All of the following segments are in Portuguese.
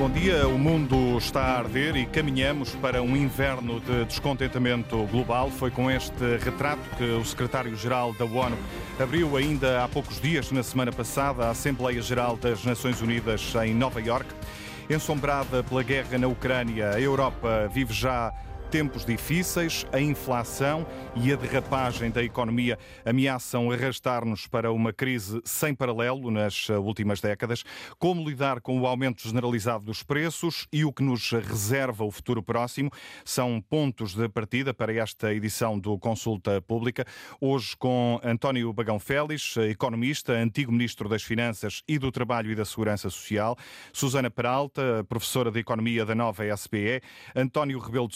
Bom dia. O mundo está a arder e caminhamos para um inverno de descontentamento global. Foi com este retrato que o secretário-geral da ONU abriu ainda há poucos dias, na semana passada, a Assembleia Geral das Nações Unidas em Nova Iorque. Ensombrada pela guerra na Ucrânia, a Europa vive já tempos difíceis, a inflação e a derrapagem da economia ameaçam arrastar-nos para uma crise sem paralelo nas últimas décadas. Como lidar com o aumento generalizado dos preços e o que nos reserva o futuro próximo são pontos de partida para esta edição do Consulta Pública. Hoje com António Bagão Félix, economista, antigo ministro das Finanças e do Trabalho e da Segurança Social, Susana Peralta, professora de Economia da nova SPE, António Rebelo de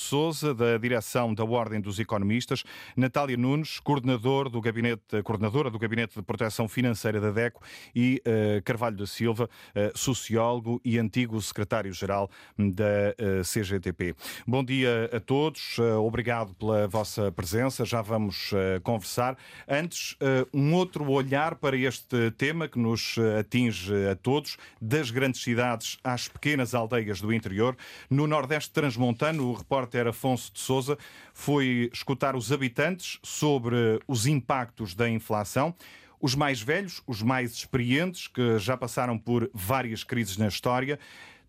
Da direção da Ordem dos Economistas, Natália Nunes, coordenador do gabinete, coordenadora do Gabinete de Proteção Financeira da DECO e uh, Carvalho da Silva, uh, sociólogo e antigo secretário-geral da uh, eh, CGTP. Bom dia a todos, obrigado pela vossa presença, já vamos conversar. Antes, um outro olhar para este tema que nos atinge a todos, das grandes cidades às pequenas aldeias do interior. No Nordeste Transmontano, o repórter Afonso Afonso de Souza foi escutar os habitantes sobre os impactos da inflação. Os mais velhos, os mais experientes, que já passaram por várias crises na história,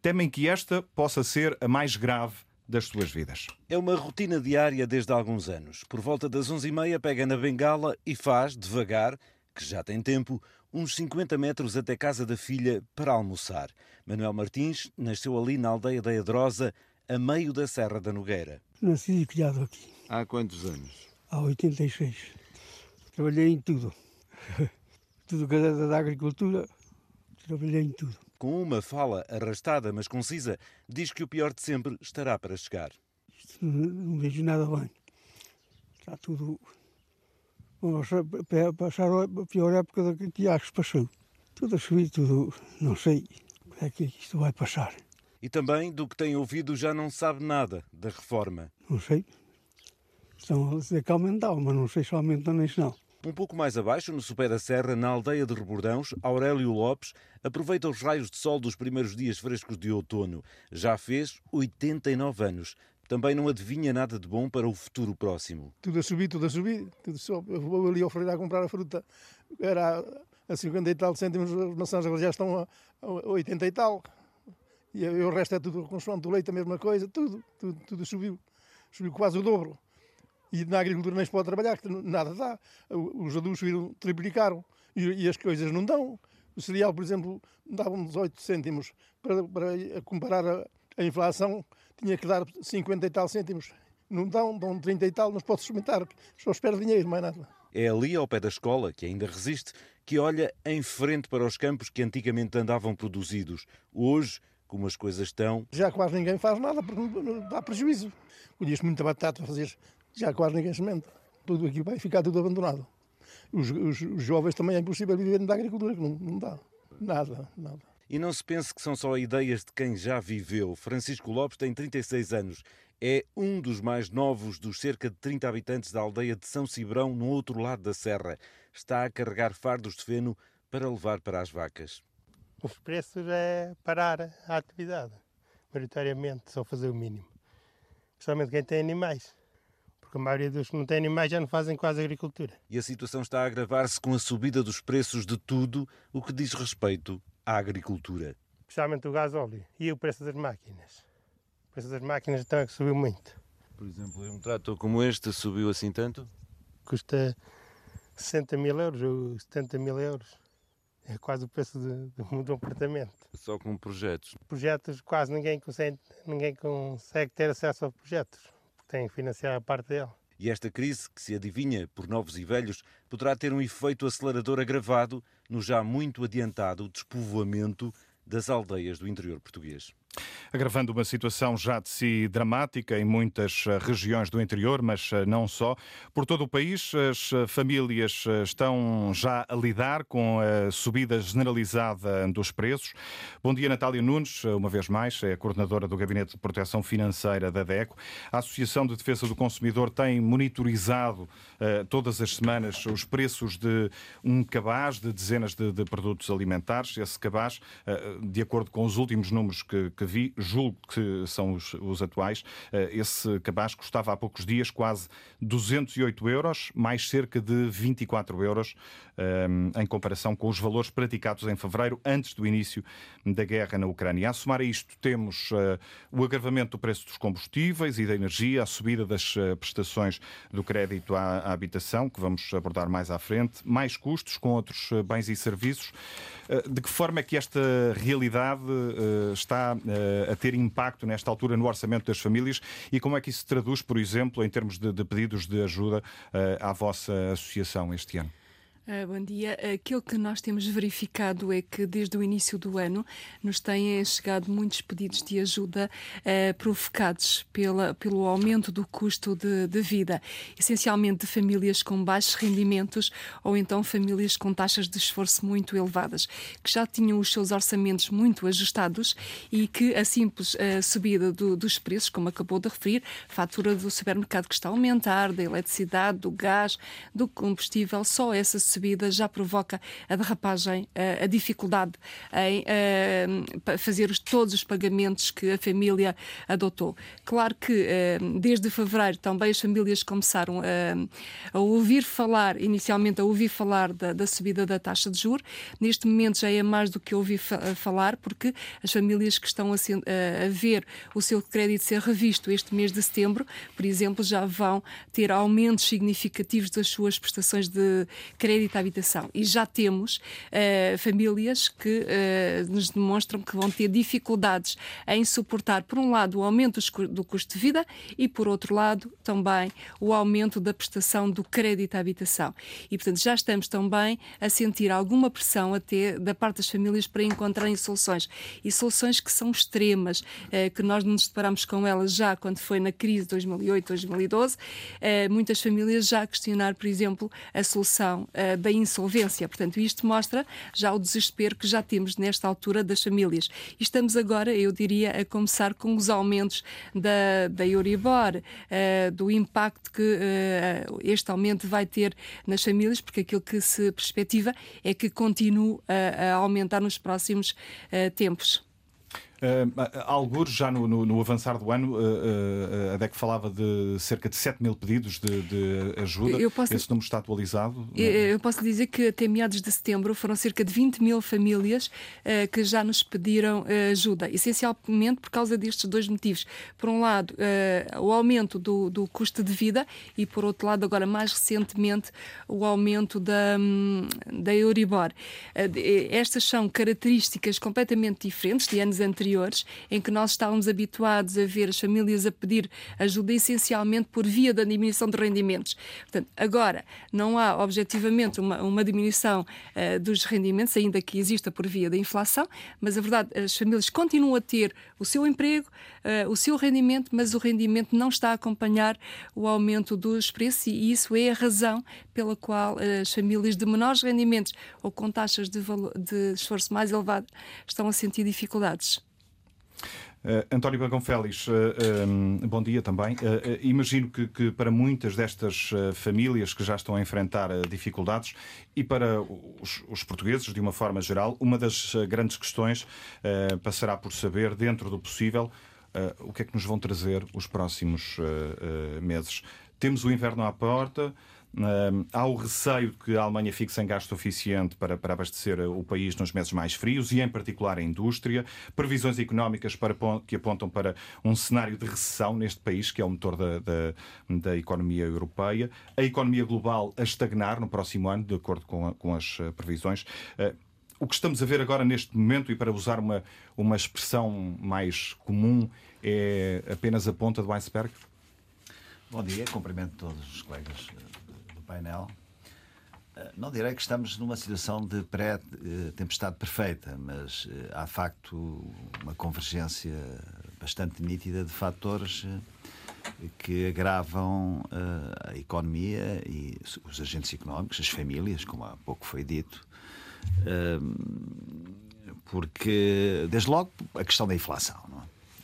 temem que esta possa ser a mais grave das suas vidas. É uma rotina diária desde há alguns anos. Por volta das 11h30 pega na bengala e faz, devagar, que já tem tempo, uns 50 metros até casa da filha para almoçar. Manuel Martins nasceu ali na aldeia da Edrosa, a meio da Serra da Nogueira. Nasci e criado aqui. Há quantos anos? Há 86. Trabalhei em tudo. tudo que era da agricultura, trabalhei em tudo. Com uma fala arrastada, mas concisa, diz que o pior de sempre estará para chegar. Isto não vejo nada bem. Está tudo. Vamos passar a pior época que acho que passou. Tudo a subir, tudo. Não sei como é que isto vai passar. E também do que tem ouvido já não sabe nada da reforma. Não sei. Estão a dizer que aumentava, mas não sei se aumentam nem se não. Um pouco mais abaixo, no Super da Serra, na aldeia de Rebordãos, Aurélio Lopes aproveita os raios de sol dos primeiros dias frescos de outono. Já fez 89 anos. Também não adivinha nada de bom para o futuro próximo. Tudo a subir, tudo a subir. Tudo só. Eu vou ali ao Freire a comprar a fruta. Era a 50 e tal cêntimos, as maçãs já estão a 80 e tal. E, e o resto é tudo consoante do leite, a mesma coisa, tudo, tudo, tudo subiu. Subiu quase o dobro. E na agricultura nem se pode trabalhar, que nada dá. Os adultos subiram, triplicaram e, e, as coisas não dão. O cereal, por exemplo, dava uns 8 cêntimos. Para, para comparar a, a, inflação, tinha que dar 50 e tal cêntimos. Não dão, dão 30 e tal, não se pode sustentar, só espera dinheiro, mais nada. É ali ao pé da escola, que ainda resiste, que olha em frente para os campos que antigamente andavam produzidos. Hoje como as coisas estão. Já quase ninguém faz nada porque dá prejuízo. Colhias muita batata a fazer, já quase ninguém semente. Tudo aqui vai ficar tudo abandonado. Os, os, os jovens também é impossível viver da agricultura, não, não dá. Nada, nada. E não se pense que são só ideias de quem já viveu. Francisco Lopes tem 36 anos. É um dos mais novos dos cerca de 30 habitantes da aldeia de São Cibrão, no outro lado da serra. Está a carregar fardos de feno para levar para as vacas os preços é parar a atividade, maioritariamente, só fazer o mínimo. Principalmente quem tem animais, porque a maioria dos que não têm animais já não fazem quase agricultura. E a situação está a agravar-se com a subida dos preços de tudo o que diz respeito à agricultura. Principalmente o gás óleo e o preço das máquinas. O preço das máquinas estão a subir muito. Por exemplo, um trator como este subiu assim tanto? Custa 60 mil euros ou 70 mil euros. É quase o preço de, de, de um apartamento. Só com projetos? Projetos, quase ninguém consegue, ninguém consegue ter acesso a projetos, porque tem que financiar a parte dele. E esta crise, que se adivinha por novos e velhos, poderá ter um efeito acelerador agravado no já muito adiantado despovoamento das aldeias do interior português agravando uma situação já de si dramática em muitas eh, regiões do interior, mas eh, não só. Por todo o país, as eh, famílias estão já a lidar com a subida generalizada dos preços. Bom dia, Natália Nunes, uma vez mais, é coordenadora do Gabinete de Proteção Financeira da DECO. A Associação de Defesa do Consumidor tem monitorizado todas as semanas os preços de um cabaz de dezenas de, de produtos alimentares. Esse cabaz, de acordo com os últimos números que, que que vi, julgo que são os, os atuais, esse cabaz custava há poucos dias quase 208 euros, mais cerca de 24 euros em comparação com os valores praticados em fevereiro, antes do início da guerra na Ucrânia. A somar a isto, temos o agravamento do preço dos combustíveis e da energia, a subida das prestações do crédito à, à habitação, que vamos abordar mais à frente, mais custos com outros bens e serviços. De que forma é que esta realidade está a ter impacto nesta altura no orçamento das famílias e como é que isso se traduz, por exemplo, em termos de, de pedidos de ajuda à vossa associação este ano? Uh, bom dia. Aquilo que nós temos verificado é que desde o início do ano nos têm chegado muitos pedidos de ajuda uh, provocados pela, pelo aumento do custo de, de, vida, essencialmente de famílias com baixos rendimentos ou então famílias com taxas de esforço muito elevadas, que já tinham os seus orçamentos muito ajustados e que a simples uh, subida do, dos preços, como acabou de referir, fatura do supermercado que está a aumentar, da eletricidade, do gás, do combustível, só essa subida já provoca a derrapagem, a dificuldade em uh, fazer os, todos os pagamentos que a família adotou. Claro que uh, desde fevereiro também as famílias começaram a, a ouvir falar, inicialmente a ouvir falar da, da, subida da taxa de juros. Neste momento já é mais do que ouvir falar, porque as famílias que estão a, a ver o seu crédito ser revisto este mês de setembro, por exemplo, já vão ter aumentos significativos das suas prestações de crédito crédito à habitação. E já temos uh, famílias que uh, nos demonstram que vão ter dificuldades em suportar, por um lado, o aumento do custo de vida e, por outro lado, também o aumento da prestação do crédito à habitação. E, portanto, já estamos também a sentir alguma pressão até da parte das famílias para encontrarem soluções. E soluções que são extremas, uh, que nós nos deparamos com elas já quando foi na crise de 2008, 2012. muitas famílias já questionar, por exemplo, a solução da insolvência. Portanto, isto mostra já o desespero que já temos nesta altura das famílias. E estamos agora, eu diria, a começar com os aumentos da, da Euribor, uh, do impacto que uh, este aumento vai ter nas famílias, porque aquilo que se perspectiva é que continue a, a aumentar nos próximos uh, tempos. Uh, alguns já no, no, no, avançar do ano, uh, uh, a DEC falava de cerca de 7 mil pedidos de, de ajuda. Eu posso, Esse número está atualizado? Eu, eu, posso dizer que até meados de setembro foram cerca de 20 mil famílias que já nos pediram ajuda, essencialmente por causa destes dois motivos. Por um lado, o aumento do, do, custo de vida e, por outro lado, agora mais recentemente, o aumento da, um, da Euribor. estas são características completamente diferentes de anos anteriores anteriores, em que nós estávamos habituados a ver as famílias a pedir ajuda essencialmente por via da diminuição de rendimentos. Portanto, agora não há objetivamente uma, uma diminuição uh, dos rendimentos, ainda que exista por via da inflação, mas a verdade, as famílias continuam a ter o seu emprego, uh, o seu rendimento, mas o rendimento não está a acompanhar o aumento dos preços e isso é a razão pela qual uh, as famílias de menores rendimentos ou com taxas de, valor, de esforço mais elevado estão a sentir dificuldades. Uh, António Bagão Félix, uh, eh, um, bom dia também. Uh, imagino que, que, para muitas destas famílias que já estão a enfrentar dificuldades e para os, os, portugueses, de uma forma geral, uma das grandes questões passará por saber, dentro do possível, o que é que nos vão trazer os próximos meses. Temos o inverno à porta. Há o receio de que a Alemanha fique sem gasto suficiente para, para abastecer o país nos meses mais frios e, em particular, a indústria. Previsões económicas para, que apontam para um cenário de recessão neste país, que é o motor da, da, da economia europeia. A economia global a estagnar no próximo ano, de acordo com, a, com as eh, previsões. Uh, o que estamos a ver agora neste momento, e para usar uma, uma expressão mais comum, é apenas a ponta do iceberg? Bom dia, cumprimento todos os colegas painel. Eh, não direi que estamos numa situação de pré-tempestade perfeita, mas eh, há, de facto, uma convergência bastante nítida de fatores eh, que agravam a economia e os agentes económicos, as famílias, como há pouco foi dito, porque, desde logo, a questão da inflação.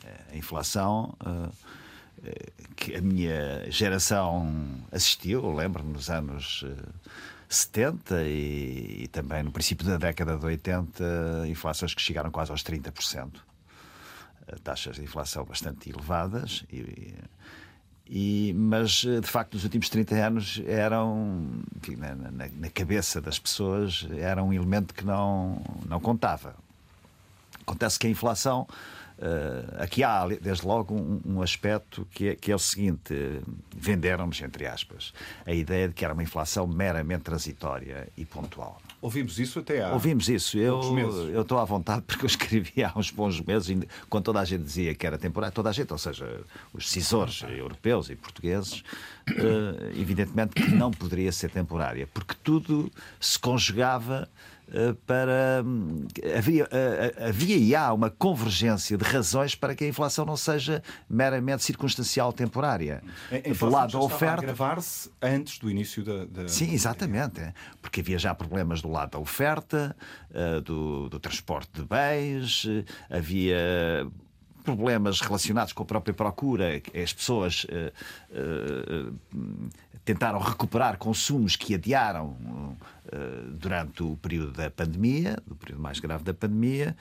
É? A inflação que a minha geração assistiu, lembro-me nos anos 70 eh, e, e, também no princípio da década de 80, inflações que chegaram quase aos 30%. taxas de inflação bastante elevadas e, e, mas, de facto, nos últimos 30 anos eram, enfim, na, na, na, cabeça das pessoas, era um elemento que não, não contava. Acontece que a inflação. Uh, aqui há, desde logo, um, um aspecto que é, que é o seguinte: venderam-nos, entre aspas, a ideia de que era uma inflação meramente transitória e pontual. Ouvimos isso até há. Ouvimos isso. Eu eu estou à vontade porque eu escrevi há uns bons meses, quando toda a gente dizia que era temporário, toda a gente, ou seja, os decisores europeus e portugueses, uh, evidentemente que não poderia ser temporária, porque tudo se conjugava eh, para. Hum, havia, eh, eh, havia e há uma convergência de razões para que a inflação não seja meramente circunstancial temporária. do lado da oferta. agravar-se antes do início da, da. Sim, exatamente. Porque havia já problemas do lado da oferta, do, do transporte de bens, havia problemas relacionados com a própria procura, as pessoas uh, uh, tentaram recuperar consumos que adiaram durante o período da pandemia, do período mais grave da pandemia.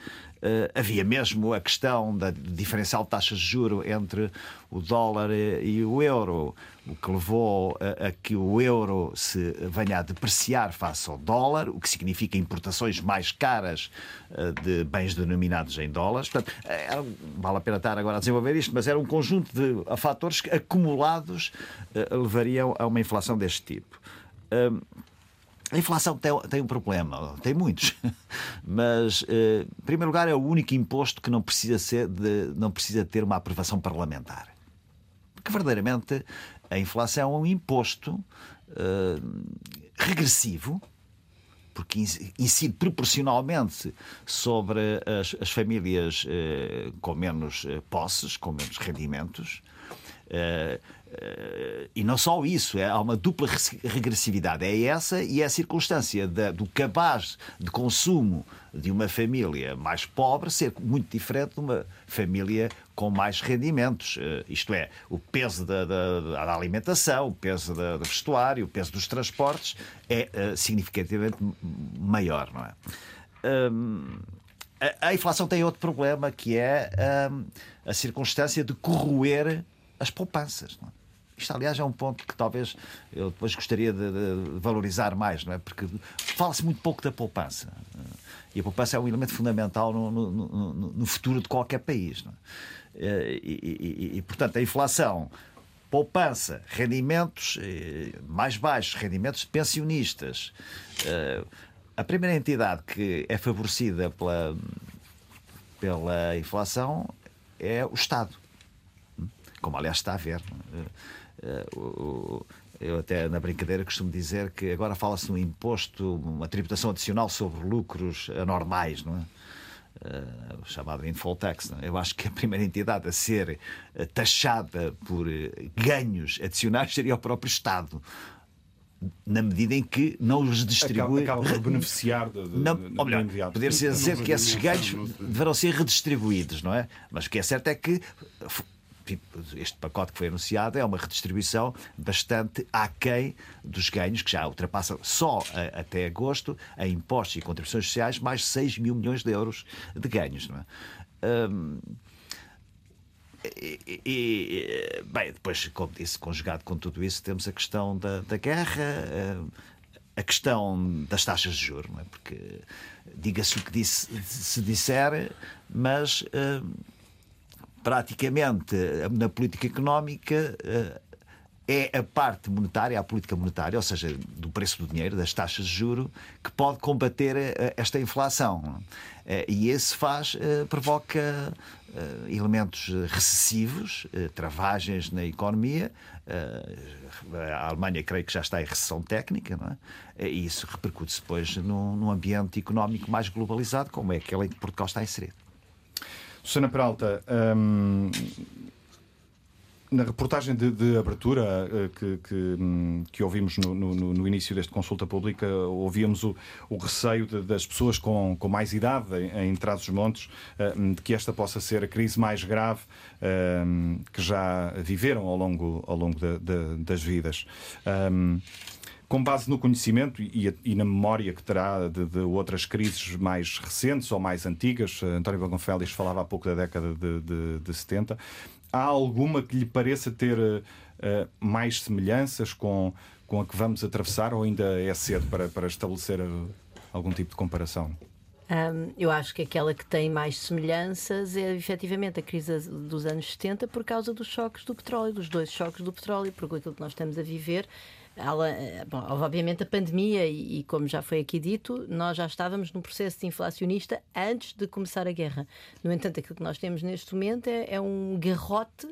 havia mesmo a questão da diferencial de taxas de juro entre o dólar e o euro o que levou a, a, que o euro se venha a depreciar face ao dólar, o que significa importações mais caras uh, de bens denominados em dólares. Portanto, era, vale a pena estar agora a desenvolver isto, mas era um conjunto de fatores que, acumulados, levariam a uma inflação deste tipo. Uh, a inflação tem, tem, um problema, tem muitos, mas, em primeiro lugar, é o único imposto que não precisa, ser de, não precisa ter uma aprovação parlamentar. Porque verdadeiramente a inflação é um imposto uh, regressivo, porque incide proporcionalmente sobre as, as famílias uh, com menos uh, posses, com menos rendimentos. Uh, e não só isso, é, há uma dupla regressividade. É essa e é a circunstância da, do cabaz de consumo de uma família mais pobre ser muito diferente de uma família com mais rendimentos. Uh, isto é, o peso da, da, da alimentação, o peso da, do vestuário, o peso dos transportes é uh, significativamente maior, não é? Um, a, a, inflação tem outro problema que é um, a circunstância de corroer as poupanças. Não é? Isto, aliás, é um ponto que talvez eu depois gostaria de, de valorizar mais, não é? Porque fala-se muito pouco da poupança. E a poupança é um elemento fundamental no, no, no, no futuro de qualquer país. É? E, e, e, portanto, a inflação, poupança, rendimentos eh, mais baixos, rendimentos de pensionistas. Eh, a primeira entidade que é favorecida pela, pela inflação é o Estado. Como, aliás, está a ver. Não? Eh, eu até na brincadeira costumo dizer que agora fala-se num imposto, uma tributação adicional sobre lucros anormais, não é? Uh, chamado Infall Tax. É? Eu acho que a primeira entidade a ser eh, taxada por ganhos adicionais seria o próprio Estado. Na medida em que não os distribui. Acaba, acaba por beneficiar de, de, não, ou melhor, poder-se dizer que esses ganhos deverão ser redistribuídos, não é? Mas o que é certo é que Tipo, este pacote que foi anunciado é uma redistribuição bastante aquém dos ganhos, que já ultrapassa só a, até agosto, a impostos e contribuições sociais, mais 6 mil milhões de euros de ganhos. Não é? Hum, e, e, bem, depois, como disse, conjugado com tudo isso, temos a questão da, da guerra, hum, a questão das taxas de juros, é? porque diga-se o que disse, se disser, mas hum, praticamente na política económica eh, é a parte monetária, a política monetária, ou seja, do preço do dinheiro, das taxas de juro, que pode combater eh, esta inflação. Eh, e esse faz, provoca elementos recessivos, travagens na economia. A Alemanha, creio que já está em recessão técnica, não é? E isso repercute-se depois num ambiente económico mais globalizado, como é aquele em que Portugal está inserido. Susana Peralta, hum, na reportagem de, de abertura uh, que, que, um, que, ouvimos no, no, no, início desta consulta pública, ouvíamos o, o receio de, das pessoas com, com mais idade em, em Trás-os-Montes uh, de que esta possa ser a crise mais grave uh, que já viveram ao longo, ao longo de, das vidas. Com base no conhecimento e, e na memória que terá de, de, outras crises mais recentes ou mais antigas, António Bagonfélix falava há pouco da década de, de, de 70, há alguma que lhe pareça ter uh, mais semelhanças com, com a que vamos atravessar ou ainda é cedo para, para estabelecer algum tipo de comparação? Um, eu acho que aquela que tem mais semelhanças é efetivamente a crise dos anos 70 por causa dos choques do petróleo, dos dois choques do petróleo, porque aquilo que nós estamos a viver. Ela, eh, bom, obviamente a pandemia e, e, como já foi aqui dito, nós já estávamos num processo inflacionista antes de começar a guerra. No entanto, aquilo que nós temos neste momento é, é um garrote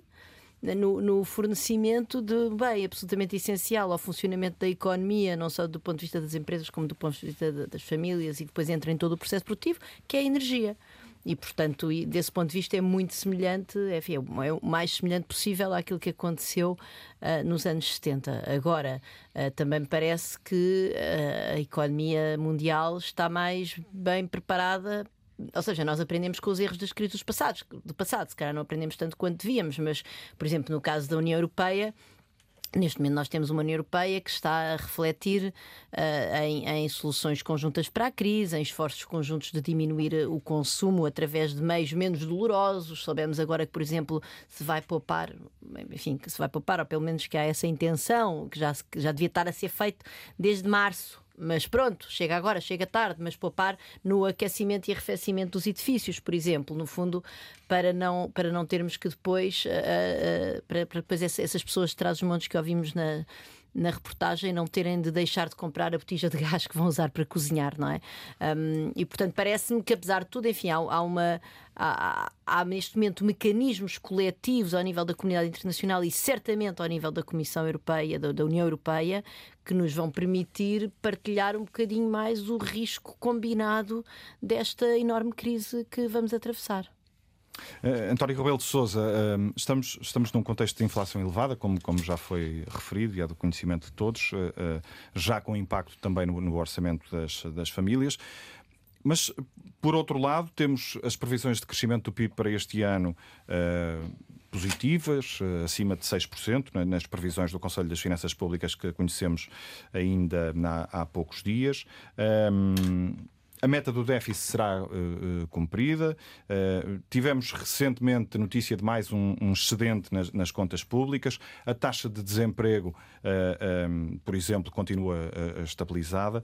no, no, fornecimento de bem absolutamente essencial ao funcionamento da economia, não só do ponto de vista das empresas, como do ponto de vista das famílias, e depois entra em todo o processo produtivo, que é a energia. E, portanto, desse ponto de vista é muito semelhante, enfim, é o mais semelhante possível àquilo que aconteceu uh, nos anos 70. Agora, uh, também me parece que uh, a economia mundial está mais bem preparada ou seja, nós aprendemos com os erros crises passados, do passado, se calhar não aprendemos tanto quanto devíamos, mas, por exemplo, no caso da União Europeia, Neste momento, nós temos uma União Europeia que está a refletir uh, em, em, soluções conjuntas para a crise, em esforços conjuntos de diminuir o consumo através de meios menos dolorosos. Sabemos agora que, por exemplo, se vai poupar, enfim, que se vai poupar, ou pelo menos que há essa intenção, que já, que já devia estar a ser feito desde março mas pronto, chega agora, chega tarde, mas poupar no aquecimento e arrefecimento dos edifícios, por exemplo, no fundo, para não, para não termos que depois, uh, uh, para, para depois essas pessoas de trás dos montes que ouvimos na na reportagem não terem de deixar de comprar a botija de gás que vão usar para cozinhar, não é? Um, e portanto parece-me que apesar de tudo, enfim, há, há uma há, há, neste momento mecanismos coletivos ao nível da comunidade internacional e certamente ao nível da Comissão Europeia, da, da União Europeia, que nos vão permitir partilhar um bocadinho mais o risco combinado desta enorme crise que vamos atravessar. Uh, António Rebelo de Souza, uh, estamos, estamos num contexto de inflação elevada, como, como já foi referido e é do conhecimento de todos, uh, já com impacto também no, no orçamento das, das famílias. Mas, por outro lado, temos as previsões de crescimento do PIB para este ano positivas, acima de 6%, né, nas previsões do Conselho das Finanças Públicas que conhecemos ainda há, há poucos dias. Um, a meta do déficit será uh, cumprida. Uh, tivemos recentemente notícia de mais um, um excedente nas, nas, contas públicas. A taxa de desemprego, uh, um, por exemplo, continua estabilizada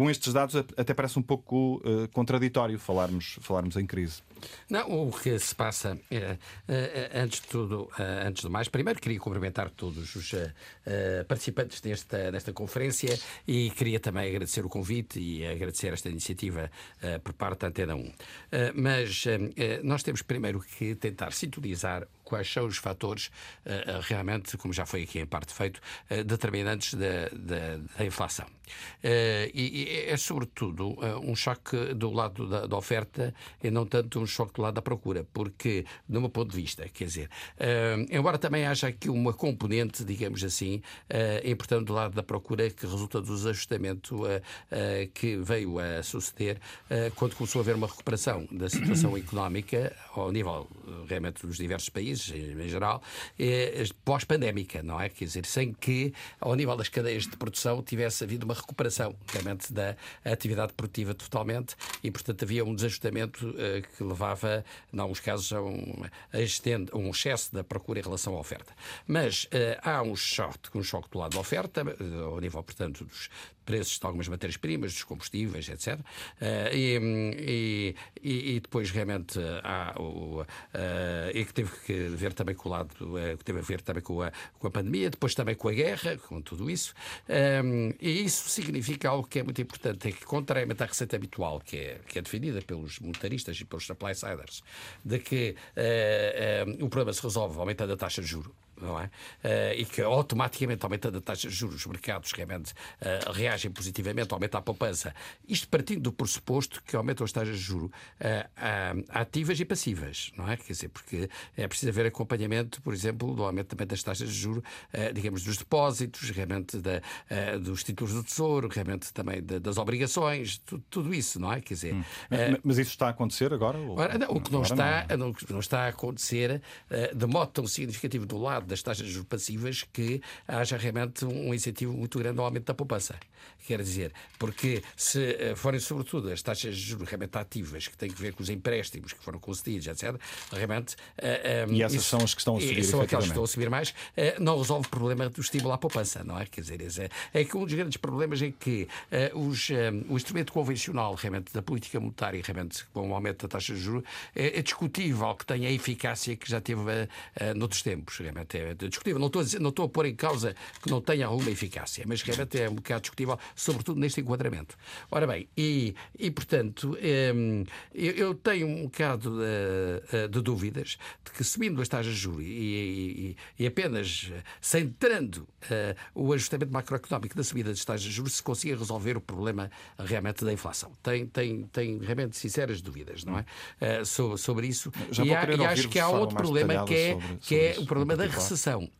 com estes dados até parece um pouco uh, contraditório falarmos, falarmos em crise. Não, o que se passa, é, é, antes de tudo, é, antes de mais, primeiro queria cumprimentar todos os participantes desta, desta conferência e queria também agradecer o convite e agradecer esta iniciativa por parte da Antena 1. Mas nós temos primeiro que tentar sintonizar quais são os fatores realmente, como já foi aqui em parte feito, determinantes da, da, da inflação. E, e, é, sobretudo, um choque do lado da, da, oferta e não tanto um choque do lado da procura, porque, do meu ponto de vista, quer dizer, embora também haja aqui uma componente, digamos assim, importante do lado da procura que resulta do desajustamento que veio a suceder quando começou a haver uma recuperação da situação económica ao nível realmente dos diversos países em geral, pós-pandémica, não é? Quer dizer, sem que, ao nível das cadeias de produção, tivesse havido uma recuperação realmente da atividade produtiva totalmente e, portanto, havia um desajustamento uh, que levava, em alguns casos, a um, a um excesso da procura em relação à oferta. Mas uh, há um choque, um choque do lado da oferta, uh, ao nível, portanto, dos preços de algumas matérias-primas, dos combustíveis, etc. Uh, e, e, e, depois realmente há o. Uh, e que teve que ver também com o lado, uh, que teve a ver também com a, com a pandemia, depois também com a guerra, com tudo isso. Um, e isso significa algo que é muito importante, é que, contrariamente à receita habitual, que é, que é defendida pelos monetaristas e pelos supply-siders, de que o problema se resolve aumentando a taxa de juros não é? Uh, e que automaticamente aumentando a taxa de juros, os mercados realmente uh, reagem positivamente, aumenta a poupança. Isto partindo do pressuposto que aumentam as taxas de juros uh, ativas e passivas, não é? Quer dizer, porque é preciso haver acompanhamento, por exemplo, do aumento também das taxas de juros, digamos, dos depósitos, realmente da, dos títulos do Tesouro, realmente também das obrigações, tudo, tudo, isso, não é? Quer dizer, hum. mas isso está a acontecer agora? Ou... Ora, não, o que não está, não, não está a acontecer de modo tão significativo do lado das taxas de juros passivas que haja realmente um incentivo muito grande ao aumento da poupança. Quer dizer, porque se eh, forem sobretudo as taxas de juros realmente ativas, que têm que ver com os empréstimos que foram concedidos, etc., realmente... Uh, um, e essas isso, são as que estão a subir, São aquelas que estão a subir mais, uh, não resolve o problema do estímulo à poupança, não é? Quer dizer, é, é que um dos grandes problemas é que uh, os, o instrumento convencional, realmente, da política monetária, realmente, com o aumento da taxa de juros, é, é discutível que tenha a eficácia que já teve noutros tempos. Realmente é discutível. Não estou, a dizer, não estou a pôr em causa que não tenha alguma eficácia, mas realmente é um bocado discutível, sobretudo neste enquadramento. Ora bem, e, e portanto, eu, tenho um bocado de, de, dúvidas de que subindo as taxas de juros e, e, e apenas centrando uh, o ajustamento macroeconómico da subida das taxas de juros se consiga resolver o problema realmente da inflação. Tem, tem, tem realmente sinceras dúvidas, não é? Sobre, sobre isso. Já e, há, e acho que há outro problema que é, sobre, que é o problema da recessão.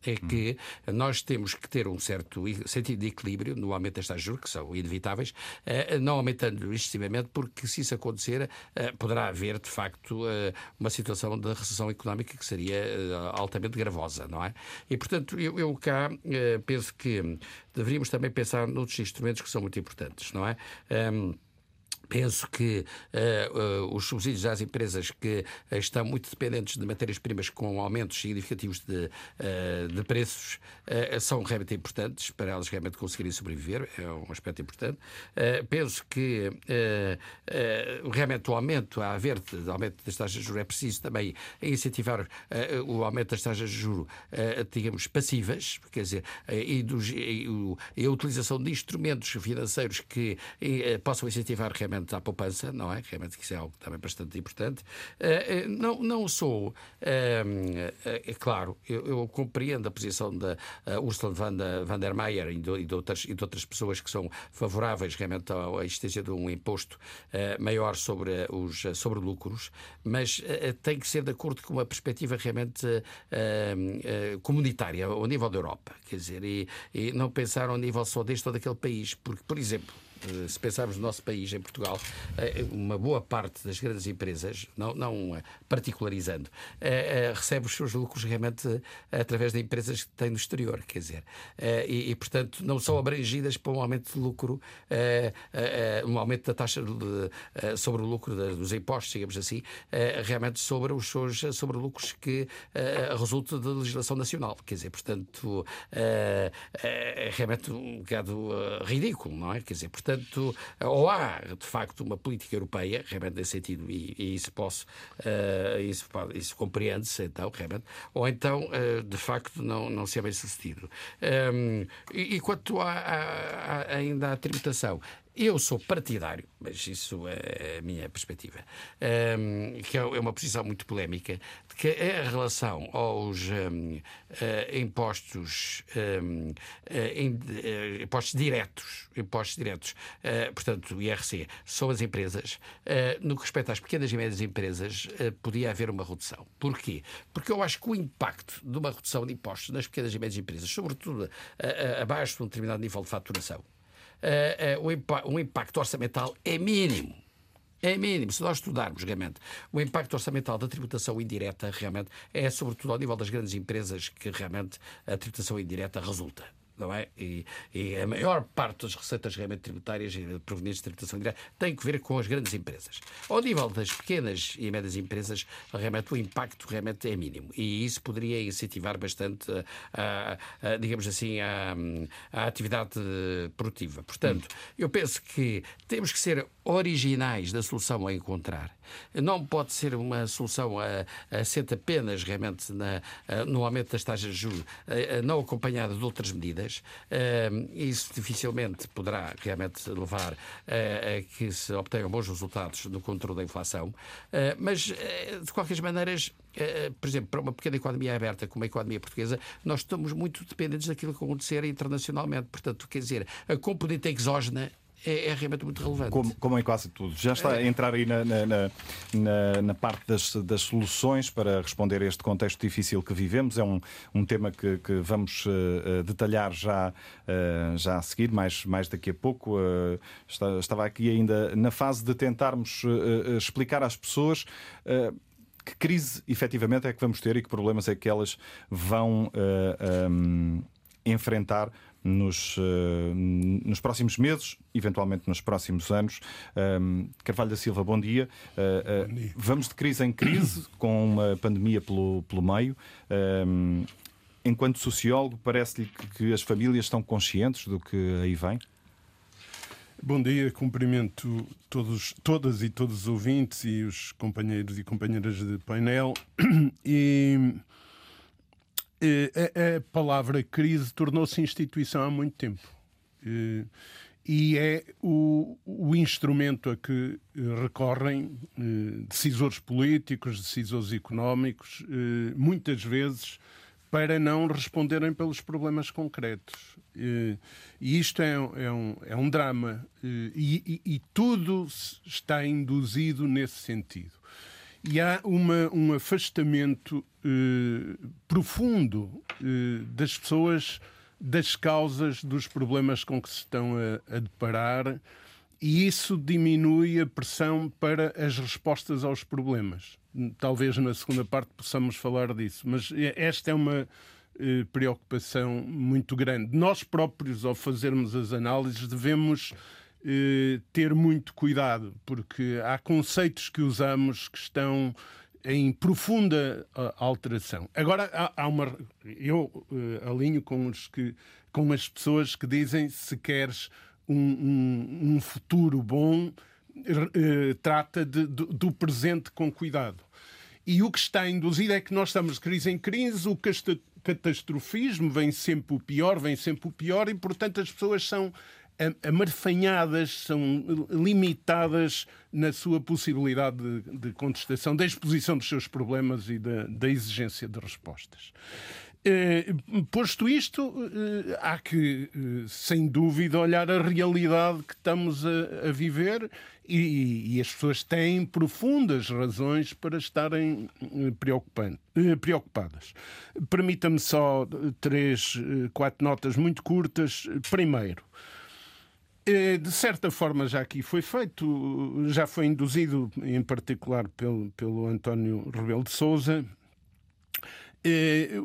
É que hum. nós temos que ter um certo sentido de equilíbrio no aumento das taxas de juros, que são inevitáveis, uh, não aumentando excessivamente, porque se isso acontecer, poderá haver, de facto, uma situação de recessão económica que seria altamente gravosa, não é? E, portanto, eu, eu cá penso que deveríamos também pensar noutros instrumentos que são muito importantes, não é? Um, Penso que uh, uh, os subsídios às empresas que uh, estão muito dependentes de matérias-primas com aumentos significativos de, de preços são realmente importantes para elas realmente conseguirem sobreviver, é um aspecto importante. penso que realmente o aumento, a haver de aumento das taxas de juros, é preciso também incentivar o aumento das taxas de juros, digamos, passivas, quer dizer, e, dos, e, e, a utilização de instrumentos financeiros que possam incentivar realmente realmente à poupança, não é? Realmente que isso é algo também bastante importante. Eh, eh, não, não sou, eh, é claro, eu, eu compreendo a posição da Ursula von der Mayer e de, de outras, e de outras pessoas que são favoráveis realmente à existência de um imposto maior sobre os sobre lucros, mas tem que ser de acordo com uma perspectiva realmente comunitária, ao nível da Europa. Quer dizer, e, e não pensar ao nível só deste ou daquele país, porque, por exemplo, se pensarmos no nosso país, em Portugal, eh, uma boa parte das grandes empresas, não, não eh, particularizando, recebe os seus lucros realmente através de empresas que têm no exterior, quer dizer, e, e portanto não são abrangidas por um aumento de lucro, um aumento da taxa de, sobre o lucro dos impostos, digamos assim, realmente sobre os seus sobre lucros que resultam da legislação nacional, quer dizer, portanto, é realmente um bocado ridículo, não é? Quer dizer, portanto, Portanto, ou há, de facto, uma política europeia, realmente nesse sentido, e, e isso posso, uh, isso, isso compreende-se, então, realmente, ou então, uh, de facto, não, não se é bem sucedido. Um, e, e quanto a, a, a, ainda à tributação, eu sou partidário, mas isso é a minha perspectiva, um, que é uma posição muito polémica, de que a relação aos um, uh, eh, impostos, um, uh, in, uh, impostos diretos, impostos diretos, portanto, IRC, são as empresas, no que respeita às pequenas e médias empresas, podia haver uma redução. Porquê? Porque eu acho que o impacto de uma redução de impostos nas pequenas e médias empresas, sobretudo abaixo de um determinado nível de faturação, uh, uh, o, impacto orçamental é mínimo. É mínimo. Se nós estudarmos realmente o impacto orçamental da tributação indireta, realmente é sobretudo ao nível das grandes empresas que realmente a tributação indireta resulta não é? E, e, a maior parte das receitas realmente tributárias provenientes de tributação indireta tem que ver com as grandes empresas. Ao nível das pequenas e médias empresas, realmente o impacto realmente é mínimo e isso poderia incentivar bastante, a, a, a digamos assim, a, atividade produtiva. Portanto, eu penso que temos que ser originais da solução a encontrar. Não pode ser uma solução assente apenas realmente na, no aumento das taxas de juros, não acompanhada de outras medidas. Isso dificilmente poderá realmente levar a que se obtenham bons resultados no controle da inflação. Mas, eh, de qualquer maneira, eh, por exemplo, para uma pequena economia aberta como a economia portuguesa, nós estamos muito dependentes daquilo que acontecer internacionalmente. Portanto, quer dizer, a componente exógena é, é, realmente muito relevante. Como, como em quase tudo. Já está a entrar aí na, na, na, na, parte das, das soluções para responder a este contexto difícil que vivemos. É um, um tema que, que vamos uh, detalhar já, uh, já a seguir, mais, mais daqui a pouco. Uh, estava aqui ainda na fase de tentarmos explicar às pessoas que crise efetivamente é que vamos ter e que problemas é que elas vão uh, um, enfrentar nos, uh, nos próximos meses, eventualmente nos próximos anos. Carvalho da Silva, bom dia. Uh, bom dia. Vamos de crise em crise, com uma pandemia pelo, pelo meio. Enquanto sociólogo, parece-lhe que, que as famílias estão conscientes do que aí vem? Bom dia, cumprimento todos, todas e todos os ouvintes e os companheiros e companheiras de painel. E a, a palavra crise tornou-se instituição há muito tempo. E é o, o instrumento a que recorrem decisores políticos, decisores económicos, muitas vezes para não responderem pelos problemas concretos. E isto é, é, um, é um drama. E, e, e, tudo está induzido nesse sentido. E há uma, um afastamento eh, profundo eh, das pessoas das causas dos problemas com que se estão a, a deparar e isso diminui a pressão para as respostas aos problemas. Talvez na segunda parte possamos falar disso, mas esta é uma eh, preocupação muito grande. Nós próprios, ao fazermos as análises, devemos eh, ter muito cuidado, porque há conceitos que usamos que estão em profunda alteração. Agora há, há uma. Eu uh, alinho com, os que, com as pessoas que dizem se queres um, um, um futuro bom, uh, trata de, do, do presente com cuidado. E o que está induzido é que nós estamos de crise em crise, o catastrofismo vem sempre o pior, vem sempre o pior, e portanto as pessoas são amarfanhadas, são limitadas na sua possibilidade de, de contestação, da exposição dos seus problemas e da, da exigência de respostas. Eh, posto isto, eh, há que, eh, sem dúvida, olhar a realidade que estamos a, a viver e, e, as pessoas têm profundas razões para estarem preocupadas. Permita-me só três, quatro notas muito curtas. Primeiro, de certa forma, já aqui foi feito, já foi induzido, em particular pelo, pelo António Rebelo de Souza,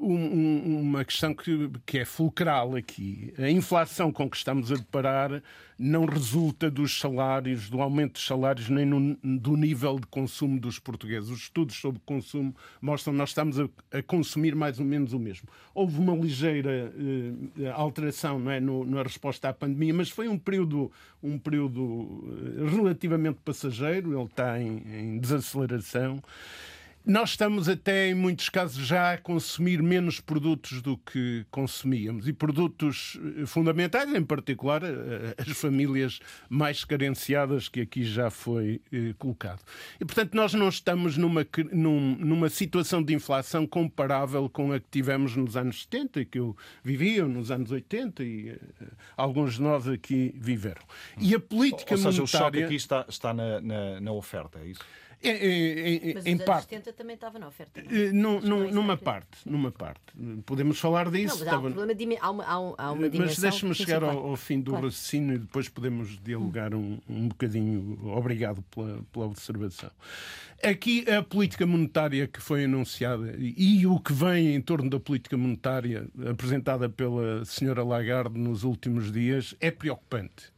uma questão que, que, é fulcral aqui. A inflação com que estamos a deparar não resulta dos salários, do aumento dos salários, nem no, do nível de consumo dos portugueses. Os estudos sobre consumo mostram que nós estamos a, a consumir mais ou menos o mesmo. Houve uma ligeira uh, alteração não é, no, na resposta à pandemia, mas foi um período, um período eh, relativamente passageiro, ele está em, em desaceleração. Nós estamos até, em muitos casos, já a consumir menos produtos do que consumíamos. E produtos eh, fundamentais, em particular, eh, as famílias mais carenciadas, que aqui já foi eh, colocado. E, portanto, nós não estamos numa, numa situação de inflação comparável com a que tivemos nos anos 70, que eu vivia, nos anos 80, e alguns de nós aqui viveram. E a política Ou seja, monetária... o choque aqui está, está na, na, na oferta, é isso? É, é, é, Mas em parte. 70 também estava na oferta. Não? Eh, num, num, numa parte, numa parte. Podemos falar disso. Não, mas há, um problema de, há, uma, há uma dimensão. Mas deixe-me chegar ao, ao, fim do claro. raciocínio e depois podemos dialogar um, um bocadinho. Obrigado pela, pela observação. Aqui a política monetária que foi anunciada e, o que vem em torno da política monetária apresentada pela senhora Lagarde nos últimos dias é preocupante eh,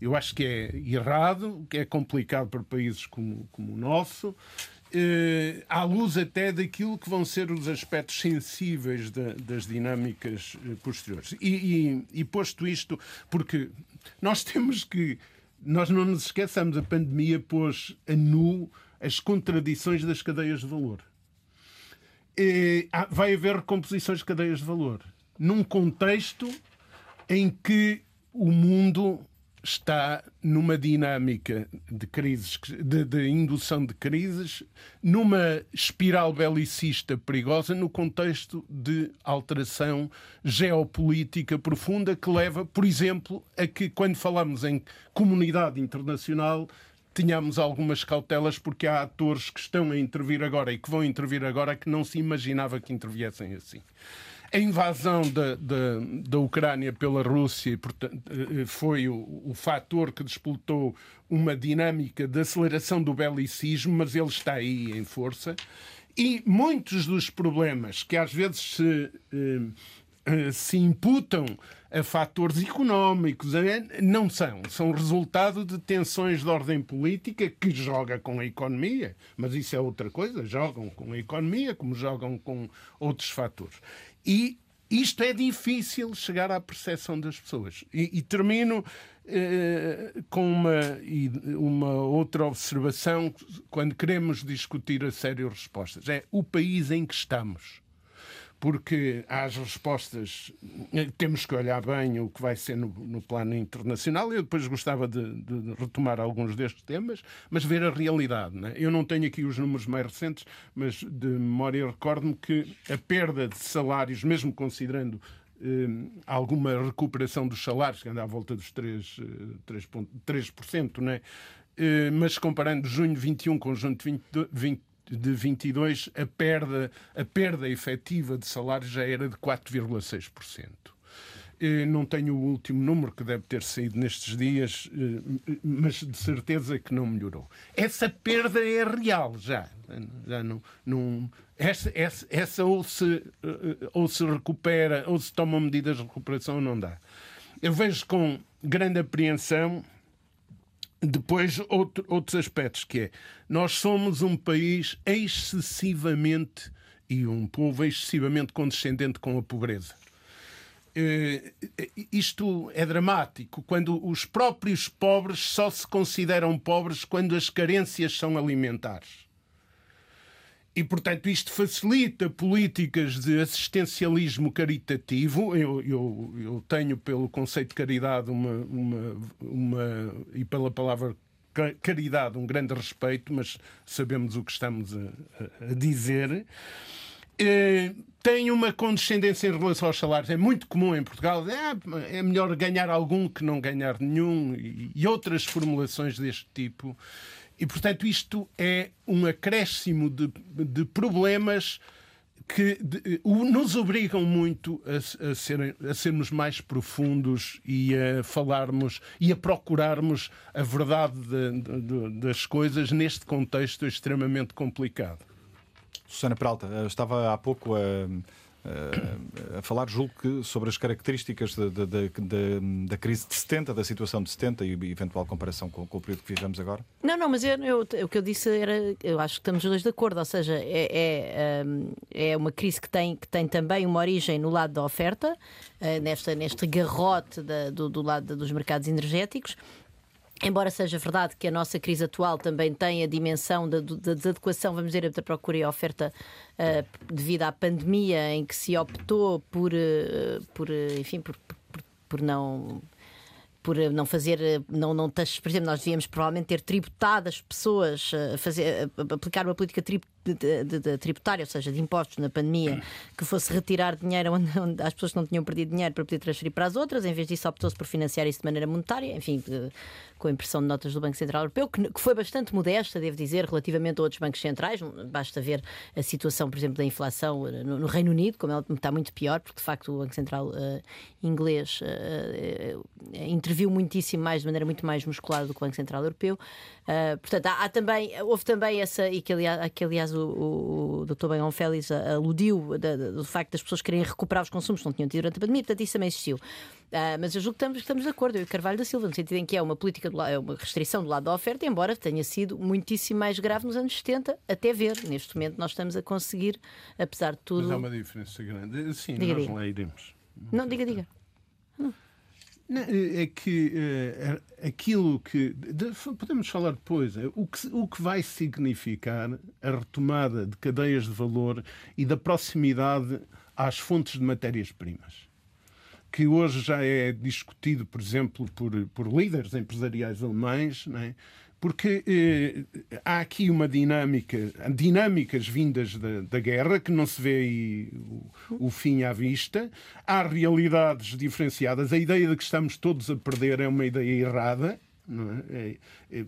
eu acho que é errado, que é complicado para países como, como o nosso, eh, à luz até daquilo que vão ser os aspectos sensíveis da, das dinâmicas eh, posteriores. E, e, e, posto isto, porque nós temos que. Nós não nos esqueçamos, a pandemia pôs a nu as contradições das cadeias de valor. vai haver recomposições de cadeias de valor num contexto em que o mundo está numa dinâmica de crises, de, de, indução de crises, numa espiral belicista perigosa no contexto de alteração geopolítica profunda que leva, por exemplo, a que quando falamos em comunidade internacional tenhamos algumas cautelas porque há atores que estão a intervir agora e que vão intervir agora que não se imaginava que interviessem assim. A invasão da, da, da Ucrânia pela Rússia portanto, foi o, o fator que despoltou uma dinâmica de aceleração do belicismo, mas ele está aí em força. E muitos dos problemas que às vezes se, se imputam a fatores económicos, não são. São resultado de tensões de ordem política que joga com a economia, mas isso é outra coisa. Jogam com a economia como jogam com outros fatores. E isto é difícil chegar à percepção das pessoas. E, e termino eh, com uma, uma outra observação quando queremos discutir a sério respostas. É o país em que estamos porque as respostas temos que olhar bem o que vai ser no, no plano internacional. Eu depois gostava de, de, retomar alguns destes temas, mas ver a realidade. Né? Eu não tenho aqui os números mais recentes, mas de memória recordo-me que a perda de salários, mesmo considerando eh, alguma recuperação dos salários, que anda à volta dos 3%, 3, 3% né? Eh, mas comparando junho 21 com junho 20, 20 de 22, a perda, a perda efetiva de salário já era de 4,6%. Não tenho o último número que deve ter saído nestes dias, eh, mas de certeza que não melhorou. Essa perda é real já. já não, não, essa, essa, essa ou, se, eh, ou se recupera, ou se tomam medidas de recuperação, não dá. Eu vejo com grande apreensão depois, outro, outros aspectos, que é, nós somos um país excessivamente, e um povo excessivamente condescendente com a pobreza. Uh, isto é dramático quando os próprios pobres só se consideram pobres quando as carências são alimentares. E, portanto, isto facilita políticas de assistencialismo caritativo. Eu, eu, eu tenho, pelo conceito de caridade, uma, uma, uma, e pela palavra caridade, um grande respeito, mas sabemos o que estamos a, a dizer. Eh, tem uma condescendência em relação aos salários. É muito comum em Portugal. É, é melhor ganhar algum que não ganhar nenhum, e, e outras formulações deste tipo. E, portanto, isto é um acréscimo de, de problemas que de, nos obrigam muito a, a, ser, a, sermos mais profundos e a falarmos e a procurarmos a verdade de, de, das coisas neste contexto extremamente complicado. Susana Peralta, eh, estava há pouco a a falar, julgo que, sobre as características da, da, da, da, crise de 70, da situação de 70 e eventual comparação com, com o período que vivemos agora? Não, não, mas eu, eu, o que eu disse era, eu acho que estamos dois de acordo, ou seja, é, é, hum, é uma crise que tem, que tem também uma origem no lado da oferta, eh, nesta, neste garrote do, do lado dos mercados energéticos, Embora seja verdade que a nossa crise atual também tem a dimensão da, da desadequação, vamos dizer, da procura e oferta uh, devido à pandemia, em que se optou por, uh, por enfim, por, por, por não por não fazer, não, não, por exemplo, nós devíamos provavelmente ter tributado as pessoas, fazer, aplicar uma política de, de, de, tributária, ou seja, de impostos na pandemia, que fosse retirar dinheiro onde, onde, as pessoas não tinham perdido dinheiro para poder transferir para as outras, em vez disso optou-se por financiar isso de maneira monetária, enfim, com a impressão de notas do Banco Central Europeu, que, que, foi bastante modesta, devo dizer, relativamente a outros bancos centrais. Basta ver a situação, por exemplo, da inflação eh, no, no Reino Unido, como ela está muito pior, porque de facto o Banco Central uh, inglês uh, uh, interviu muitíssimo mais, de maneira muito mais musculada do que o Banco Central Europeu. Portanto, há, há, também, houve também essa, e que aliás, que, aliás o, o Dr. Benham Félix aludiu da, da, do facto das pessoas quererem recuperar os consumos que não tinham tido durante a pandemia, portanto, isso também existiu. Uh, mas eu julgo que estamos, estamos de acordo, eu e Carvalho da Silva, no sentido em que é uma política, do, é uma restrição do lado da oferta, embora tenha sido muitíssimo mais grave nos anos 70, até ver. Neste momento nós estamos a conseguir, apesar de tudo. Mas há uma diferença grande. Sim, diga, nós diga. lá iremos. Não, diga, diga. Não. É que é, aquilo que. De, podemos falar depois. É, o, que, o que vai significar a retomada de cadeias de valor e da proximidade às fontes de matérias-primas. Que hoje já é discutido, por exemplo, por, por líderes empresariais alemães, não é? Porque eh, há aqui uma dinâmica, dinâmicas vindas da, da guerra, que não se vê aí o, o, fim à vista, há realidades diferenciadas. A ideia de que estamos todos a perder é uma ideia errada. É? É,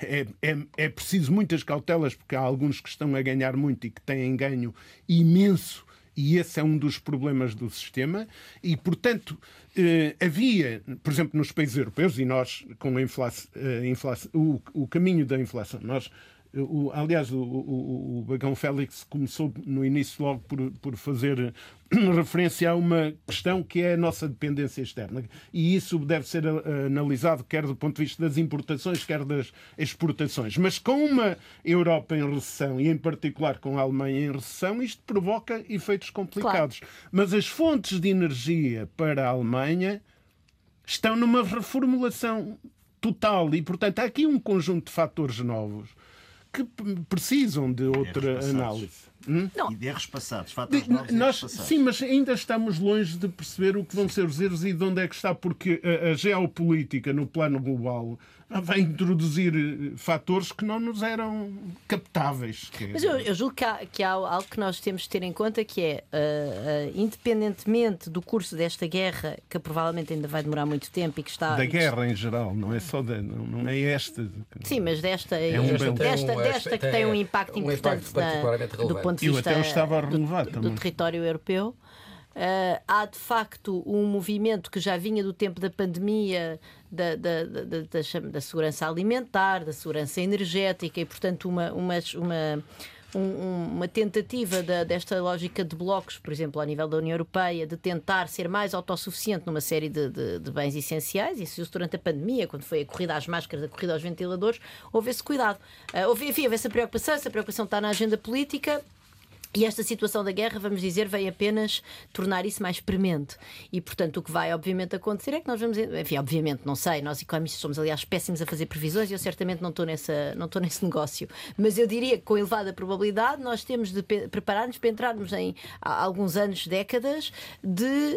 é, é, é preciso muitas cautelas, porque há alguns que estão a ganhar muito e que têm ganho imenso E esse é um dos problemas do sistema. E, portanto, eh, havia, por exemplo, nos países europeus, e nós, com a inflação, o, o caminho da inflação, nós o, aliás, o, o, o, Bagão Félix começou no início logo por, por fazer referência a uma questão que é a nossa dependência externa. E isso deve ser analisado quer do ponto de vista das importações, quer das exportações. Mas com uma Europa em recessão, e em particular com a Alemanha em recessão, isto provoca efeitos complicados. Claro. Mas as fontes de energia para a Alemanha estão numa reformulação total e, portanto, há aqui um conjunto de fatores novos que precisam de outra análise. Hum? Não. E de erros passados, fatores novos Nós, passados. Sim, mas ainda estamos longe de perceber o que vão ser os erros e de onde é que está, porque a, a geopolítica no plano global vai introduzir eh, fatores que não nos eram captáveis. Mas eu, eu julgo que há, que há, algo que nós temos de ter em conta que é, uh, uh, independentemente do curso desta guerra, que provavelmente ainda vai demorar muito tempo e que está... Da guerra em geral, não é só da, não, não é esta. Sim, mas desta, é um desta, desta, desta, que tem um impacto um importante impacto na, do ponto de vista do, do território europeu. Uh, há de facto um movimento que já vinha do tempo da pandemia, da, da, da, da, segurança alimentar, da segurança energética e, portanto, uma, uma, uma uma tentativa desta lógica de blocos, por exemplo, ao nível da União Europeia, de tentar ser mais autossuficiente numa série de, de, de bens essenciais. Isso durante a pandemia, quando foi a corrida às máscaras, a corrida aos ventiladores, houve esse cuidado. Uh, houve, enfim, houve essa preocupação, essa preocupação está na agenda política. E esta situação da guerra, vamos dizer, veio apenas tornar isso mais premente. E, portanto, o que vai, obviamente, acontecer é que nós vamos. Enfim, obviamente, não sei, nós economistas somos, aliás, péssimos a fazer previsões e eu certamente não estou, nessa, não estou nesse negócio. Mas eu diria que, com elevada probabilidade, nós temos de preparar-nos para entrarmos em alguns anos, décadas, de,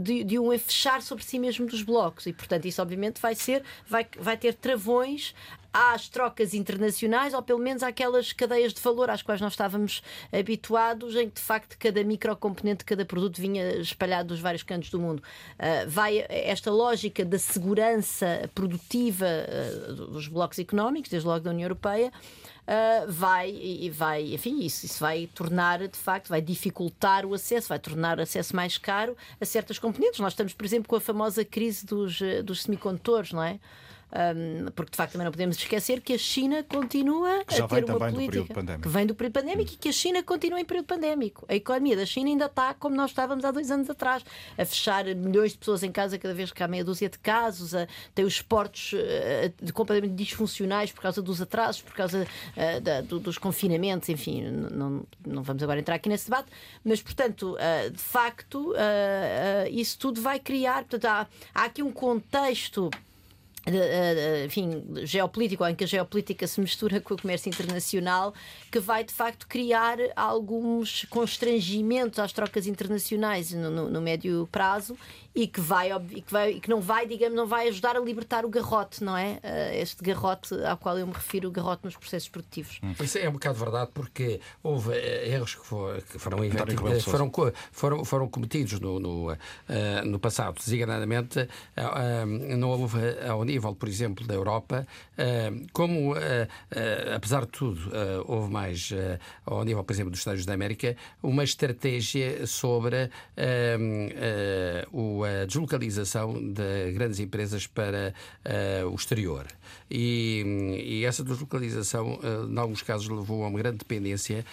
de, de um fechar sobre si mesmo dos blocos. E, portanto, isso, obviamente, vai ser. vai, vai ter travões às trocas internacionais ou pelo menos àquelas cadeias de valor às quais nós estávamos habituados, em que de facto cada microcomponente cada produto vinha espalhado dos vários cantos do mundo. Uh, vai esta lógica da segurança produtiva uh, dos blocos económicos, desde logo da União Europeia. Uh, vai e vai, enfim, isso, isso vai tornar, de facto, vai dificultar o acesso, vai tornar o acesso mais caro a certas componentes. Nós estamos, por exemplo, com a famosa crise dos, dos semicondutores, não é? Um, porque de facto também não podemos esquecer que a China continua que a ter uma política que vem do período pandémico e que a China continua em período pandémico. A economia da China ainda está como nós estávamos há dois anos atrás, a fechar milhões de pessoas em casa cada vez que há meia dúzia de casos, a, tem os portos uh, completamente disfuncionais por causa dos atrasos, por causa uh, da, do, dos confinamentos, enfim, não, não vamos agora entrar aqui nesse debate, mas portanto, uh, de facto, isso tudo vai criar, portanto, há, há aqui um contexto enfim, geopolítico, em que a geopolítica se mistura com o comércio internacional, que vai de facto criar alguns constrangimentos às trocas internacionais no, no, no médio prazo e que vai, e que vai e que não vai, digamos, não vai ajudar a libertar o garrote, não é? Eh, este garrote ao qual eu me refiro, o garrote nos processos produtivos. Hum. Isso é um bocado verdade porque houve eh, erros que, for, que foram, eh, foram, foram, foram cometidos no, no, no passado, designadamente não houve ao nível, por exemplo, da Europa, uh, como apesar de tudo houve mais ao nível, por exemplo, dos Estados da América, uma estratégia sobre a deslocalização de grandes empresas para o exterior. E, essa deslocalização, em alguns casos, levou a uma grande dependência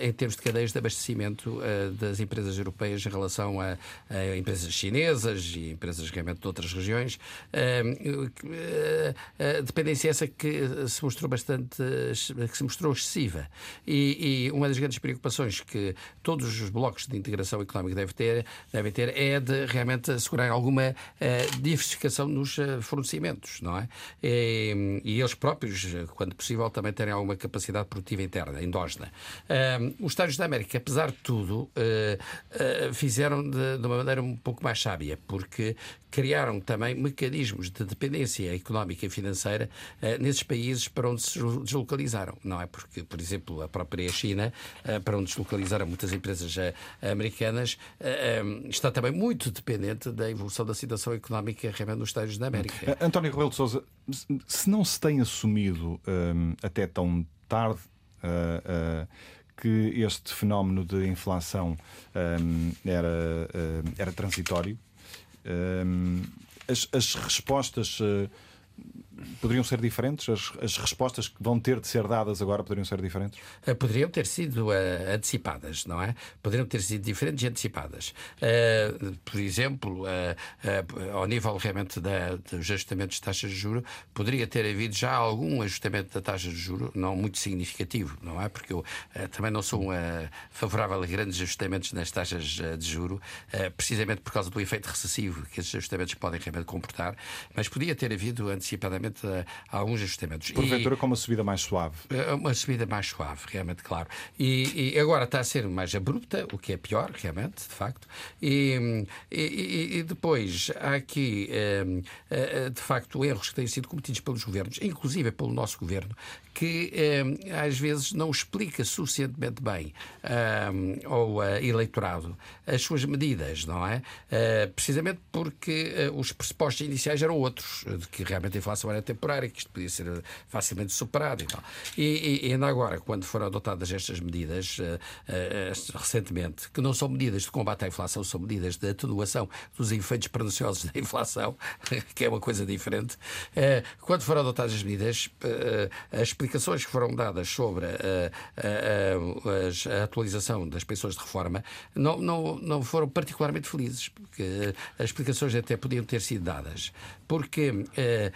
em termos de cadeias de abastecimento das empresas europeias em relação a, empresas chinesas e empresas realmente de outras regiões. Dependência essa que se mostrou bastante, que se mostrou excessiva. E, e uma das grandes preocupações que todos os blocos de integração económica devem ter, devem ter é de realmente assegurar alguma diversificação nos fornecimentos, não é? E, e, eles próprios, quando possível, também terem alguma capacidade produtiva interna, endógena. Os Estados da América, apesar de tudo, fizeram de, de uma maneira um pouco mais sábia, porque criaram também mecanismos de dependência económica e financeira uh, nesses países para onde se deslocalizaram, não é? Porque, por exemplo, a própria China, uh, para onde deslocalizaram muitas empresas uh, americanas, um, está também muito dependente da evolução da situação económica realmente nos Estados da América. António Rebelo de Sousa, se não se tem assumido um, até tão tarde que este fenómeno de inflação um, era, uh, era transitório. Um, as, as, respostas uh, poderiam ser diferentes? As, as, respostas que vão ter de ser dadas agora poderiam ser diferentes? Uh, poderiam ter sido uh, antecipadas, não é? Poderiam ter sido diferentes e antecipadas. Uh, por exemplo, ao nível realmente da, dos ajustamentos de taxas de juros, poderia ter havido já algum ajustamento da taxa de juros, não muito significativo, não é? Porque eu também não sou favorável a grandes ajustamentos nas taxas de juros, precisamente por causa do efeito recessivo que esses ajustamentos podem realmente comportar, mas podia ter havido antecipadamente a alguns ajustamentos. Porventura e, com uma subida mais suave. É, uma subida mais suave, realmente, claro. E, e, agora está a ser mais abrupta, o que é pior, realmente, de facto. E, e depois há aqui, ehm, eh, eh, de facto, erros que têm sido cometidos pelos governos, inclusive pelo nosso governo, que ehm, às vezes não explica suficientemente bem ehm, ao eh, eleitorado as suas medidas, não é? precisamente porque os pressupostos iniciais eram outros, de que realmente a inflação era temporária, que isto podia ser facilmente superado e tal. E, e ainda agora, quando foram adotadas estas medidas, uh, uh, recentemente, que não são medidas de combate à inflação, são medidas de atenuação dos efeitos perniciosos da inflação, que é uma coisa diferente, uh, quando foram adotadas as medidas, as explicações que foram dadas sobre a atualização das pensões de reforma não, não, não foram particularmente felizes, porque as explicações até podiam ter sido dadas. Porque eh,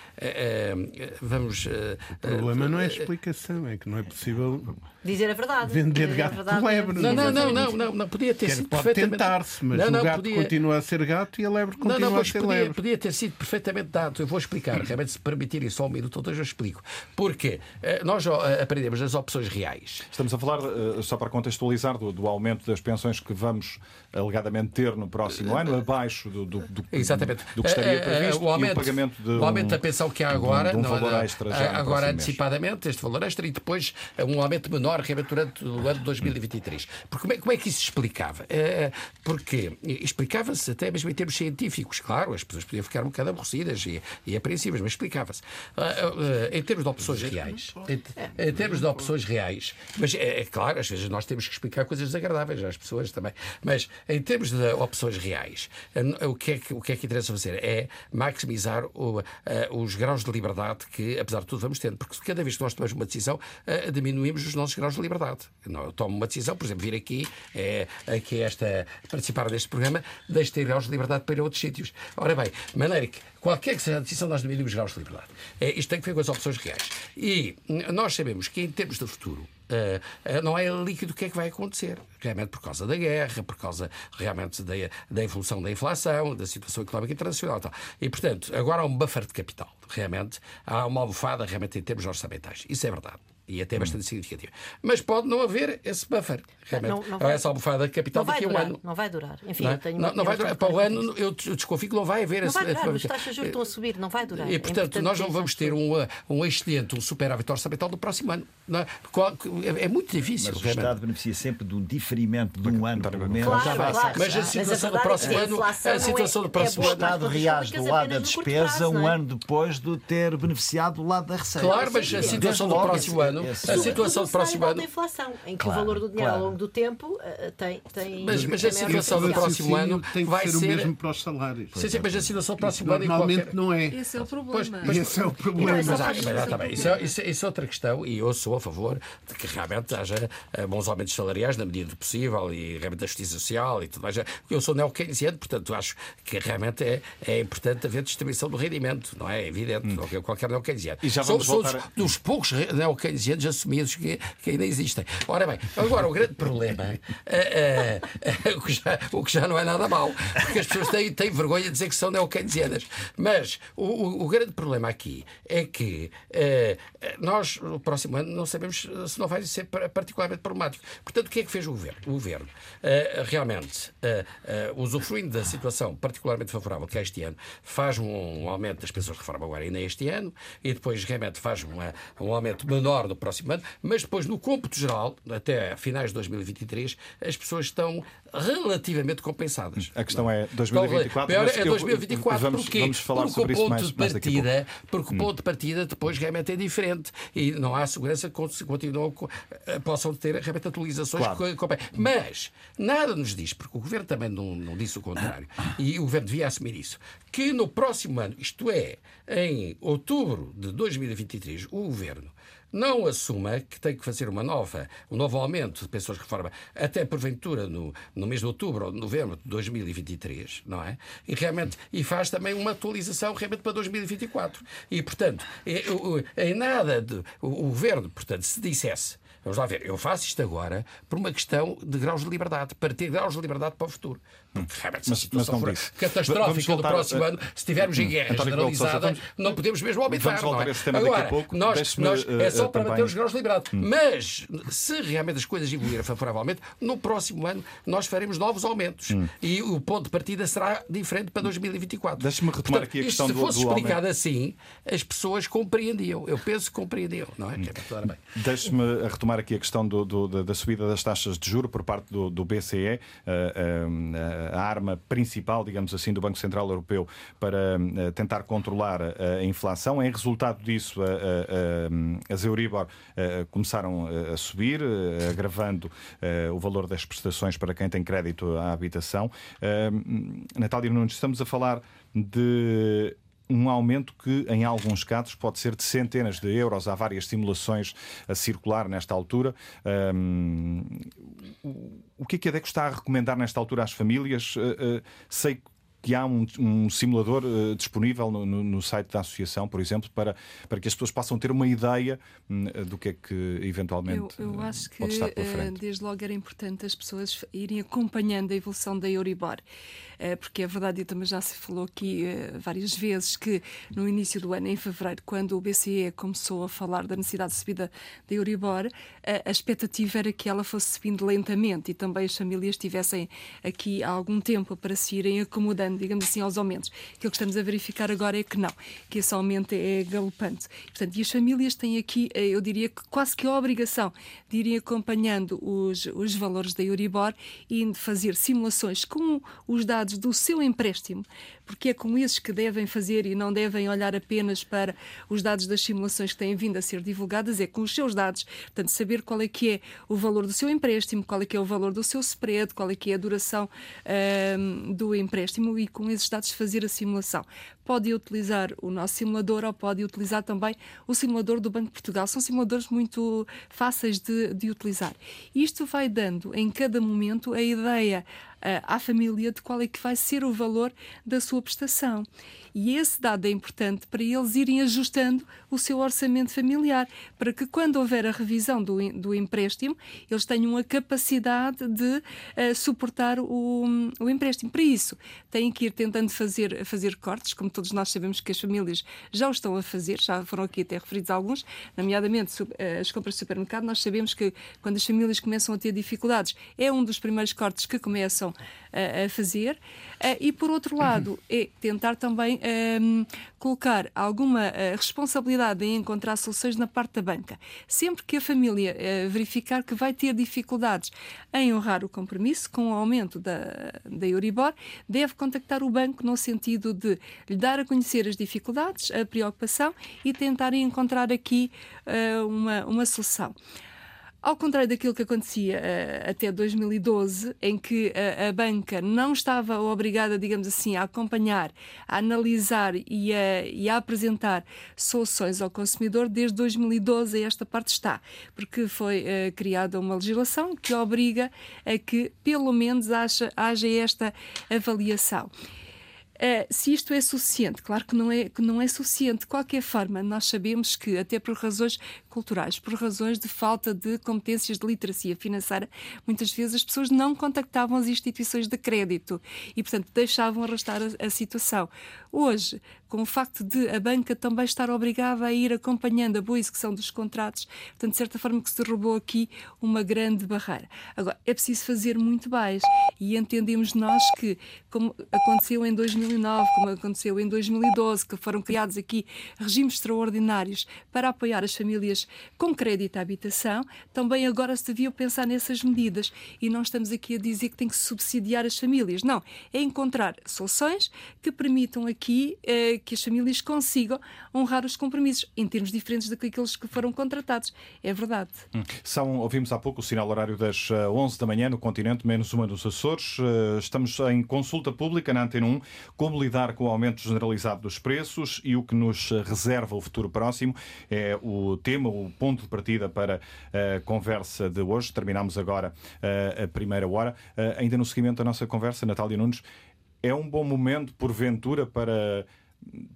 vamos. Eh, o problema não é a eh, explicação, é que não é possível. Dizer a verdade. Vender Dizer gato por lebre. Não, não, não, não, não, não, podia ter sido pode tentar-se, mas não, não, o gato podia... continua a ser gato e a lebre continua não, não, a ser podia, lebre. Podia ter sido perfeitamente dado. Eu vou explicar, realmente, se permitirem só um minuto ou dois, eu explico. Porque nós aprendemos as opções reais. Estamos a falar, só para contextualizar, do, do aumento das pensões que vamos alegadamente ter no próximo ano, abaixo do, do, do, Exatamente. do que estaria previsto, o aumento, e o pagamento de o aumento da pensão que há agora, de um, de um valor extra já agora antecipadamente, este valor extra, e depois um aumento menor realmente durante o ano de 2023. Porque como é, como é que isso se explicava? Porque explicava-se até mesmo em termos científicos, claro, as pessoas podiam ficar um bocado aborrecidas e, e apreensivas, mas explicava-se. Em termos de opções reais, em, em termos de opções reais, mas é, é claro, às vezes nós temos que explicar coisas desagradáveis às pessoas também, mas em termos de opções reais, o que é que, o que, é que interessa fazer? É maximizar o, uh, os graus de liberdade que, apesar de tudo, vamos tendo. Porque cada vez que nós tomamos uma decisão, uh, diminuímos os nossos graus de liberdade. Eu tomo uma decisão, por exemplo, vir aqui, é, aqui esta, participar deste programa, deixo de ter graus de liberdade para ir a outros sítios. Ora bem, maneira que qualquer que seja a decisão, nós diminuímos graus de liberdade. É, isto tem que ver com as opções reais. E nós sabemos que, em termos de futuro, não é líquido o que é que vai acontecer. Realmente por causa da guerra, por causa realmente da, da evolução da inflação, da situação económica internacional. E, tal. e, portanto, agora há um buffer de capital. Realmente há uma almofada realmente em termos orçamentais. Isso é verdade e até bastante significativa. Mas pode não haver esse buffer. Realmente. Não, não vai, essa almofada de capital daqui a um ano. Não vai durar. Enfim, não, tenho não, não vai durar. Para o ano, eu desconfio que não vai haver não esse. Vai durar, as taxas de juros estão a subir, não vai durar. E, portanto, é nós não vamos ter um, um excedente, um superávit orçamental do próximo ano. É? é muito difícil. Mas o Estado beneficia sempre de um diferimento de um ano, pelo menos. Claro, claro, mas a situação do próximo é ano. A situação do próximo ano. O Estado reage do lado da despesa um ano depois de ter beneficiado do lado da receita. Claro, mas a situação do próximo ano. A situação situação do próximo ano. da inflação, em que claro, o valor do dinheiro claro. ao longo do tempo uh, tem, tem. Mas, mas a situação do próximo ano tem que vai ser, ser o mesmo para os salários. Sim, sim, mas a situação do próximo ano. Normalmente qualquer... não é. Esse é o problema. Pois, mas, esse é o problema. Mas, mas, mas, mas, tá bem. Isso, é, isso, isso, é outra questão e eu sou a favor de que realmente haja uh, bons aumentos salariais na medida do possível e realmente a justiça social e tudo mais. Eu sou neo-keynesiano, portanto acho que realmente é, é importante haver distribuição do rendimento, não é? É evidente, hum. qualquer neo-keynesiano. E já vamos sou, voltar... dos, dos poucos neo-keynesianos assumidos que, que ainda existem. Ora bem, agora o grande problema, é, é, o, que já, o que já não é nada mau, porque as pessoas têm, têm vergonha de dizer que são neo-keynesianas. Mas o, o, o, grande problema aqui é que é, nós, no próximo ano, não sabemos se não vai ser particularmente problemático. Portanto, o que é que fez o governo? O governo, realmente, usufruindo da situação particularmente favorável que é este ano, faz um, um aumento das pensões de reforma agora ainda este ano e depois realmente faz uma, um aumento menor do próximo ano, mas depois, no cômputo geral, até finais de 2023, as pessoas estão relativamente compensadas. A questão é 2024. Então, é 2024 vamos, porque, vamos falar porque sobre o ponto isso mais, de mais partida, porque o ponto de partida depois realmente é diferente e não há segurança que continuam, eh, possam ter realmente atualizações. Claro. Que, mas nada nos diz, porque o governo também não, não disse o contrário, e o governo devia assumir isso, que no próximo ano, isto é, em outubro de 2023, o governo não assuma que tem que fazer uma nova, um novo aumento de pensões de reforma até porventura no, no mês de outubro ou novembro de 2023, não é? E realmente e faz também uma atualização realmente para 2024. E portanto, em nada de, o governo, portanto, se dissesse Vamos lá ver, eu faço isto agora por uma questão de graus de liberdade, para ter graus de liberdade para o futuro. Porque realmente, se a situação for catastrófica do próximo a... ano, se tivermos em guerra generalizada, vamos... não podemos mesmo aumentar. Vamos voltar é? a esse tema agora, daqui a pouco. Nós, nós, é só uh, para também... manter os graus de liberdade. Hum. Mas, se realmente as coisas evoluírem favoravelmente, no próximo ano nós faremos novos aumentos. Hum. E o ponto de partida será diferente para 2024. Deixe-me retomar Portanto, aqui a questão se do Se fosse do explicado aumento... assim, as pessoas compreendiam. Eu penso que compreendiam, não é? Hum. é Deixe-me retomar aqui a questão do, do, da, da, subida das taxas de juro por parte do, do BCE, a, a, a arma principal, digamos assim, do Banco Central Europeu para tentar controlar a inflação. Em resultado disso, as Euribor começaram a subir, agravando o valor das prestações para quem tem crédito à habitação. Natália Nunes, estamos a falar de um aumento que, em alguns casos, pode ser de centenas de euros. Há várias simulações a circular nesta altura. O que é que a DECO está a recomendar nesta altura às famílias? Uh, uh, sei que há um, um simulador uh, disponível no, no, site da associação, por exemplo, para, para que as pessoas possam ter uma ideia uh, do que é que eventualmente eu, eu acho que, pode estar pela frente. Desde logo era importante as pessoas irem acompanhando a evolução da Euribor. Eh, porque é verdade, e também já se falou aqui eh, várias vezes, que no início do ano, em fevereiro, quando o BCE começou a falar da necessidade de subida da Euribor, a expectativa era que ela fosse subindo lentamente e também as famílias tivessem aqui algum tempo para se irem acomodando, digamos assim, aos aumentos. Aquilo que estamos a verificar agora é que não, que esse aumento é galopante. Portanto, e as famílias têm aqui, eh, eu diria que quase que a obrigação de irem acompanhando os, os valores da Euribor e de fazer simulações com os dados dados do seu empréstimo, porque é com esses que devem fazer e não devem olhar apenas para os dados das simulações que têm vindo a ser divulgadas, é com os seus dados, portanto, saber qual é que é o valor do seu empréstimo, qual é que é o valor do seu spread, qual é que é a duração um, do empréstimo e com esses dados fazer a simulação. Pode utilizar o nosso simulador ou pode utilizar também o simulador do Banco de Portugal. São simuladores muito fáceis de, de utilizar. Isto vai dando em cada momento a ideia à família de qual é que vai ser o valor da sua prestação. E esse dado é importante para eles irem ajustando o seu orçamento familiar, para que quando houver a revisão do, do empréstimo, eles tenham a capacidade de uh, suportar o, o empréstimo. Para isso, têm que ir tentando fazer, fazer cortes, como todos nós sabemos que as famílias já o estão a fazer, já foram aqui até referidos alguns, nomeadamente eh, as compras de supermercado. Nós sabemos que quando as famílias começam a ter dificuldades, é um dos primeiros cortes que começam a fazer. Uh, e, por outro lado, é tentar também um, colocar alguma uh, responsabilidade em encontrar soluções na parte da banca. Sempre que a família verificar que vai ter dificuldades em honrar o compromisso com o aumento da, da Euribor, deve contactar o banco no sentido de lhe dar a conhecer as dificuldades, a preocupação e tentar encontrar aqui uh, uma, uma solução. Ao contrário daquilo que acontecia uh, até 2012, em que a, a, banca não estava obrigada, digamos assim, a acompanhar, a analisar e a, e a, apresentar soluções ao consumidor, desde 2012 esta parte está, porque foi uh, criada uma legislação que obriga a que, pelo menos, haja, haja esta avaliação. Uh, se isto é suficiente, claro que não é, que não é suficiente. De qualquer forma, nós sabemos que, até por razões culturais, por razões de falta de competências de literacia financeira, muitas vezes as pessoas não contactavam as instituições de crédito e, portanto, deixavam arrastar a, a situação. Hoje, com o facto de a banca também estar obrigada a ir acompanhando a boa execução dos contratos, portanto, de certa forma que se derrubou aqui uma grande barreira. Agora, é preciso fazer muito mais e entendemos nós que, como aconteceu em 2009, como aconteceu em 2012, que foram criados aqui regimes extraordinários para apoiar as famílias com crédito à habitação, também agora se devia pensar nessas medidas e não estamos aqui a dizer que tem que subsidiar as famílias. Não, é encontrar soluções que permitam aqui eh, que as famílias consigam honrar os compromissos em termos diferentes daqueles que foram contratados. É verdade. Hum. São, ouvimos há pouco o sinal horário das 11 eh, da manhã no continente, menos uma nos Açores. Eh, estamos em consulta pública na Antena 1 como lidar com o aumento generalizado dos preços e o que nos reserva o futuro próximo é o tema, o ponto de partida para a conversa de hoje. Terminamos agora eh, a primeira hora. Ainda no seguimento da nossa conversa, Natália Nunes, é um bom momento, porventura, para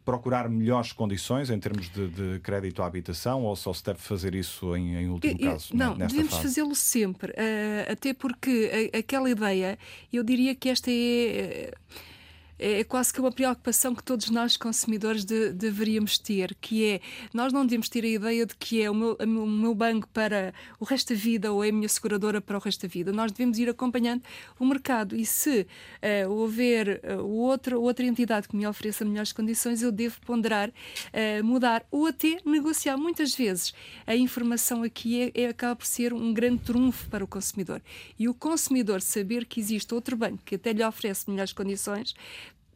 procurar melhores condições em termos de, de, crédito à habitação ou só se deve fazer isso em, em último caso? Não, devemos fazê-lo sempre, uh, até porque a, aquela ideia, eu diria que esta é. Uh, é, é quase que uma preocupação que todos nós consumidores de, deveríamos ter, que é nós não devemos ter a ideia de que é o meu, o meu banco para o resto da vida ou é a minha seguradora para o resto da vida. Nós devemos ir acompanhando o mercado e se uh, houver uh, outra, outra entidade que me ofereça melhores condições, eu devo ponderar, uh, mudar ou até negociar. Muitas vezes a informação aqui é, é, acaba por ser um grande trunfo para o consumidor. E o consumidor saber que existe outro banco que até lhe oferece melhores condições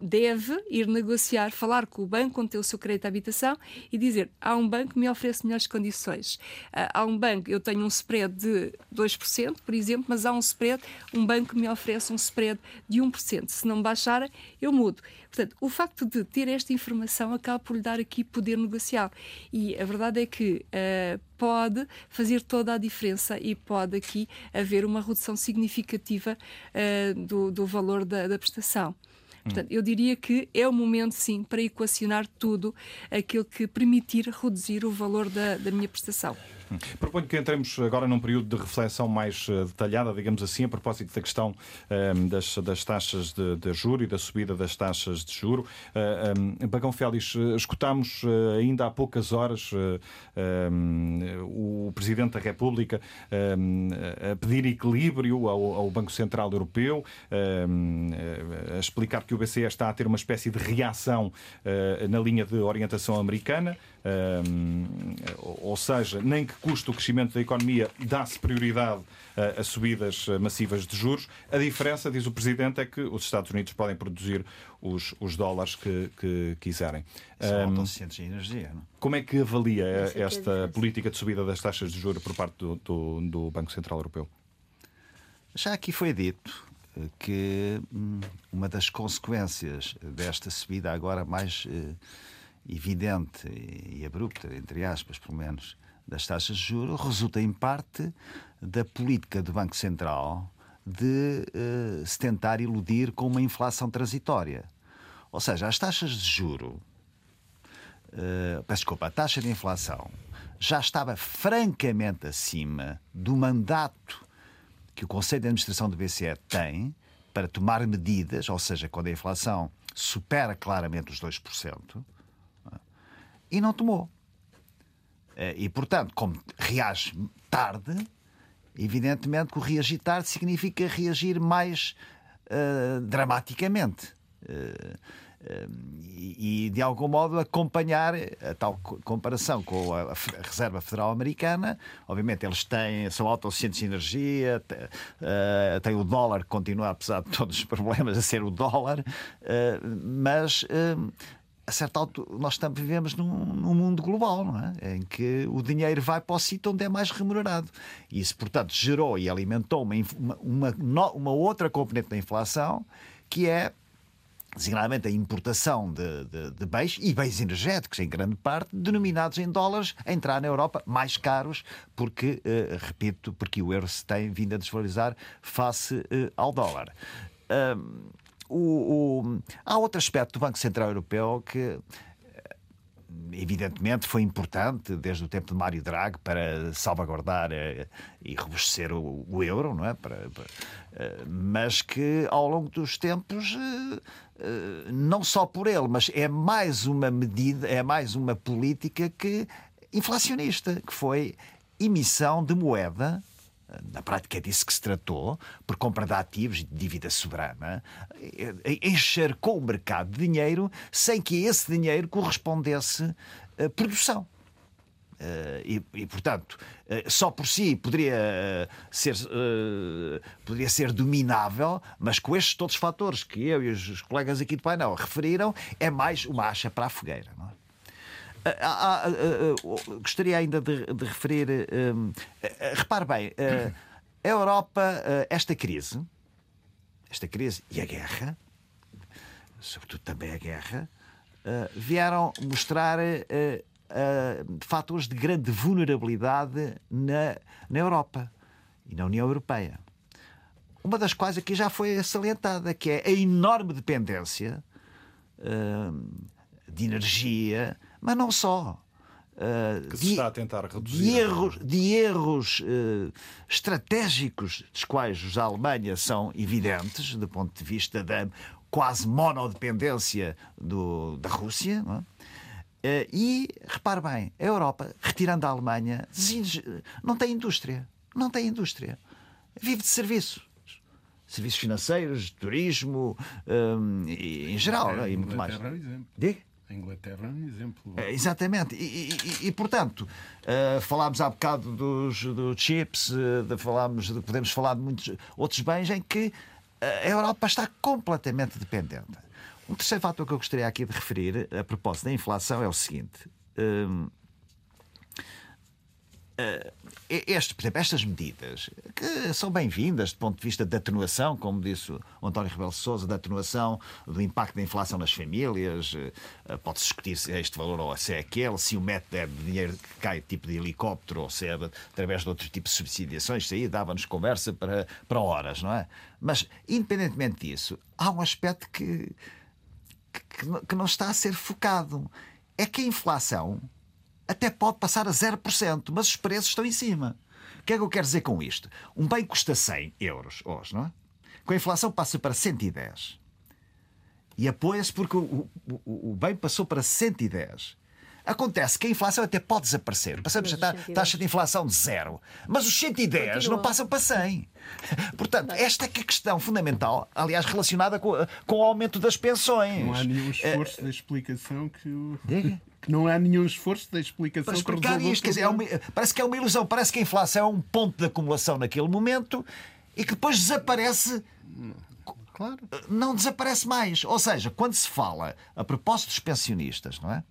deve ir negociar, falar com o banco onde tem o seu crédito de habitação e dizer: há um banco que me oferece melhores condições. Ah, há um banco, eu tenho um spread de 2%, por exemplo, mas há um spread, um banco que me oferece um spread de 1%. Se não baixar, eu mudo. Portanto, o facto de ter esta informação acaba por lhe dar aqui poder negocial. E a verdade é que uh, pode fazer toda a diferença e pode aqui haver uma redução significativa uh, do, do valor da, da prestação. Portanto, eu diria que é o momento, sim, para equacionar tudo aquilo que permitir reduzir o valor da, da minha prestação. Proponho que entremos agora num período de reflexão mais eh, detalhada, digamos assim, a propósito da questão um, ehm, das, das, taxas de, de juro e da subida das taxas de juro. Uh, um, ehm, Bagão Félix, eh, escutámos uh, ainda há poucas horas uh, um, o Presidente da República a pedir equilíbrio ao, ao Banco Central Europeu, a explicar que o BCE está a ter uma espécie de reação na linha de orientação americana. Um, ou seja, nem que custe o crescimento da economia, dá-se prioridade a, a, subidas massivas de juros. A diferença, diz o Presidente, é que os Estados Unidos podem produzir os, os dólares que, que quiserem. São um, autossuficientes em energia. Não? Como é que avalia é esta é política de subida das taxas de juros por parte do, do, do Banco Central Europeu? Já aqui foi dito que hum, uma das consequências desta subida agora mais eh, evidente e abrupta, entre aspas, pelo menos, das taxas de juros, resulta em parte da política do Banco Central de uh, se tentar iludir com uma inflação transitória. Ou seja, as taxas de juro, uh, peço desculpa, a taxa de inflação já estava francamente acima do mandato que o Conselho de Administração do BCE tem para tomar medidas, ou seja, quando a inflação supera claramente os 2%, e não tomou. Eh, e, portanto, como reage tarde, evidentemente que o reagir tarde significa reagir mais uh, dramaticamente. Uh, uh, e, e, de algum modo, acompanhar a tal comparação com a, a Reserva Federal Americana. Obviamente, eles têm, são autossuficientes de energia, têm o dólar que continua, apesar de todos os problemas, a ser o dólar, mas a certa altura, nós estamos, vivemos num, num, mundo global, não é? Em que o dinheiro vai para o sítio onde é mais remunerado. Isso, portanto, gerou e alimentou uma, uma, uma outra componente da inflação, que é designadamente a importação de, de, de, bens e bens energéticos, em grande parte, denominados em dólares, a entrar na Europa mais caros, porque, uh, repito, porque o euro se tem vindo a desvalorizar face uh, ao dólar. Uh, o, o, há outro aspecto do Banco Central Europeu que evidentemente foi importante desde o tempo de Mário Draghi para salvaguardar uh, e robustecer o, o, euro, não é? Para, para, uh, mas que ao longo dos tempos, não só por ele, mas é mais uma medida, é mais uma política que inflacionista, que foi emissão de moeda na prática é disso que se tratou, por compra de ativos e de dívida soberana, encharcou o mercado de dinheiro sem que esse dinheiro correspondesse a produção. Uh, e, e, portanto, uh, só por si poderia, uh, ser, poderia ser dominável, mas com estes todos os fatores que eu e os colegas aqui do painel referiram, é mais uma acha para a fogueira. Não é? Ah, ah, ah, gostaria ainda de, de referir. repare bem, a Europa, esta crise, esta crise e a guerra, sobretudo também a guerra, vieram mostrar fatores de grande vulnerabilidade na, na Europa e na União Europeia. Uma das quais aqui já foi salientada, que é a enorme dependência de energia mas não só. Uh, que se de, está a tentar reduzir. De erros, de erros uh, estratégicos, dos quais os da Alemanha são evidentes, do ponto de vista da quase monodependência do, da Rússia. É? uh, e, repare bem, a Europa, retirando a Alemanha, não tem indústria. Não tem indústria. Vive de serviços. Serviços financeiros, turismo, um, em geral, é, e muito mais. Diga? A Inglaterra é um exemplo. É, exatamente. E, e, e portanto, uh, falámos há bocado dos, dos chips, uh, de, falámos, de, podemos falar de muitos outros bens em que a Europa está completamente dependente. Um terceiro fator que eu gostaria aqui de referir, a propósito da inflação, é o seguinte. Eh, este, por exemplo, estas medidas, que são bem-vindas do ponto de vista da atenuação, como disse o António Rebelo Souza, da atenuação do impacto da inflação nas famílias, eh, pode-se discutir se é este valor ou se é aquele, se o método é de dinheiro que cai tipo de helicóptero ou se é através de outro tipo de subsidiações, isso aí dava-nos conversa para, para horas, não é? Mas, independentemente disso, há um aspecto que, que, que não está a ser focado. É que a inflação até pode passar a 0%, mas os preços estão em cima. O que é que eu quero dizer com isto? Um bem custa 100 euros hoje, não é? Com a inflação passa para 110. E apoia-se porque o, o, o bem passou para 110. Acontece que a inflação até pode desaparecer. Passamos a taxa de inflação de zero. Mas os 110 Continua. não passam para 100. Portanto, esta é que é a questão fundamental, aliás, relacionada com, com o aumento das pensões. Não há nenhum esforço é... de explicação que o. Diga que não há nenhum esforço da explicação para explicar isto. Quer dizer, é uma, parece que é uma ilusão, parece que a inflação é um ponto de acumulação naquele momento e que depois desaparece. Claro. Não desaparece mais. Ou seja, quando se fala a propósito dos pensionistas, não é?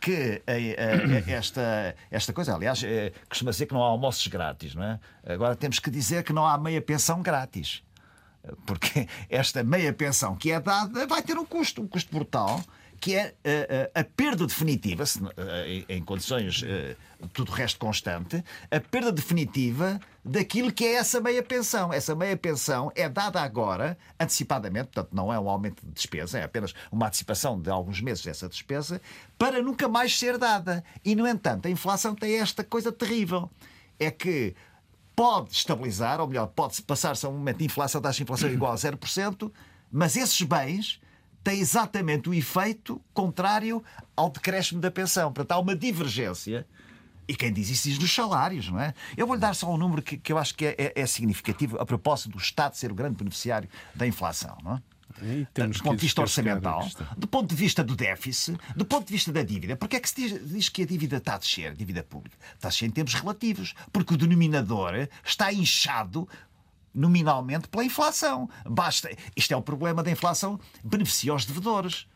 que eh, eh, esta, esta coisa, aliás, é, costuma dizer que não há almoços grátis, não é? Agora temos que dizer que não há meia pensão grátis. Porque esta meia pensão que é dada vai ter um custo, um custo brutal que é a, eh, eh, a perda definitiva, se, eh, em condições tudo o resto constante, a perda definitiva daquilo que é essa meia pensão. Essa meia pensão é dada agora, antecipadamente, portanto, não é um aumento de despesa, é apenas uma antecipação de alguns meses dessa despesa, para nunca mais ser dada. E, no entanto, a inflação tem esta coisa terrível: é que pode estabilizar, ou melhor, pode passar-se a um momento de inflação, taxa de inflação igual a 0%, mas esses bens tem exatamente o efeito contrário ao decréscimo da pensão. Portanto, há uma divergência. E quem diz isso diz dos salários, não é? Eu vou-lhe dar só um número que, que eu acho que é, é, é, significativo a propósito do Estado ser o grande beneficiário da inflação, não é? do ponto de vista orçamental, do ponto de vista do déficit, do ponto de vista da dívida. Porque é que se diz, diz, que a dívida está a descer, a dívida pública? Está a descer em termos relativos, porque o denominador está inchado nominalmente pela inflação. Basta. Isto é o problema da inflação, beneficia os devedores.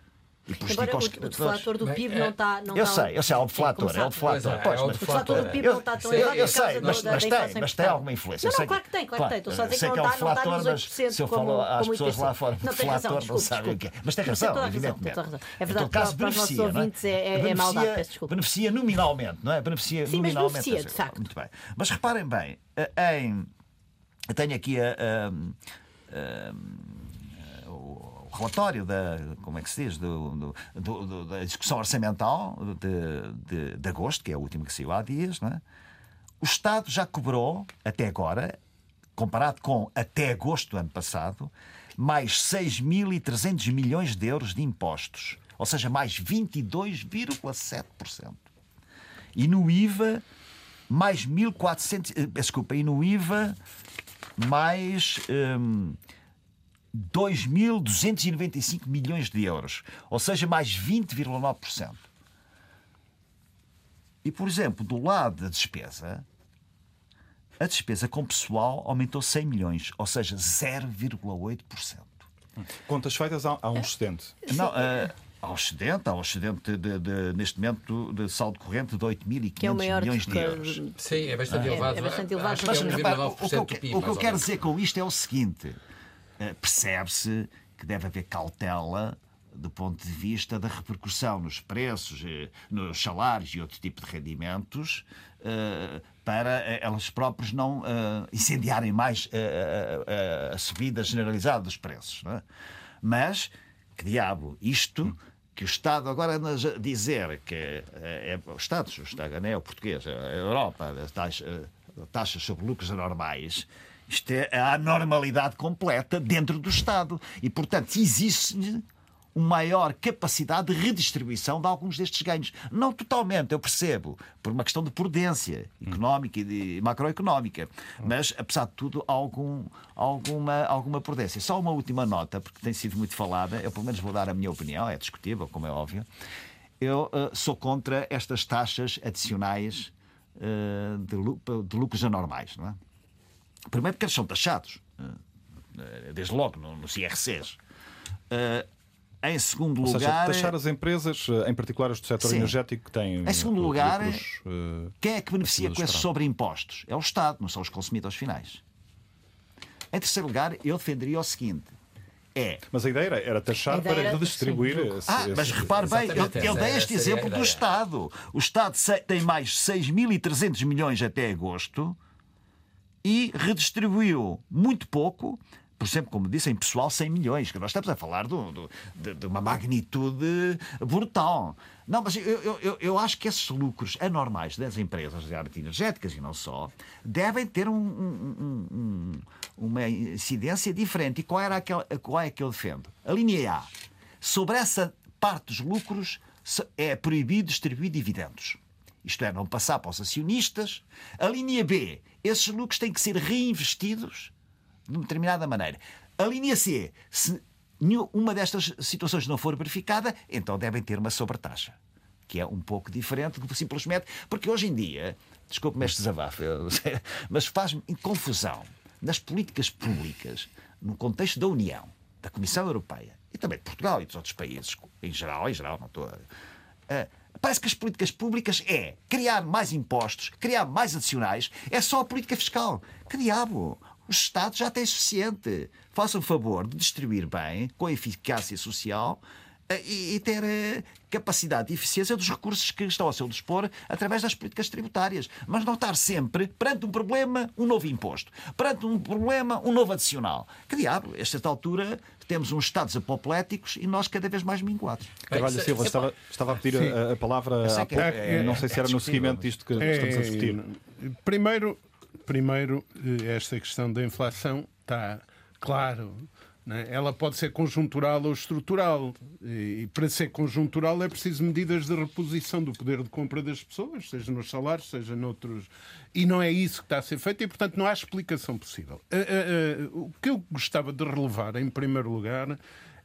Embora o, o deflator do PIB não está. Não eu tá sei, eu sei, é o deflator, é o deflator. É, é, o deflator do PIB não está tão elevado. Eu, sei, mas, mas, tem, mas tem alguma influência. Não, não, claro que tem, claro que tem. Estou só a dizer que não está, não está nos 8% Se eu falo às pessoas lá fora, o deflator não sabem o que é. Mas tem razão, evidentemente. É verdade, para os nossos ouvintes é maldade, peço desculpa. Beneficia nominalmente, não é? Beneficia nominalmente. Sim, mas beneficia, de facto. Muito bem. Mas reparem bem, em tenho aqui a, a, a, o relatório da, como é que se diz, do, do, do, da discussão orçamental de, de, de, agosto, que é o último que saiu há dias, é? o Estado já cobrou, até agora, comparado com até agosto do ano passado, mais 6.300 milhões de euros de impostos, ou seja, mais 22,7%. E no IVA, mais 1.400. Eh, desculpa, e no IVA, mais. Hum, 2.295 milhões de euros, ou seja, mais 20,9%. E, por exemplo, do lado da despesa, a despesa com pessoal aumentou 100 milhões, ou seja, 0,8%. Contas feitas há, há um excedente. Não, uh, há um excedente, um excedente de, de, neste momento de saldo corrente de 8.500 é milhões de euros. Sim, é bastante ah, elevado. É, é bastante elevado. Mas, mas, repara, o, que eu, PIB, o que eu quero dizer com isto é o seguinte: uh, percebe-se que deve haver cautela do ponto de vista da repercussão nos preços, eh, nos salários e outro tipo de rendimentos, para elas próprias não incendiarem mais a subida generalizada dos preços. É? Mas que diabo, isto que o Estado agora a dizer que é, é o Estado, o Estado, não é o português, a Europa, taxas, taxas sobre lucros anormais, isto é a anormalidade completa dentro do Estado. E, portanto, existe uma maior capacidade de redistribuição de alguns destes ganhos. Não totalmente, eu percebo, por uma questão de prudência económica e de macroeconómica. Mas, apesar de tudo, algum, alguma, alguma prudência. Só uma última nota, porque tem sido muito falada, eu pelo menos vou dar a minha opinião, é discutível, como é óbvio. Eu uh, sou contra estas taxas adicionais uh, de, de, lucros anormais. Não é? Primeiro porque eles são taxados, uh, desde logo no, nos IRCs. Em segundo Ou lugar. Seja, taxar as empresas, eh, em particular as do setor sim. energético, que têm. Em segundo lugar, lucros, uh, quem é que beneficia com esses sobreimpostos? É o Estado, não são os consumidores finais. Em terceiro lugar, eu defenderia o seguinte. É. Mas a ideia era, era taxar para era redistribuir. Esse, ah, mas repare bem, eu, eu dei este exemplo do Estado. O Estado tem mais 6.300 milhões até agosto e redistribuiu muito pouco por exemplo, como disse, em pessoal 100 milhões, que nós estamos a falar do, do, de, de, uma magnitude brutal. Não, mas eu, eu, eu acho que esses lucros anormais das empresas de área energéticas e não só, devem ter um, um, um, uma incidência diferente. E qual, era aquela, qual é que eu defendo? A linha A. Sobre essa parte dos lucros é proibido distribuir dividendos. Isto é, não passar para os acionistas. A linha B. Esses lucros têm que ser reinvestidos de uma determinada maneira. A linha C, se uma destas situações não for verificada, então devem ter uma sobretaxa. Que é um pouco diferente do simplesmente. Porque hoje em dia, desculpe-me este desabafo, mas faz-me confusão nas políticas públicas, no contexto da União, da Comissão Europeia e também de Portugal e dos outros países, em geral, em geral, não estou. Uh, Parece que as políticas públicas é criar mais impostos, criar mais adicionais, é só a política fiscal. Que diabo? Os Estados já têm suficiente. Façam favor de distribuir bem, com eficácia social, eh, e, ter eh, capacidade e eficiência dos recursos que estão ao seu dispor através das políticas tributárias. Mas não estar sempre perante um problema, um novo imposto. Perante um problema, um novo adicional. Que diabo, a esta altura temos uns Estados apopléticos e nós cada vez mais minguados. Carvalho Silva, estava, estava a pedir a, a, palavra há pouco. É, não sei se era no seguimento disto que é, estamos a discutir. Primeiro, primeiro, eh, esta questão da inflação está claro. Né? Ela pode ser conjuntural ou estrutural. E para ser conjuntural é preciso medidas de reposição do poder de compra das pessoas, seja nos salários, seja noutros. E não é isso que está a ser feito e, portanto, não há explicação possível. Uh, uh, o que eu gostava de relevar, em primeiro lugar,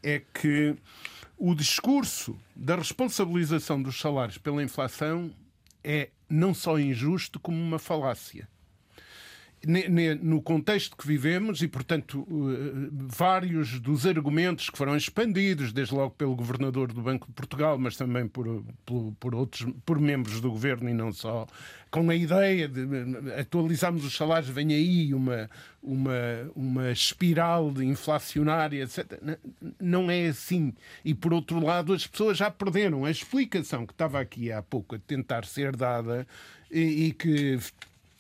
é que o discurso da responsabilização dos salários pela inflação é não só injusto, como uma falácia no contexto que vivemos e, portanto, eh, vários dos argumentos que foram expandidos, desde logo pelo governador do Banco de Portugal, mas também por, por, por outros, por membros do governo e não só, com a ideia de eh, atualizarmos os salários, vem aí uma, uma, uma espiral inflacionária, etc. Não é assim. E, por outro lado, as pessoas já perderam a explicação que estava aqui há pouco a tentar ser dada e, e que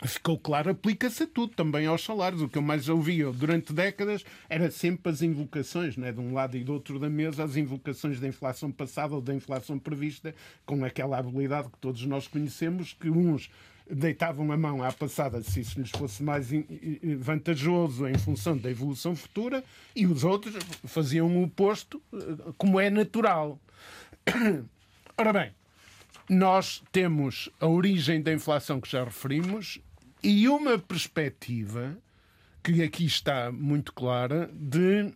ficou claro, aplica-se a tudo, também aos salários. O que eu mais ouvia durante décadas era sempre as invocações, né, de um lado e do outro da mesa, as invocações da inflação passada ou da inflação prevista, com aquela habilidade que todos nós conhecemos, que uns deitavam a mão à passada se isso lhes fosse mais vantajoso em função da evolução futura e os outros faziam o oposto, eh, como é natural. Ora bem, nós temos a origem da inflação que já referimos e uma perspectiva que aqui está muito clara de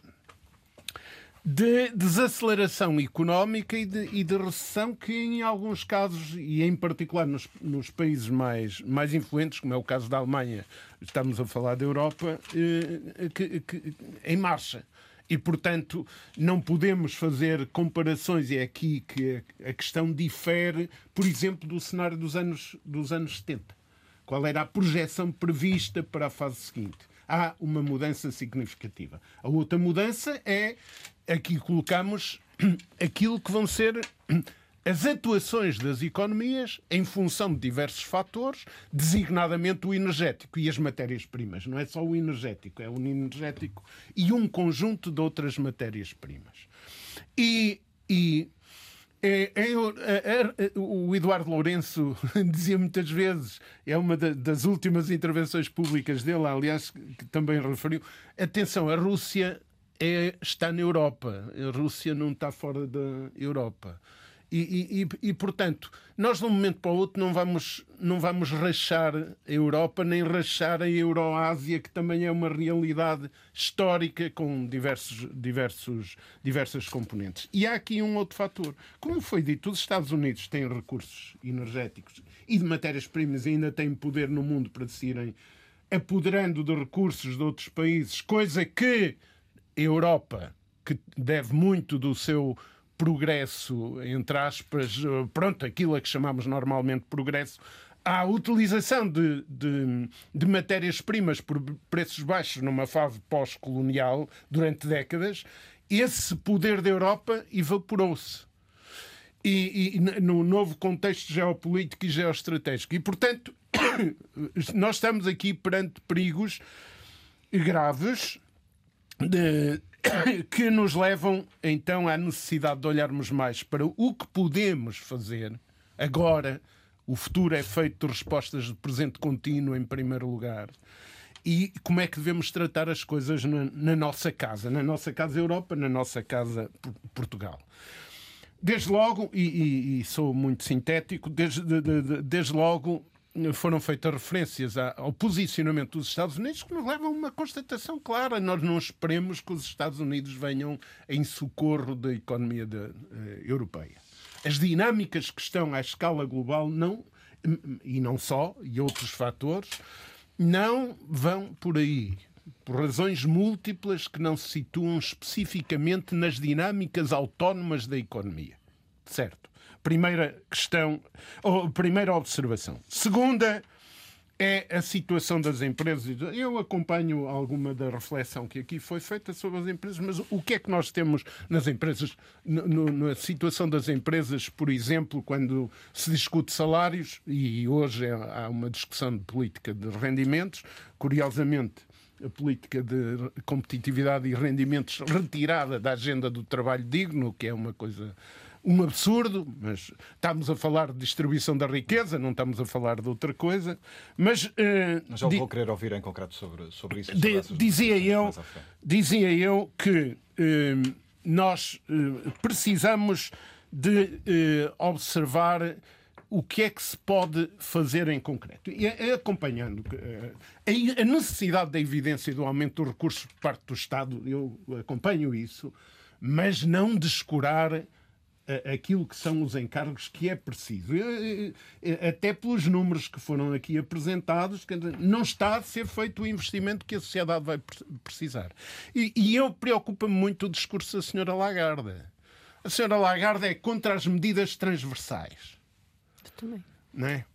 de desaceleração económica e de, e de, recessão que, em alguns casos, e em particular nos, nos, países mais, mais influentes, como é o caso da Alemanha, estamos a falar da Europa, eh, que, que, em marcha. E, portanto, não podemos fazer comparações, é aqui que a questão difere, por exemplo, do cenário dos anos, dos anos 70. Qual era a projeção prevista para a fase seguinte? há uma mudança significativa. A outra mudança é aqui colocamos aquilo que vão ser as atuações das economias em função de diversos fatores, designadamente o energético e as matérias-primas. Não é só o energético, é o energético e um conjunto de outras matérias-primas. E, e é, é, é, é, o Eduardo Lourenço dizia muitas vezes, é uma da, das últimas intervenções públicas dele, aliás, que também referiu. Atenção, a Rússia é, está na Europa, a Rússia não está fora da Europa. E, e, e, portanto, nós de um momento para o outro não vamos, não vamos rachar a Europa, nem rachar a Euroásia, que também é uma realidade histórica com diversos, diversos, diversas componentes. E há aqui um outro fator. Como foi dito, os Estados Unidos têm recursos energéticos e de matérias-primas e ainda têm poder no mundo para se irem apoderando de recursos de outros países, coisa que a Europa, que deve muito do seu progresso, entre aspas, pronto, aquilo a que chamamos normalmente progresso, à utilização de, de, de matérias-primas por preços baixos numa fase pós-colonial durante décadas, esse poder da Europa evaporou-se. E, e, no novo contexto geopolítico e geoestratégico. E, portanto, nós estamos aqui perante perigos graves de, que nos levam então à necessidade de olharmos mais para o que podemos fazer agora. O futuro é feito de respostas de presente contínuo, em primeiro lugar. E como é que devemos tratar as coisas na, na nossa casa, na nossa casa Europa, na nossa casa Portugal. Desde logo, e, e, e sou muito sintético, desde, de, de, desde logo foram feitas referências ao posicionamento dos Estados Unidos que nos levam a uma constatação clara. Nós não esperemos que os Estados Unidos venham em socorro da economia de, uh, europeia. As dinâmicas que estão à escala global não, e não só, e outros fatores, não vão por aí. Por razões múltiplas que não se situam especificamente nas dinâmicas autónomas da economia. Certo? Primeira questão, ou primeira observação. Segunda é a situação das empresas. Eu acompanho alguma da reflexão que aqui foi feita sobre as empresas, mas o que é que nós temos nas empresas, no, na situação das empresas, por exemplo, quando se discute salários, e hoje há uma discussão de política de rendimentos, curiosamente a política de competitividade e rendimentos retirada da agenda do trabalho digno, que é uma coisa um absurdo, mas estamos a falar de distribuição da riqueza, não estamos a falar de outra coisa. Mas, uh, mas já vou querer ouvir em concreto sobre, sobre isso. De, dizia, eu, dizia eu que uh, nós uh, precisamos de observar o que é que se pode fazer em concreto. E acompanhando a necessidade da evidência do aumento dos recursos por parte do Estado, eu acompanho isso, mas não descurar aquilo que são os encargos que é preciso. Até pelos números que foram aqui apresentados, não está a ser feito o investimento que a sociedade vai precisar. E, e eu preocupa-me muito o discurso da senhora Lagarde. A senhora Lagarde é contra as medidas transversais. Eu também. Não é?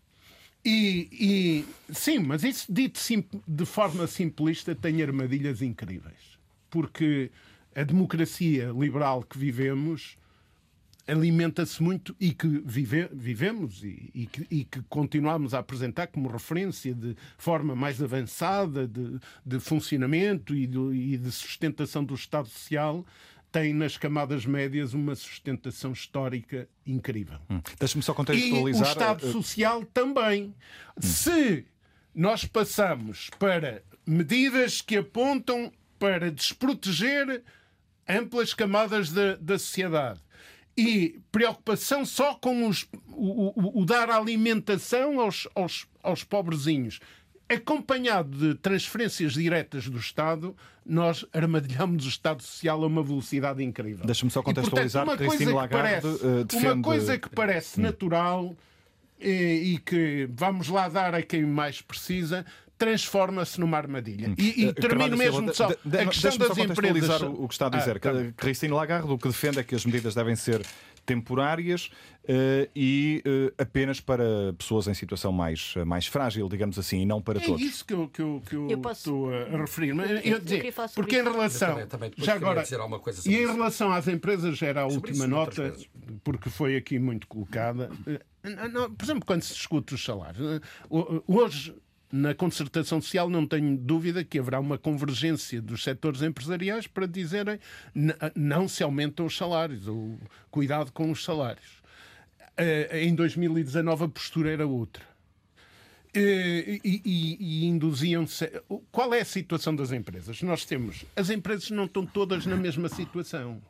E, e, sim, mas isso dito de forma simplista tem armadilhas incríveis. Porque a democracia liberal que vivemos alimenta-se muito e que vive, vivemos e, e, que, e, que, continuamos a apresentar como referência de forma mais avançada de, de funcionamento e de, e de sustentação do Estado Social, tem nas camadas médias uma sustentação histórica incrível. Hum. Deixa-me só contextualizar. E o Estado Social também. Hum. Se nós passamos para medidas que apontam para desproteger amplas camadas da, da sociedade e preocupação só com os, o, o, o dar alimentação aos, aos, aos pobrezinhos, acompanhado de transferências diretas do Estado, nós armadilhamos o Estado Social a uma velocidade incrível. Deixa-me só contextualizar. E, portanto, uma, coisa parece, uh, defende... uma coisa que parece natural e, e, que vamos lá dar a quem mais precisa, transforma-se numa armadilha. Hum. E, e uh, termino mesmo só. De, de, a questão das empresas. O que está a dizer. Ah, tá. Christine Lagarde o que defende é que as medidas devem ser temporárias uh, e uh, apenas para pessoas em situação mais, mais frágil, digamos assim, e não para é todos. É isso que eu, que eu, que eu, eu posso... estou a referir. Mas, eu, eu dizer, porque em relação. Também, também já agora, e em relação às empresas, era a última nota, porque foi aqui muito colocada. Por exemplo, quando se discute os salários, hoje na concertação social não tenho dúvida que haverá uma convergência dos setores empresariais para dizerem não se aumentam os salários, ou cuidado com os salários. Eh, em 2019 a postura era outra. Eh, e, e, e induziam-se. Qual é a situação das empresas? Nós temos. As empresas não estão todas na mesma situação.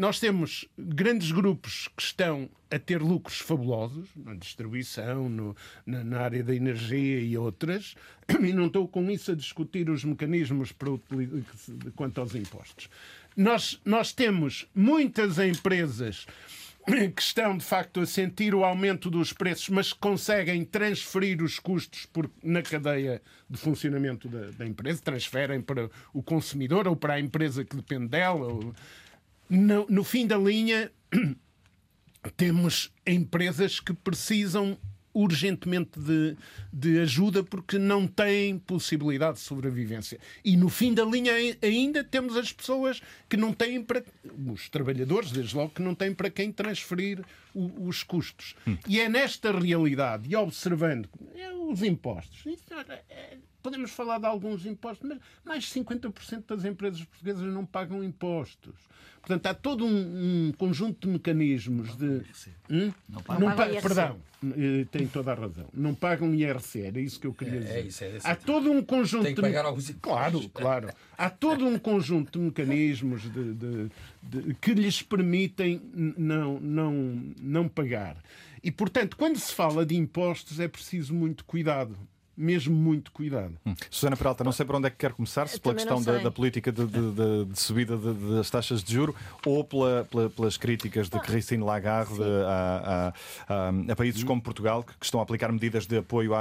Nós temos grandes grupos que estão a ter lucros fabulosos na distribuição, no, na, na, área da energia e outras, e não estou com isso a discutir os mecanismos para quanto aos impostos. Nós, nós temos muitas empresas que estão de facto a sentir o aumento dos preços, mas conseguem transferir os custos por, na cadeia de funcionamento da, da, empresa, transferem para o consumidor ou para a empresa que depende dela. Ou, no, no fim da linha, temos empresas que precisam urgentemente de, de, ajuda porque não têm possibilidade de sobrevivência. E no fim da linha ainda temos as pessoas que não têm para. os trabalhadores, desde logo, que não têm para quem transferir o, os custos. Hum. E é nesta realidade, e observando é, os impostos, é, podemos falar de alguns impostos, mas mais de 50% das empresas portuguesas não pagam impostos. Portanto, há todo um, um conjunto de mecanismos de. Hum? Não pagam. Não pagam perdão, eh, tem toda a razão. Não pagam IRC, era isso que eu queria é, dizer. É isso, é há todo um conjunto. Tem que pagar alguns impostos. Claro, claro. Há todo um conjunto de mecanismos de, de, de, que lhes permitem não, não, não pagar. E, portanto, quando se fala de impostos, é preciso muito cuidado mesmo muito cuidado. Hum. Susana Peralta, não sei para onde é que quer começar, se pela questão da, da, política de, de, de, de subida das taxas de juro ou pela, pela, pelas críticas de Christine Lagarde a, a, a, a, países como Portugal que, que, estão a aplicar medidas de apoio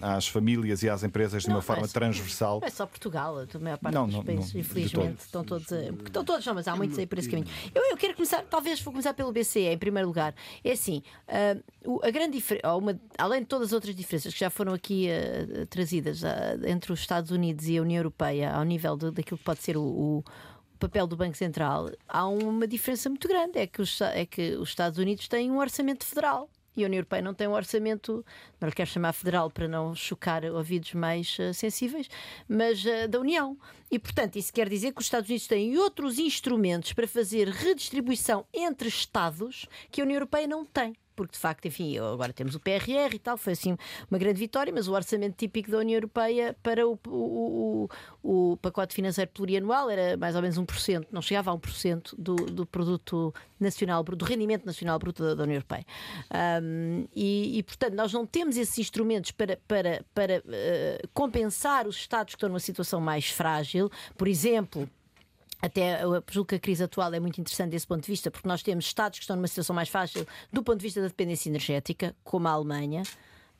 às famílias e às empresas de uma forma é transversal. Não é só Portugal, a maior parte não, dos não, países, não, infelizmente, estão todos, a, estão todos, não, mas há muitos aí por esse caminho. Eu, eu quero começar, talvez vou começar pelo BCE em primeiro lugar. É assim, uh, a grande diferença, além de todas as outras diferenças que já foram aqui uh, trazidas entre os Estados Unidos e a União Europeia ao nível de, daquilo que pode ser o, o papel do Banco Central, há uma diferença muito grande. É que, os, é que os Estados Unidos têm um orçamento federal e a União Europeia não tem um orçamento, não lhe quero chamar federal para não chocar ouvidos mais uh, sensíveis, mas uh, da União. E, portanto, isso quer dizer que os Estados Unidos têm outros instrumentos para fazer redistribuição entre Estados que a União Europeia não tem porque de facto, enfim, agora temos o PRR e tal, foi assim uma grande vitória, mas o orçamento típico da União Europeia para o, o, o, o pacote financeiro plurianual era mais ou menos 1%, não chegava a 1% do, do produto nacional, do rendimento nacional bruto da, da União Europeia. Um, e, e, portanto, nós não temos esses instrumentos para, para, para uh, compensar os Estados que estão numa situação mais frágil, por exemplo até eu julgo que a crise atual é muito interessante desse ponto de vista, porque nós temos Estados que estão numa situação mais fácil do ponto de vista da dependência energética, como a Alemanha.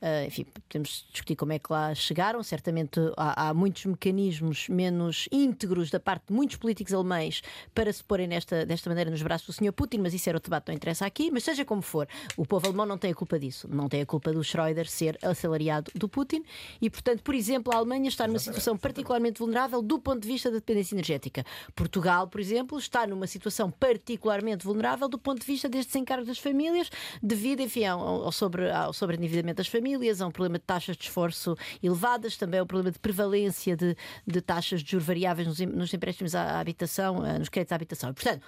Uh, enfim, podemos discutir como é que lá chegaram. Certamente há, há, muitos mecanismos menos íntegros da parte de muitos políticos alemães para se porem nesta, desta maneira nos braços do Sr. Putin, mas isso era o debate, não interessa aqui. Mas seja como for, o povo alemão não tem a culpa disso. Não tem a culpa do Schroeder ser assalariado do Putin e, portanto, por exemplo, a Alemanha está numa situação particularmente vulnerável do ponto de vista da dependência energética. Portugal, por exemplo, está numa situação particularmente vulnerável do ponto de vista deste desencargo das famílias, devido, enfim, ao, ao, sobre, ao sobreendividamento das famílias famílias, há um problema de taxas de esforço elevadas, também há um problema de prevalência de, de taxas de juros variáveis nos, nos empréstimos à habitação, eh, nos créditos à habitação. Portanto,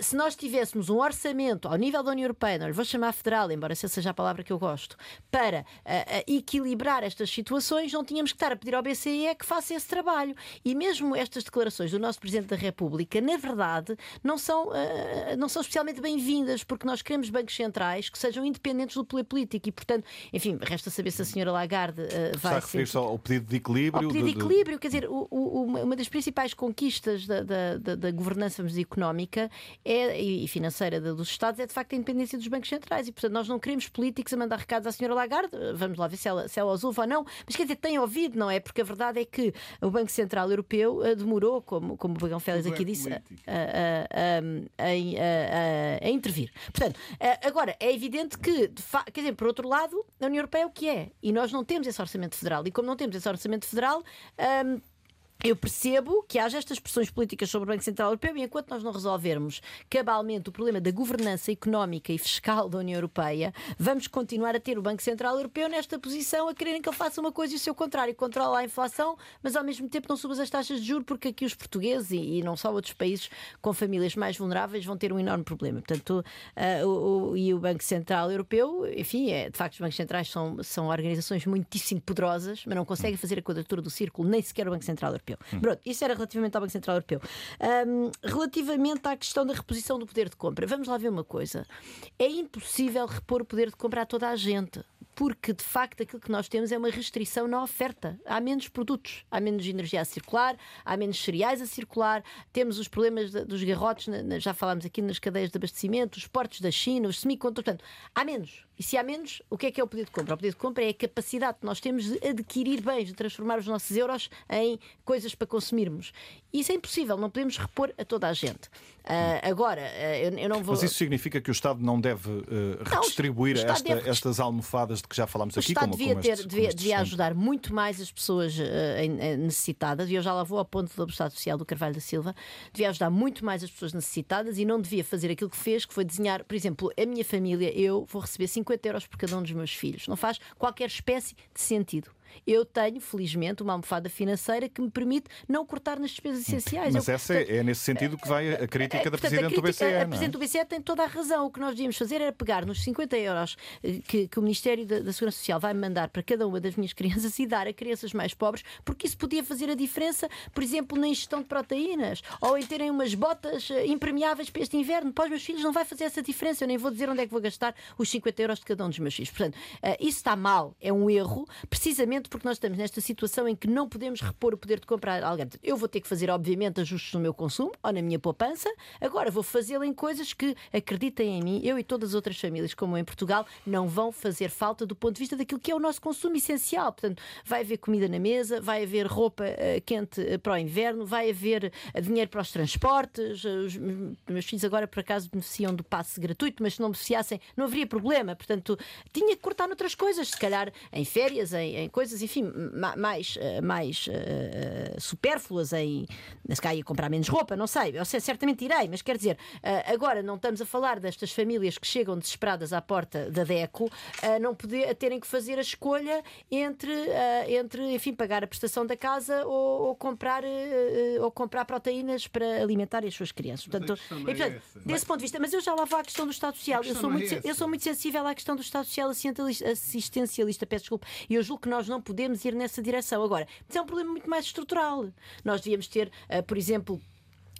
se nós tivéssemos um orçamento ao nível da União Europeia, não lhe vou chamar federal, embora essa seja a palavra que eu gosto, para uh, equilibrar estas situações, não tínhamos que estar a pedir ao BCE que faça esse trabalho. E mesmo estas declarações do nosso Presidente da República, na verdade, não são, uh, não são especialmente bem-vindas, porque nós queremos bancos centrais que sejam independentes do poder político. E, portanto, enfim, resta saber se a senhora Lagarde uh, vai. Está a referir-se ao pedido de equilíbrio? Ao pedido de, de equilíbrio, quer dizer, o, o, uma das principais conquistas da, da, da, da governança económica é, e financeira dos Estados é de facto a independência dos bancos centrais. E, portanto, nós não queremos políticos a mandar recados à senhora Lagarde, vamos lá ver se ela, se ela os ouve ou não, mas quer dizer, tem ouvido, não é? Porque a verdade é que o Banco Central Europeu uh, demorou, como, como o Bagão Félix aqui disse, a, a, a, a, intervir. Portanto, uh, agora, é evidente que, quer dizer, por outro lado, a União Europeia é o que é, e nós não temos esse orçamento federal, e como não temos esse orçamento federal, um, eu percebo que haja estas pressões políticas sobre o Banco Central Europeu e enquanto nós não resolvermos cabalmente o problema da governança económica e fiscal da União Europeia, vamos continuar a ter o Banco Central Europeu nesta posição a quererem que ele faça uma coisa e o seu contrário, controla a inflação, mas ao mesmo tempo não suba as taxas de juros porque aqui os portugueses e, não só outros países com famílias mais vulneráveis vão ter um enorme problema. Portanto, uh, o, o, e o Banco Central Europeu, enfim, é, de facto os bancos centrais são, são organizações muitíssimo poderosas, mas não conseguem fazer a quadratura do círculo, nem sequer o Banco Central Europeu. Europeu. Hum. Pronto, isso era relativamente ao Banco Central Europeu. Um, relativamente à questão da reposição do poder de compra, vamos lá ver uma coisa. É impossível repor o poder de compra a toda a gente porque de facto aquilo que nós temos é uma restrição na oferta. Há menos produtos, há menos energia a circular, há menos cereais a circular, temos os problemas de, dos garrotes, já falámos aqui nas cadeias de abastecimento, os portos da China, os semicondutores, portanto, há menos. E se há menos, o que é que é o pedido de compra? O pedido de compra é a capacidade que nós temos de adquirir bens, de transformar os nossos euros em coisas para consumirmos. Isso é impossível, não podemos repor a toda a gente. Uh, agora, uh, eu, eu, não vou. Mas isso significa que o Estado não deve uh, redistribuir não, esta, deve... estas almofadas de que já falámos o aqui? Estado como, devia, como ter, este, devia, devia ajudar muito mais as pessoas necessitadas, e eu já lá vou ao ponto do Estado Social do Carvalho da Silva, devia ajudar muito mais as pessoas necessitadas e não devia fazer aquilo que fez, que foi desenhar, por exemplo, a minha família, eu vou receber 50 euros por cada um dos meus filhos. Não faz qualquer espécie de sentido eu tenho, felizmente, uma almofada financeira que me permite não cortar nas despesas essenciais. Mas eu, essa é, é, nesse sentido que vai a crítica da Presidente do BCE. A, Presidente do BCE tem toda a razão. O que nós devíamos fazer era pegar nos 50 euros eh, que, que o Ministério da, da, Segurança Social vai mandar para cada uma das minhas crianças e dar a crianças mais pobres, porque isso podia fazer a diferença, por exemplo, na ingestão de proteínas ou em terem umas botas eh, impermeáveis para este inverno. Para os meus filhos não vai fazer essa diferença. Eu nem vou dizer onde é que vou gastar os 50 euros de cada um dos meus filhos. Portanto, isso está mal, é um erro, precisamente porque nós estamos nesta situação em que não podemos repor o poder de comprar alguém. Eu vou ter que fazer, obviamente, ajustes no meu consumo ou na minha poupança. Agora vou fazê-lo em coisas que, acreditem em mim, eu e todas as outras famílias, como em Portugal, não vão fazer falta do ponto de vista daquilo que é o nosso consumo essencial. Portanto, vai haver comida na mesa, vai haver roupa uh, quente uh, para o inverno, vai haver uh, dinheiro para os transportes. os meus filhos agora, por acaso, beneficiam do passe gratuito, mas se não beneficiassem, não haveria problema. Portanto, tinha que cortar noutras coisas, se calhar em férias, em, em coisas, enfim, mais, eh, mais uh, supérfluas em se calhar ia comprar menos roupa, não sei, eu sei, certamente irei, mas quer dizer, uh, agora não estamos a falar destas famílias que chegam desesperadas à porta da DECO a não poder a terem que fazer a escolha entre, entre enfim, pagar a prestação da casa ou, ou comprar, ou comprar proteínas para alimentar as suas crianças. Portanto, é portanto desse ponto de vista, mas eu já lá vou à questão do Estado Social. Eu sou, é muito, eu sou muito sensível à questão do Estado Social assistencialista, peço desculpa, e eu julgo que nós não podemos ir nessa direção. Agora, isso é um problema muito mais estrutural. Nós devíamos ter, uh, por exemplo,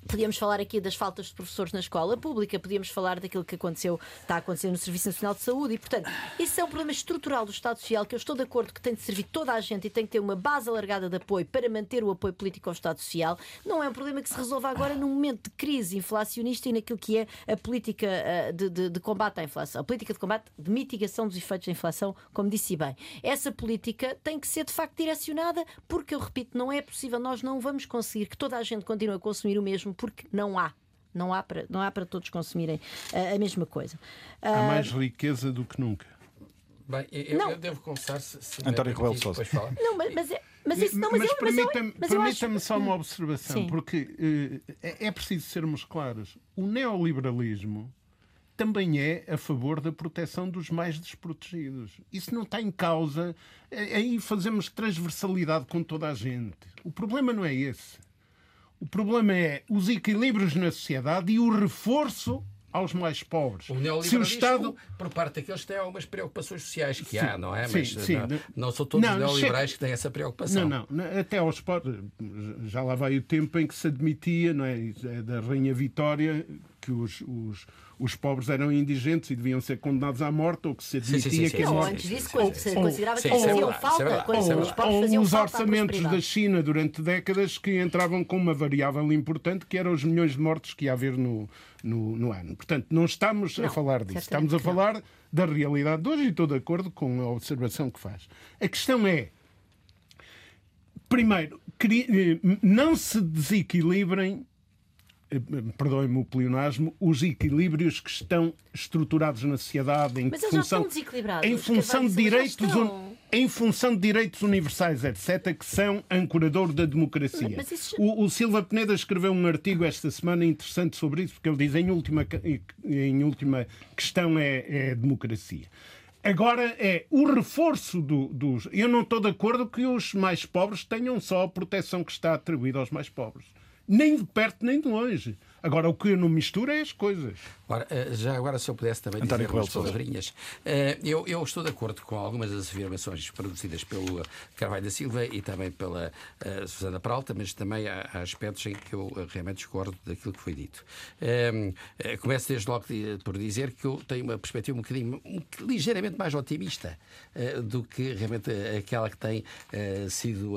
Podíamos falar aqui das faltas de professores na escola pública, podíamos falar daquilo que aconteceu, está a acontecer no Serviço Nacional de Saúde e, portanto, isso é um problema estrutural do Estado Social que eu estou de acordo que tem de servir toda a gente e tem que ter uma base alargada de apoio para manter o apoio político ao Estado Social. Não é um problema que se resolva agora num momento de crise inflacionista e naquilo que é a política uh, de, de, de, combate à inflação, a política de combate de mitigação dos efeitos da inflação, como disse bem. Essa política tem que ser de facto direcionada, porque eu repito, não é possível, nós não vamos conseguir que toda a gente continue a consumir o mesmo porque não há. Não há para, não há para todos consumirem uh, a mesma coisa. Uh, há mais riqueza do que nunca. Bem, eu, não. eu devo confessar se, se António Rebelo Sousa. Não, mas, mas, é, mas isso não, mas, mas permita-me permita acho... só uma observação, Sim. porque uh, é, é preciso sermos claros. O neoliberalismo também é a favor da proteção dos mais desprotegidos. Isso não está em causa. Aí fazemos transversalidade com toda a gente. O problema não é esse. O problema é os equilíbrios na sociedade e o reforço aos mais pobres. O neoliberalismo, se o Estado... por parte daqueles que têm algumas preocupações sociais que sim, há, não é? Sim, Mas sim. Não, não são todos não, neoliberais que têm essa preocupação. Não, não. Até aos pobres. Já lá vai o tempo em que se admitia, não é? é da Rainha Vitória, que os, os, os pobres eram indigentes e deviam ser condenados à morte, ou que se admitia sim, sim, sim, que... Não, antes disso, quando se considerava que eles faziam falta, quando os pobres faziam os orçamentos da China durante décadas que entravam com uma variável importante, que eram os milhões de mortes que ia haver no, no, no ano. Portanto, não estamos não, a falar disso. Estamos a falar não. da realidade de hoje e estou de acordo com a observação que faz. A questão é, primeiro, eh, não se desequilibrem perdoem-me o pleonasmo, os equilíbrios que estão estruturados na sociedade em Mas função, em função de direitos em função de direitos universais, etc., que são ancorador da democracia. Isso... O, o Silva Peneda escreveu um artigo esta semana interessante sobre isso, porque ele diz em última, em última questão é, é a democracia. Agora é o reforço do, dos. Eu não estou de acordo que os mais pobres tenham só a proteção que está atribuída aos mais pobres nem de perto nem de longe. Agora, o que eu não misturo é as coisas. Ora, eh, já agora, se eu pudesse também António dizer umas palavrinhas. Eh, eu, eu estou de acordo com algumas das afirmações produzidas pelo Carvalho da Silva e também pela uh, Susana Peralta, mas também há, há, aspectos em que eu realmente discordo daquilo que foi dito. Uh, começo desde logo por dizer que eu tenho uma perspectiva um bocadinho, um, ligeiramente mais otimista uh, do que realmente aquela que tem sido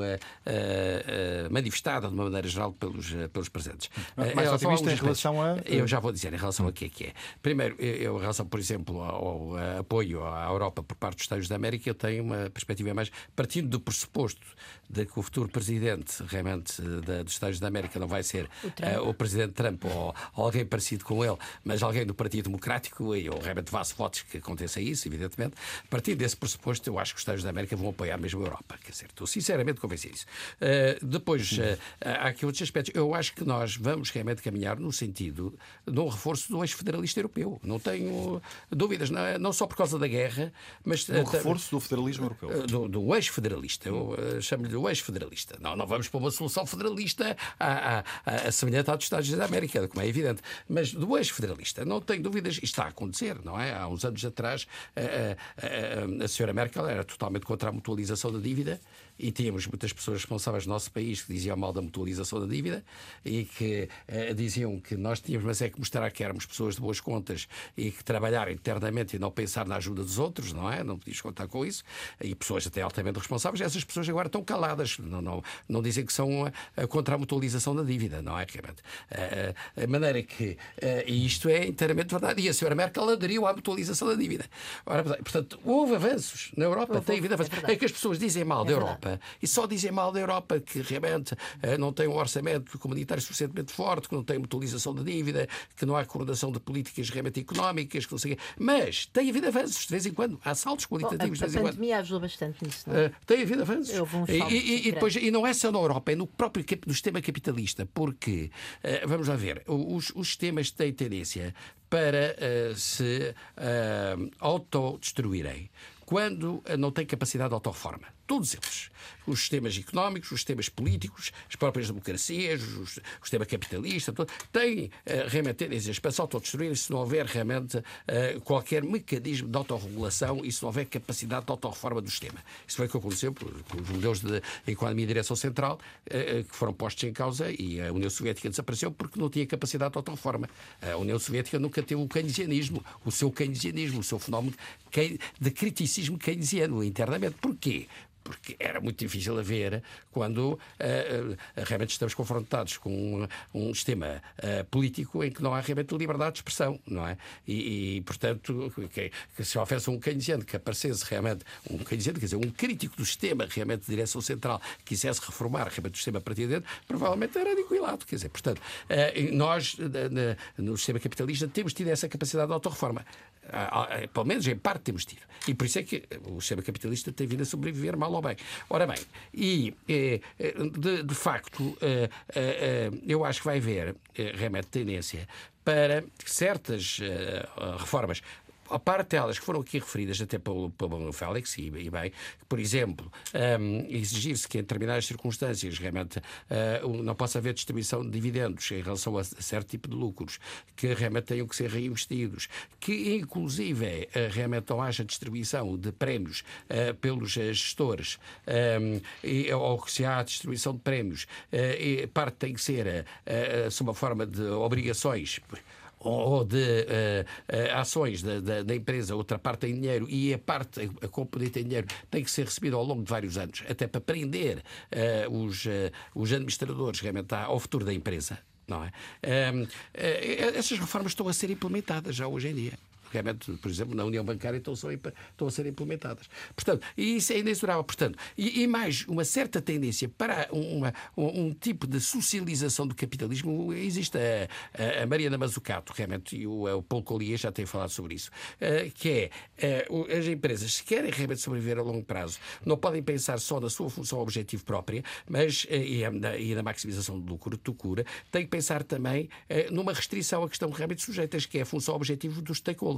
manifestada de uma maneira geral pelos, pelos presentes. Mais otimista em relação a. Eu já vou dizer em relação a que é que é. Primeiro, eu, em relação, por exemplo, ao, ao apoio à Europa por parte dos Estados da América, eu tenho uma perspectiva mais. partindo do pressuposto de que o futuro presidente, realmente, da, dos Estados da América não vai ser o, uh, o presidente Trump ou, ou, alguém parecido com ele, mas alguém do Partido Democrático, e eu realmente faço votos que aconteça isso, evidentemente. Partindo desse pressuposto, eu acho que os Estados da América vão apoiar mesmo a Europa. Quer dizer, estou sinceramente convencido disso. Uh, depois, uh, há aqui outros aspectos. Eu acho que nós vamos realmente caminhar no sentido de um reforço do eixo federalista europeu. Não tenho dúvidas, não, é, não só por causa da guerra, mas. No reforço do federalismo europeu. Do, do eixo federalista. Eu chamo-lhe do eixo federalista. Não, não vamos para uma solução federalista à, à, à semelhante à dos Estados da América, como é evidente. Mas do eixo federalista, não tenho dúvidas, isto está a acontecer, não é? Há uns anos atrás, a, a, a senhora Merkel era totalmente contra a mutualização da dívida e tínhamos muitas pessoas responsáveis do nosso país que diziam mal da mutualização da dívida e que eh, diziam que nós tínhamos, mas é que mostrar que éramos pessoas de boas contas e que trabalhar internamente e não pensar na ajuda dos outros, não é? Não podias contar com isso. E pessoas até altamente responsáveis, essas pessoas agora estão caladas, não, não, não dizem que são uh, contra a mutualização da dívida, não é? Realmente. Uh, a maneira que. E isto é inteiramente verdade. E a senhora Merkel aderiu à mutualização da dívida. Ora, portanto, houve avanços na Europa, houve, tem havido avanços. É, é, que as pessoas dizem mal é da Europa. Europa e só dizem mal da Europa que realmente eh, não tem um orçamento comunitário suficientemente forte, que não tem mutualização da dívida, que não há coordenação de políticas realmente económicas, que não sei Mas tem havido avanços de vez em quando. Há saltos qualitativos Bom, a, de vez em quando. A pandemia ajudou bastante nisso, não é? Uh, tem havido avanços. E, e, e, depois, e não é só na Europa, é no próprio no sistema capitalista, porque, uh, vamos lá ver, os, os sistemas têm tendência para uh, se uh, autodestruírem quando não têm capacidade de autorreforma. Todos eles. Os sistemas económicos, os sistemas políticos, as próprias democracias, o sistema capitalista, todo, têm uh, realmente tendências para se autodestruir se não houver realmente uh, qualquer mecanismo de autorregulação e se não houver capacidade de autorreforma do sistema. Isso foi o que aconteceu com os modelos de economia e direção central uh, que foram postos em causa e a União Soviética desapareceu porque não tinha capacidade de autorreforma. A União Soviética nunca teve o keynesianismo, o seu keynesianismo, o seu fenómeno de criticismo keynesiano internamente. Porquê? Porque era muito difícil a ver quando uh, uh, realmente estamos confrontados com um, um sistema uh, político em que não há realmente liberdade de expressão, não é? E, e portanto, que, que, se houvesse um keynesiano que aparecesse realmente, um keynesiano, quer dizer, um crítico do sistema realmente de direção central, quisesse reformar realmente o sistema dentro, provavelmente era aniquilado, quer dizer, portanto, nós, no sistema capitalista, temos tido essa capacidade de autorreforma. Pelo menos em parte temos tido. E por isso é que o sistema capitalista tem vindo a sobreviver mal ou bem. Ora bem, e eh, eh, de, de facto, eh, eu acho que vai haver realmente tendência para certas reformas a parte delas que foram aqui referidas até pelo, pelo Félix, e, e bem, por exemplo, um, exigir-se que em determinadas circunstâncias realmente uh, não possa haver distribuição de dividendos em relação a certo tipo de lucros, que realmente tenham que ser reinvestidos, que inclusive uh, realmente não haja distribuição de prémios uh, pelos gestores, um, e, ou que se há distribuição de prémios, parte tem que ser sob uma forma de obrigações ou de uh, uh, ações da, da, da, empresa, outra parte em dinheiro e a parte, a componente em dinheiro, tem que ser recebida ao longo de vários anos, até para prender uh, os, os administradores realmente ao futuro da empresa. Não é? essas reformas estão a ser implementadas já hoje em dia realmente, por exemplo, na União Bancária estão, estão a ser implementadas. Portanto, e isso é inexorável. Portanto, e, e mais uma certa tendência para uma, um, um, tipo de socialização do capitalismo. Existe a, a Mariana Mazzucato, realmente, e o, o Paulo Collier já tem falado sobre isso, uh, que é uh, as empresas, se querem realmente sobreviver a longo prazo, não podem pensar só na sua função objetivo própria, mas uh, e, na, e na maximização do lucro, do cura, têm que pensar também numa restrição a que estão realmente sujeitas, que é a função objetivo dos stakeholders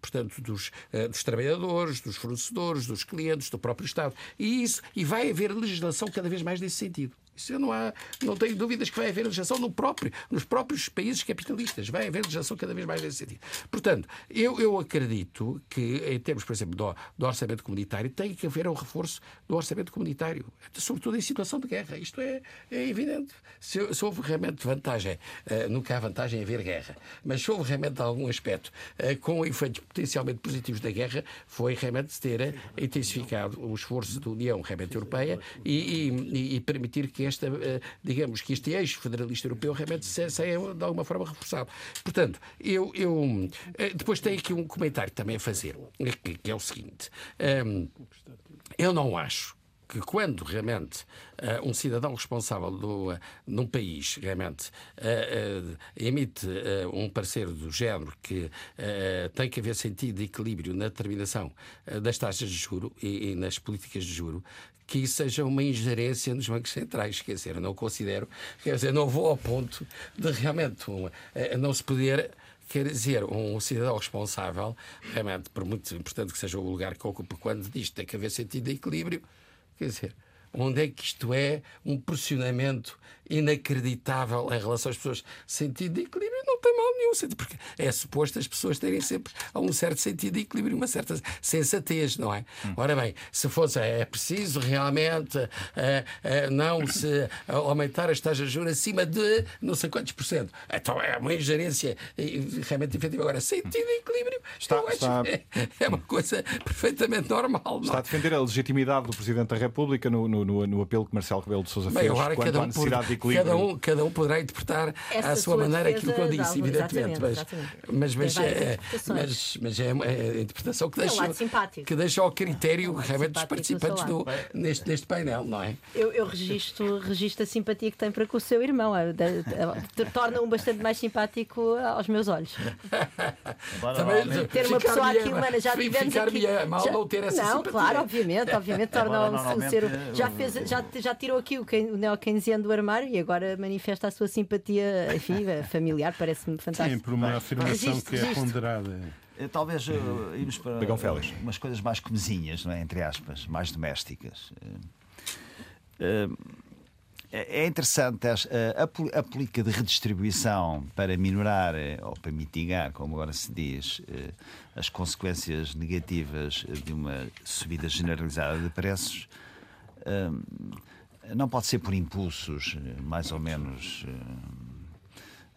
portanto, dos, uh, dos trabalhadores, dos fornecedores, dos clientes, do próprio Estado. E isso, e vai haver legislação cada vez mais nesse sentido. Isso não, há, não tenho dúvidas que vai haver legislação no próprio, nos próprios países capitalistas. Vai haver legislação cada vez mais nesse sentido. Portanto, eu, eu acredito que, em termos, por exemplo, do, do orçamento comunitário, tem que haver um reforço do orçamento comunitário, sobretudo em situação de guerra. Isto é, é evidente. Se, se, houve realmente vantagem, uh, nunca há vantagem em haver guerra, mas se houve realmente algum aspecto uh, com efeitos potencialmente positivos da guerra, foi realmente ter intensificado o esforço da União realmente Europeia e, e, e permitir que esta, eh, digamos, que este eixo federalista europeu realmente saia de alguma forma reforçado. Portanto, eu, eu eh, depois tenho aqui um comentário também a fazer, que, que é o seguinte. Um, eu não acho que quando realmente uh, um cidadão responsável do, uh, num país realmente uh, emite um parecer do género que tem que haver sentido de equilíbrio na determinação das taxas de juro e, e, nas políticas de juro, que isso seja uma ingerência nos bancos centrais. Quer dizer, não considero, quer dizer, não vou ao ponto de realmente não se poder quer dizer, um cidadão responsável, realmente, por muito importante que seja o lugar que ocupa, quando diz que tem que haver sentido de equilíbrio, quer dizer, onde é que isto é um pressionamento inacreditável em relação às pessoas. Sentido de equilíbrio não tem mal nenhum, porque é suposto as pessoas terem sempre um certo sentido de equilíbrio, uma certa sensatez, não é? Hum. Ora bem, se fosse, é preciso realmente uh, uh, não se aumentar as taxas de juros acima de não sei quantos por cento. Então é uma ingerência realmente efetiva. Agora, sentido de equilíbrio está, está... É, é, uma coisa perfeitamente normal. Não? Está a defender a legitimidade do Presidente da República no, no, no, no apelo que Marcelo Rebelo de Sousa fez quanto à necessidade de equilíbrio. Cada um, cada um poderá interpretar Essa à sua maneira aquilo que eu disse, evidentemente. Mas, mas, mas, é, mas, mas é, é a interpretação que deixa, que deixa ao critério realmente dos participantes do, neste, neste painel, não é? Eu, eu registro, registro a simpatia que tem para com o seu irmão. Torna-o bastante mais simpático aos meus olhos. Também, ter uma pessoa aqui humana, já tivemos aqui. mal não ter essa não, simpatia. claro, obviamente, obviamente torna-o ser. Já, fez, já, já tirou aqui o, o neo-keynesiano do armário e agora manifesta a sua simpatia, enfim, familiar, parece-me fantástico. Sim, por uma afirmação que é ponderada. eh, talvez uh, irmos para Pegão Félix. umas coisas mais comezinhas, não é? entre aspas, mais domésticas. Uh, é interessante a, a, a, política de redistribuição para minorar ou para mitigar, como agora se diz, as consequências negativas de uma subida generalizada de preços. Não pode ser por impulsos mais ou menos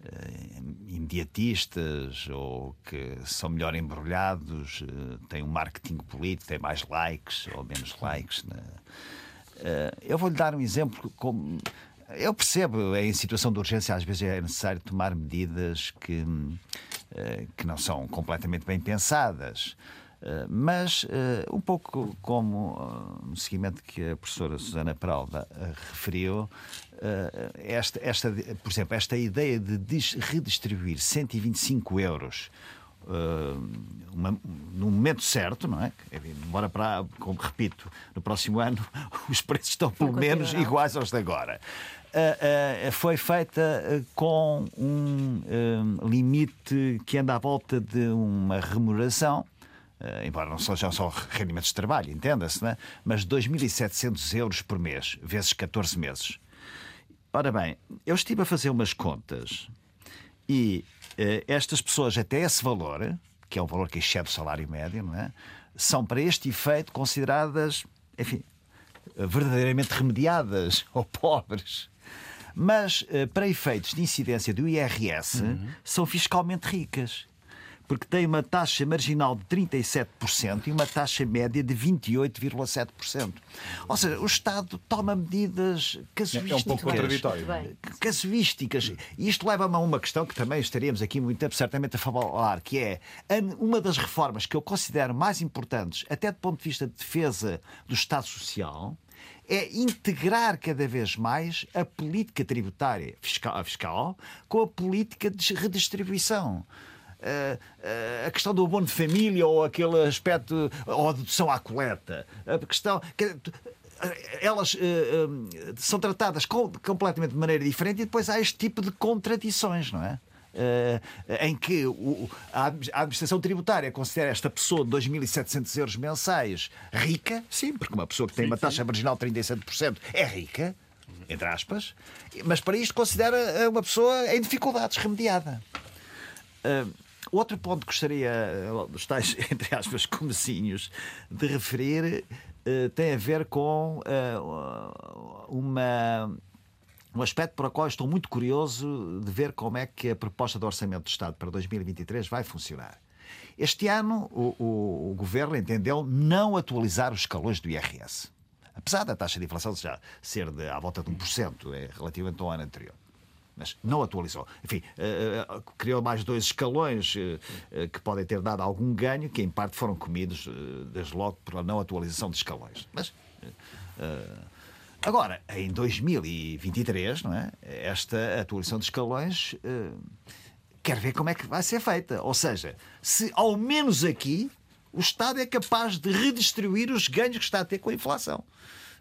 eh, imediatistas ou que são melhor embrulhados, eh, têm um marketing político, têm mais likes ou menos likes. Né? Eh, eu vou-lhe dar um exemplo como. Eu percebo, em situação de urgência, às vezes é necessário tomar medidas que, que não são completamente bem pensadas. Mas, um pouco como no seguimento que a professora Susana Peralva referiu, eh, esta, esta, por exemplo, esta ideia de redistribuir 125 euros Uh, uma, no momento certo, não é? Embora para, como repito, no próximo ano os preços estão pelo menos iguais aos de agora. Uh, uh, foi feita com um limite que anda à volta de uma remuneração. Embora não sejam só rendimentos de trabalho, entenda-se, é? mas 2.700 euros por mês, vezes 14 meses. Ora bem, eu estive a fazer umas contas e eh, estas pessoas, até esse valor, que é um valor que excede o salário médio, não é? são para este efeito consideradas, enfim, verdadeiramente remediadas ou pobres. Mas, eh, para efeitos de incidência do IRS, uhum. são fiscalmente ricas porque tem uma taxa marginal de 37% e uma taxa média de 28,7%. Ou seja, o Estado toma medidas casuísticas. É um pouco contraditório. Casuísticas. E isto leva-me a uma questão que também estaríamos aqui muito tempo certamente a falar, que é uma das reformas que eu considero mais importantes, até do ponto de vista de defesa do Estado Social, é integrar cada vez mais a política tributária fiscal, fiscal com a política de redistribuição. Eh, eh, a questão do abono de família ou aquele aspecto, ou a dedução à coleta. A questão. Elas uh, são tratadas com, completamente de maneira diferente e depois há este tipo de contradições, não é? Uh, em que o, a administração tributária considera esta pessoa de 2.700 euros mensais rica, sim, porque uma pessoa que tem sim, uma taxa sim. marginal de 37% é rica, entre aspas, mas para isto considera uma pessoa em dificuldades, remediada. Uh, Outro ponto que gostaria, os tais, entre aspas, comecinhos, de referir, uh, tem a ver com uh, uma, um aspecto para o qual estou muito curioso de ver como é que a proposta do Orçamento do Estado para 2023 vai funcionar. Este ano, o, o, o Governo entendeu não atualizar os escalões do IRS. Apesar da taxa de inflação já ser de, à volta de 1%, é relativamente ao ano anterior mas não atualizou. Enfim, uh, criou mais dois escalões uh, que podem ter dado algum ganho, que em parte foram comidos, desde logo, pela não atualização de escalões. Mas. Agora, em 2023, não é? esta atualização de escalões quer ver como é que vai ser feita. Ou seja, se ao menos aqui o Estado é capaz de redistribuir os ganhos que está a ter com a inflação.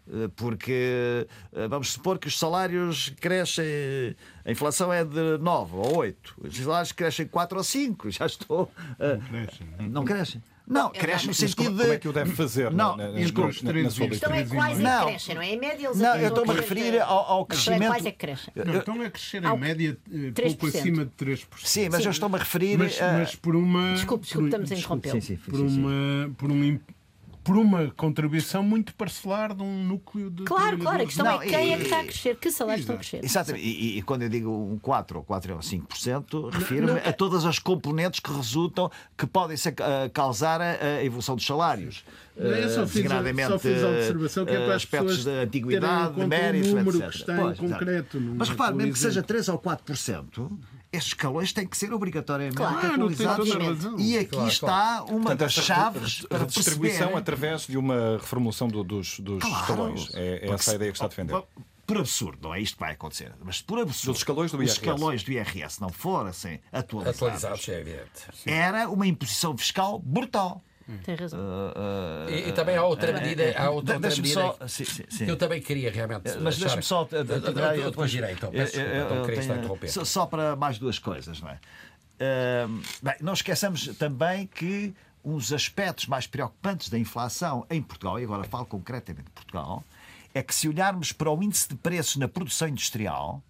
Eh, porque eh, vamos supor que os salários crescem, a inflação é de 9 ou 8, os salários crescem 4 ou 5, já estou. Não crescem. Não, crescem. Não, cresce no sentido de. Como é que o deve fazer? Não, na, na, desculpe, na, na sua Então é quase não, cresce, não é? Em média eles Não, eu estou-me a referir ao, ao crescimento. Não, é é que cresce. Não, estão a crescer em média eh, pouco acima de 3%. Sim, mas Sim. eu estou-me a referir. Mas, por uma. Desculpe, desculpe, estamos a interromper. Por, uma, por um por uma contribuição muito parcelar de um núcleo de. Claro, claro, a questão não, é quem e, é que está a crescer, que salários estão a crescer. Exatamente, e, e, quando eu digo um 4 ou 4 ou 5%, refiro-me a todas as componentes que resultam, que podem ser, uh, causar a, evolução dos salários. Eu só fiz, só fiz a observação que é para uh, aspectos de antiguidade, de mérito, um número etc. que está pois, em concreto. Mas repare, mesmo que seja 3 ou 4%, estes escalões têm que ser obrigatoriamente claro, atualizados. E aqui claro, está claro. uma Portanto, das chaves para distribuição perceber... através de uma reformulação do, dos, dos escalões. É, é essa a ideia que está a defender. Por absurdo, não é isto que vai acontecer. Mas por absurdo, Dos escalões do IRS. os escalões do IRS não fossem atualizados, atualizados é evidente. era uma imposição fiscal brutal. Tem razão. Uh, uh, e, e, também há outra medida, há outra, outra medida só, sim, sim, sim. que eu também queria realmente. Mas deixa-me só. Depois direito, então, peço, então queria estar a interromper. Só para mais duas coisas, não é? Bem, não esqueçamos também que um dos aspectos mais preocupantes da inflação em Portugal, e agora falo concretamente de Portugal, é que se olharmos para o índice de preços na produção industrial,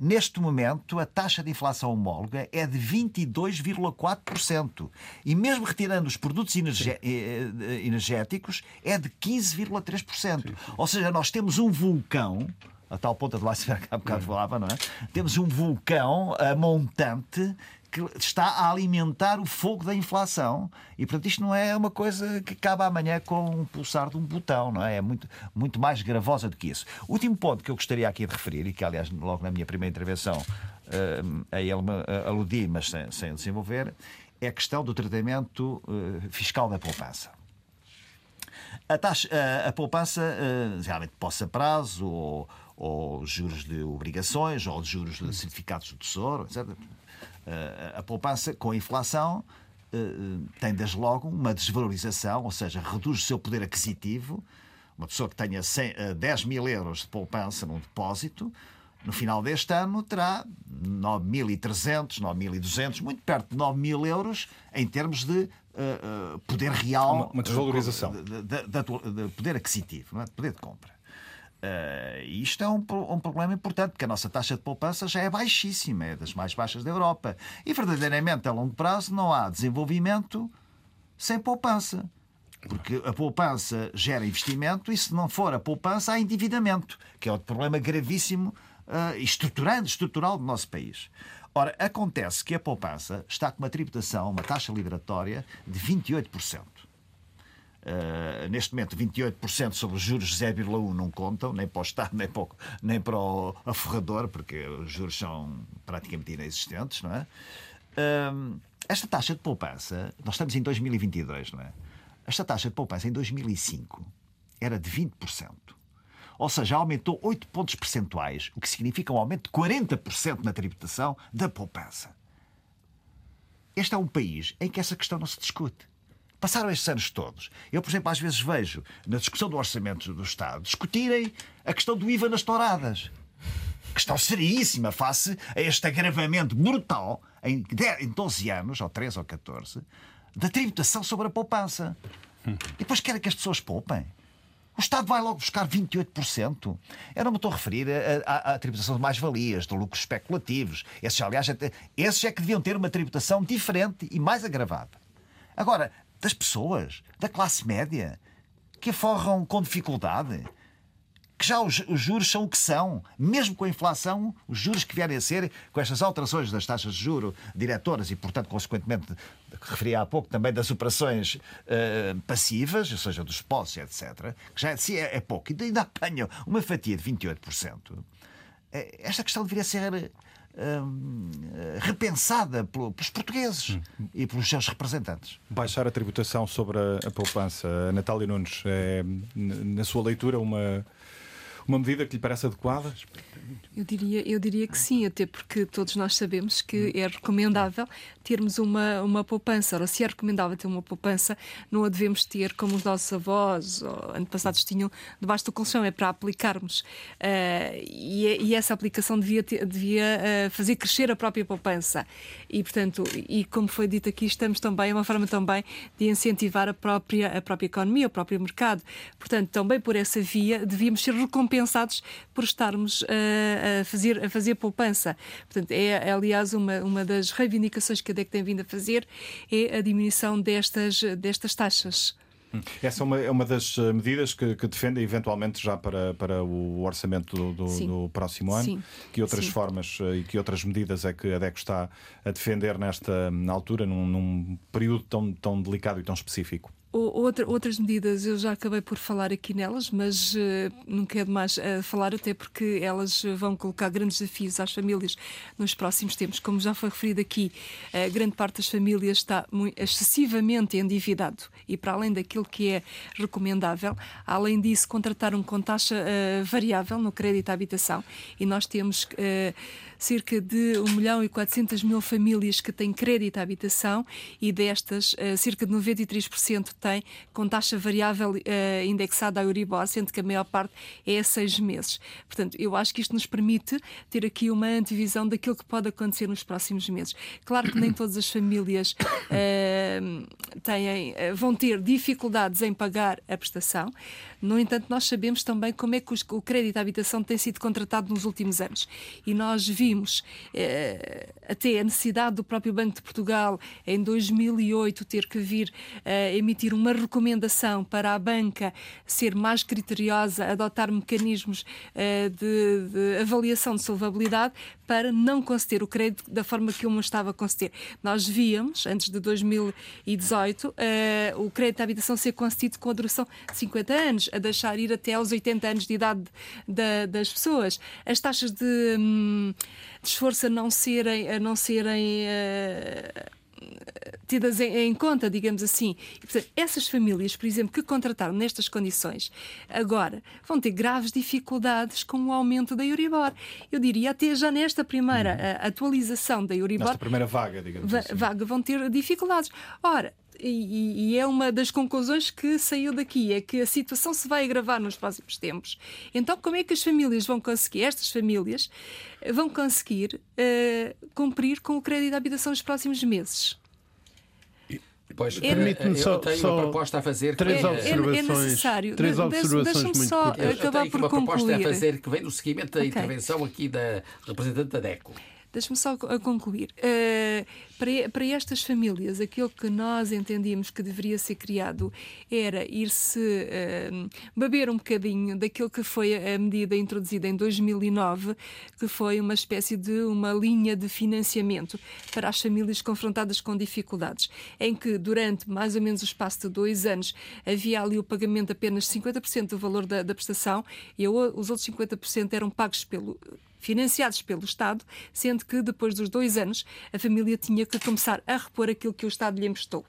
neste momento, a taxa de inflação homóloga é de 22,4%. E mesmo retirando os produtos eh, eh, energéticos, é de 15,3%. Ou seja, nós temos um vulcão a tal ponta do iceberg que há bocado falava, não é? Temos um vulcão a montante que está a alimentar o fogo da inflação. E, portanto, isto não é uma coisa que acaba amanhã com um pulsar de um botão, não é? É muito, muito mais gravosa do que isso. Último ponto que eu gostaria aqui de referir, e que, aliás, logo na minha primeira intervenção uh, a ele me uh, aludi, mas sem, sem desenvolver, é a questão do tratamento uh, fiscal da poupança. A, taxa, a, a poupança, realmente possa prazo, ou, ou juros de obrigações, ou juros de certificados do Tesouro, etc a poupança com a inflação eh, tem desde logo uma desvalorização, ou seja, reduz o seu poder aquisitivo. Uma pessoa que tenha 100, 10 eh, mil euros de poupança num depósito, no final deste ano terá 9.300, 9.200, muito perto de 9 mil euros em termos de uh, uh, poder real. Uma, uma desvalorização. De, de, de, de, poder aquisitivo, não é? de poder de compra. Uh, isto é um, um, problema importante, porque a nossa taxa de poupança já é baixíssima, é das mais baixas da Europa. E verdadeiramente, a longo prazo, não há desenvolvimento sem poupança. Porque a poupança gera investimento e, se não for a poupança, há endividamento, que é outro problema gravíssimo uh, estruturante, estrutural do nosso país. Ora, acontece que a poupança está com uma tributação, uma taxa liberatória de 28%. Uh, neste momento, 28% sobre os juros 0,1 não contam, nem para o Estado, nem para o, nem para o aforrador, porque os juros são praticamente inexistentes, não é? Uh, esta taxa de poupança, nós estamos em 2022, não é? Esta taxa de poupança em 2005 era de 20%. Ou seja, aumentou 8 pontos percentuais, o que significa um aumento de 40% na tributação da poupança. Este é um país em que essa questão não se discute. Passaram estes anos todos. Eu, por exemplo, às vezes vejo na discussão do orçamento do Estado discutirem a questão do IVA nas touradas. Questão seríssima face a este agravamento brutal em 12 anos, ou 13 ou 14, da tributação sobre a poupança. E depois querem que as pessoas poupem. O Estado vai logo buscar 28%. Eu não me estou a referir à tributação de mais-valias, de lucros especulativos. Esses, aliás, até, esses é que deviam ter uma tributação diferente e mais agravada. Agora, das pessoas, da classe média, que aforram com dificuldade. Que já os, os, juros são o que são. Mesmo com a inflação, os juros que vierem a ser, com estas alterações das taxas de juro diretoras e, portanto, consequentemente, que referi há pouco, também das operações uh, passivas, ou seja, dos postos, etc., que já de é, é pouco, e ainda apanham uma fatia de 28%. Eh, esta questão deveria ser Hum, repensada pelos portugueses hum. e pelos seus representantes. Baixar a tributação sobre a, a poupança. A Natália Nunes, é, na sua leitura, uma, uma medida que lhe parece adequada? Eu diria, eu diria que sim, até porque todos nós sabemos que é recomendável termos uma, uma poupança. Ora, se é recomendável ter uma poupança, não a devemos ter como os nossos avós ou antepassados tinham debaixo do colchão, é para aplicarmos. Uh, e, e, essa aplicação devia, ter, devia uh, fazer crescer a própria poupança. E, portanto, e como foi dito aqui, estamos também, é uma forma também de incentivar a própria, a própria economia, o próprio mercado. Portanto, também por essa via devíamos ser recompensados por estarmos uh, a, fazer, a fazer poupança. Portanto, é, é aliás uma, uma das reivindicações que a DEC tem vindo a fazer, é a diminuição destas, destas taxas. Hum. Essa é uma, é uma das eh, medidas que, que defende eventualmente já para, para o orçamento do, do, do próximo ano. Sim. Que outras Sim. formas eh, e que outras medidas é que a DECO está a defender nesta altura, num, num período tão, tão delicado e tão específico? Outra, outras medidas eu já acabei por falar aqui nelas, mas uh, não quero mais uh, falar, até porque elas vão colocar grandes desafios às famílias nos próximos tempos. Como já foi referido aqui, uh, grande parte das famílias está muito, excessivamente endividado e para além daquilo que é recomendável, além disso, contrataram com taxa uh, variável no crédito à habitação e nós temos cerca de 1 milhão e 400 mil famílias que têm crédito à habitação e destas, cerca de 93% tem com taxa variável uh, indexada à Euribor, sendo que a maior parte é a seis meses. Portanto, eu acho que isto nos permite ter aqui uma antevisão daquilo que pode acontecer nos próximos meses. Claro que nem todas as famílias uh, têm, uh, vão ter dificuldades em pagar a prestação. No entanto, nós sabemos também como é que os, o crédito à habitação tem sido contratado nos últimos anos. E nós vimos até a necessidade do próprio Banco de Portugal, em 2008, ter que vir emitir uma recomendação para a banca ser mais criteriosa, adotar mecanismos de, de avaliação de solvabilidade para não conceder o crédito da forma que uma estava a conceder. Nós víamos, antes de 2018, uh, o crédito à habitação ser concedido com a duração de 50 anos, a deixar ir até aos 80 anos de idade da, das pessoas. As taxas de, hum, de esforço a não serem. A não serem uh, tidas em, em, conta, digamos assim. E, portanto, essas famílias, por exemplo, que contrataram nestas condições, agora vão ter graves dificuldades com o aumento da Euribor. Eu diria até já nesta primeira uhum. atualização da Euribor. Nesta primeira vaga, digamos va assim. Vaga vão ter dificuldades. Ora, e, e, é uma das conclusões que saiu daqui, é que a situação se vai agravar nos próximos tempos. Então, como é que as famílias vão conseguir, estas famílias, vão conseguir uh, cumprir com o crédito de habitação nos próximos meses? Pois, é, permite-me só, tenho só uma proposta a fazer três é, observações, é necessário. Três de, observações muito só curtas. acabar eu tenho por uma concluir. proposta a fazer que vem do seguimento da okay. intervenção aqui da representante da DECO. Deixe-me só concluir. Uh, para, para estas famílias, aquilo que nós entendíamos que deveria ser criado era ir-se uh, beber um bocadinho daquilo que foi a medida introduzida em 2009, que foi uma espécie de uma linha de financiamento para as famílias confrontadas com dificuldades, em que durante mais ou menos o espaço de dois anos havia ali o pagamento de apenas 50% do valor da, da prestação e os outros 50% eram pagos pelo financiados pelo Estado, sendo que depois dos dois anos a família tinha que começar a repor aquilo que o Estado lhe emprestou.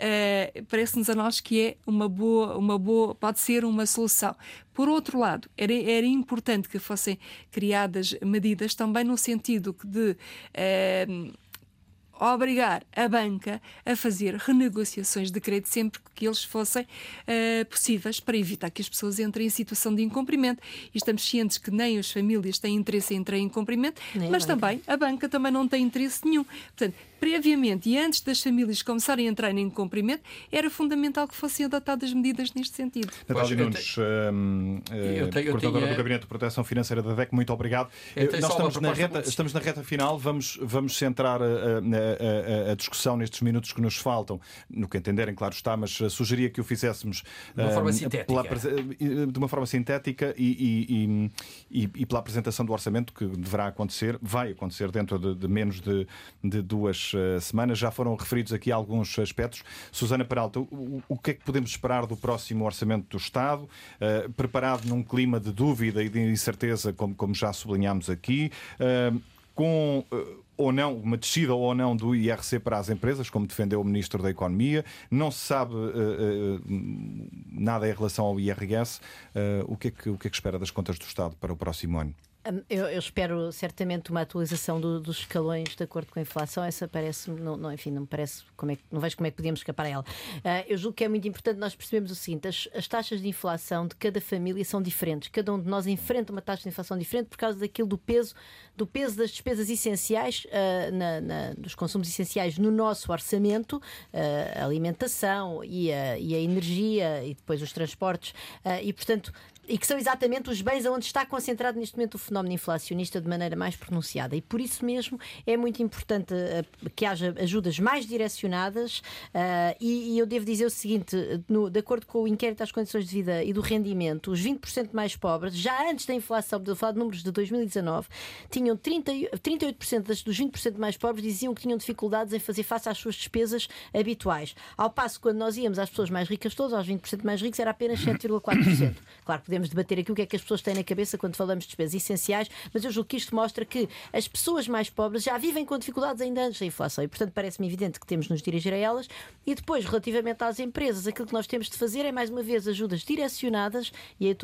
Uh, parece-nos a nós que é uma boa, uma boa, pode ser uma solução. Por outro lado, era, era importante que fossem criadas medidas também no sentido de uh, obrigar a banca a fazer renegociações de crédito sempre que eles fossem uh, possíveis para evitar que as pessoas entrem em situação de incumprimento. E estamos cientes que nem as famílias têm interesse em entrar em incumprimento, nem mas também a banca também não tem interesse nenhum. Portanto, previamente e antes das famílias começarem a entrar em cumprimento, era fundamental que fossem adotadas medidas neste sentido. Natália Nunes, hum, eh, coordenadora do Gabinete de Proteção Financeira da DEC, muito obrigado. Nós estamos na, reta, muito... estamos na reta final, vamos, vamos centrar a, a, a, a, discussão nestes minutos que nos faltam, no que entenderem, claro está, mas sugeria que o fizéssemos de uma forma hum, sintética, pela, de uma forma sintética e, e, e, e, pela apresentação do orçamento que deverá acontecer, vai acontecer dentro de, de menos de, de duas uh, semanas. Já foram referidos aqui alguns aspectos. Susana Peralta, o, que é que podemos esperar do próximo Orçamento do Estado? Uh, preparado num clima de dúvida e de incerteza, como, já sublinhámos aqui, uh, com ou não, uma descida ou não do IRC para as empresas, como defendeu o Ministro da Economia. Não se sabe nada em relação ao IRS. É o que é que espera das contas do Estado para o próximo ano? Eu, eu, espero certamente uma atualização do, dos escalões de acordo com a inflação. Essa parece, não, não, enfim, não parece como é, não vejo como é que podíamos escapar a ela. Uh, eu julgo que é muito importante nós percebermos o seguinte: as, as, taxas de inflação de cada família são diferentes. Cada um de nós enfrenta uma taxa de inflação diferente por causa daquilo do peso, do peso das despesas essenciais, uh, na, na, dos consumos essenciais no nosso orçamento, uh, alimentação e a, e a, energia e depois os transportes. e portanto e que são exatamente os bens onde está concentrado neste momento o fenómeno inflacionista de maneira mais pronunciada. E por isso mesmo é muito importante uh, que haja ajudas mais direcionadas. Uh, e, e, eu devo dizer o seguinte: no, de acordo com o inquérito às condições de vida e do rendimento, os 20% mais pobres, já antes da inflação, de falar de números de 2019, tinham 30, 38% das, dos 20% mais pobres diziam que tinham dificuldades em fazer face às suas despesas habituais. Ao passo, quando nós íamos às pessoas mais ricas todas, aos 20% mais ricos, era apenas 7,4%. Claro, podemos podemos debater aqui o que é que as pessoas têm na cabeça quando falamos de despesas essenciais, mas eu julgo que isto mostra que as pessoas mais pobres já vivem com dificuldades ainda antes da inflação. E, portanto, parece-me evidente que temos de nos dirigir a elas. E depois, relativamente às empresas, aquilo que nós temos de fazer é, mais uma vez, ajudas direcionadas, e aí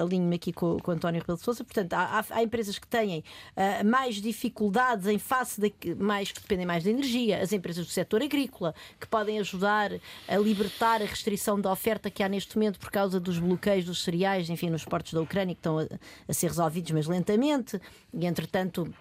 alinho-me aqui com, com António Rebelo de Sousa, portanto, há, há, há, empresas que têm uh, mais dificuldades em face de, mais que dependem mais da energia, as empresas do setor agrícola, que podem ajudar a libertar a restrição da oferta que há neste momento por causa dos bloqueios dos cereais, enfim, nos portos da Ucrânia, que estão a, a ser resolvidos, mas lentamente, e entretanto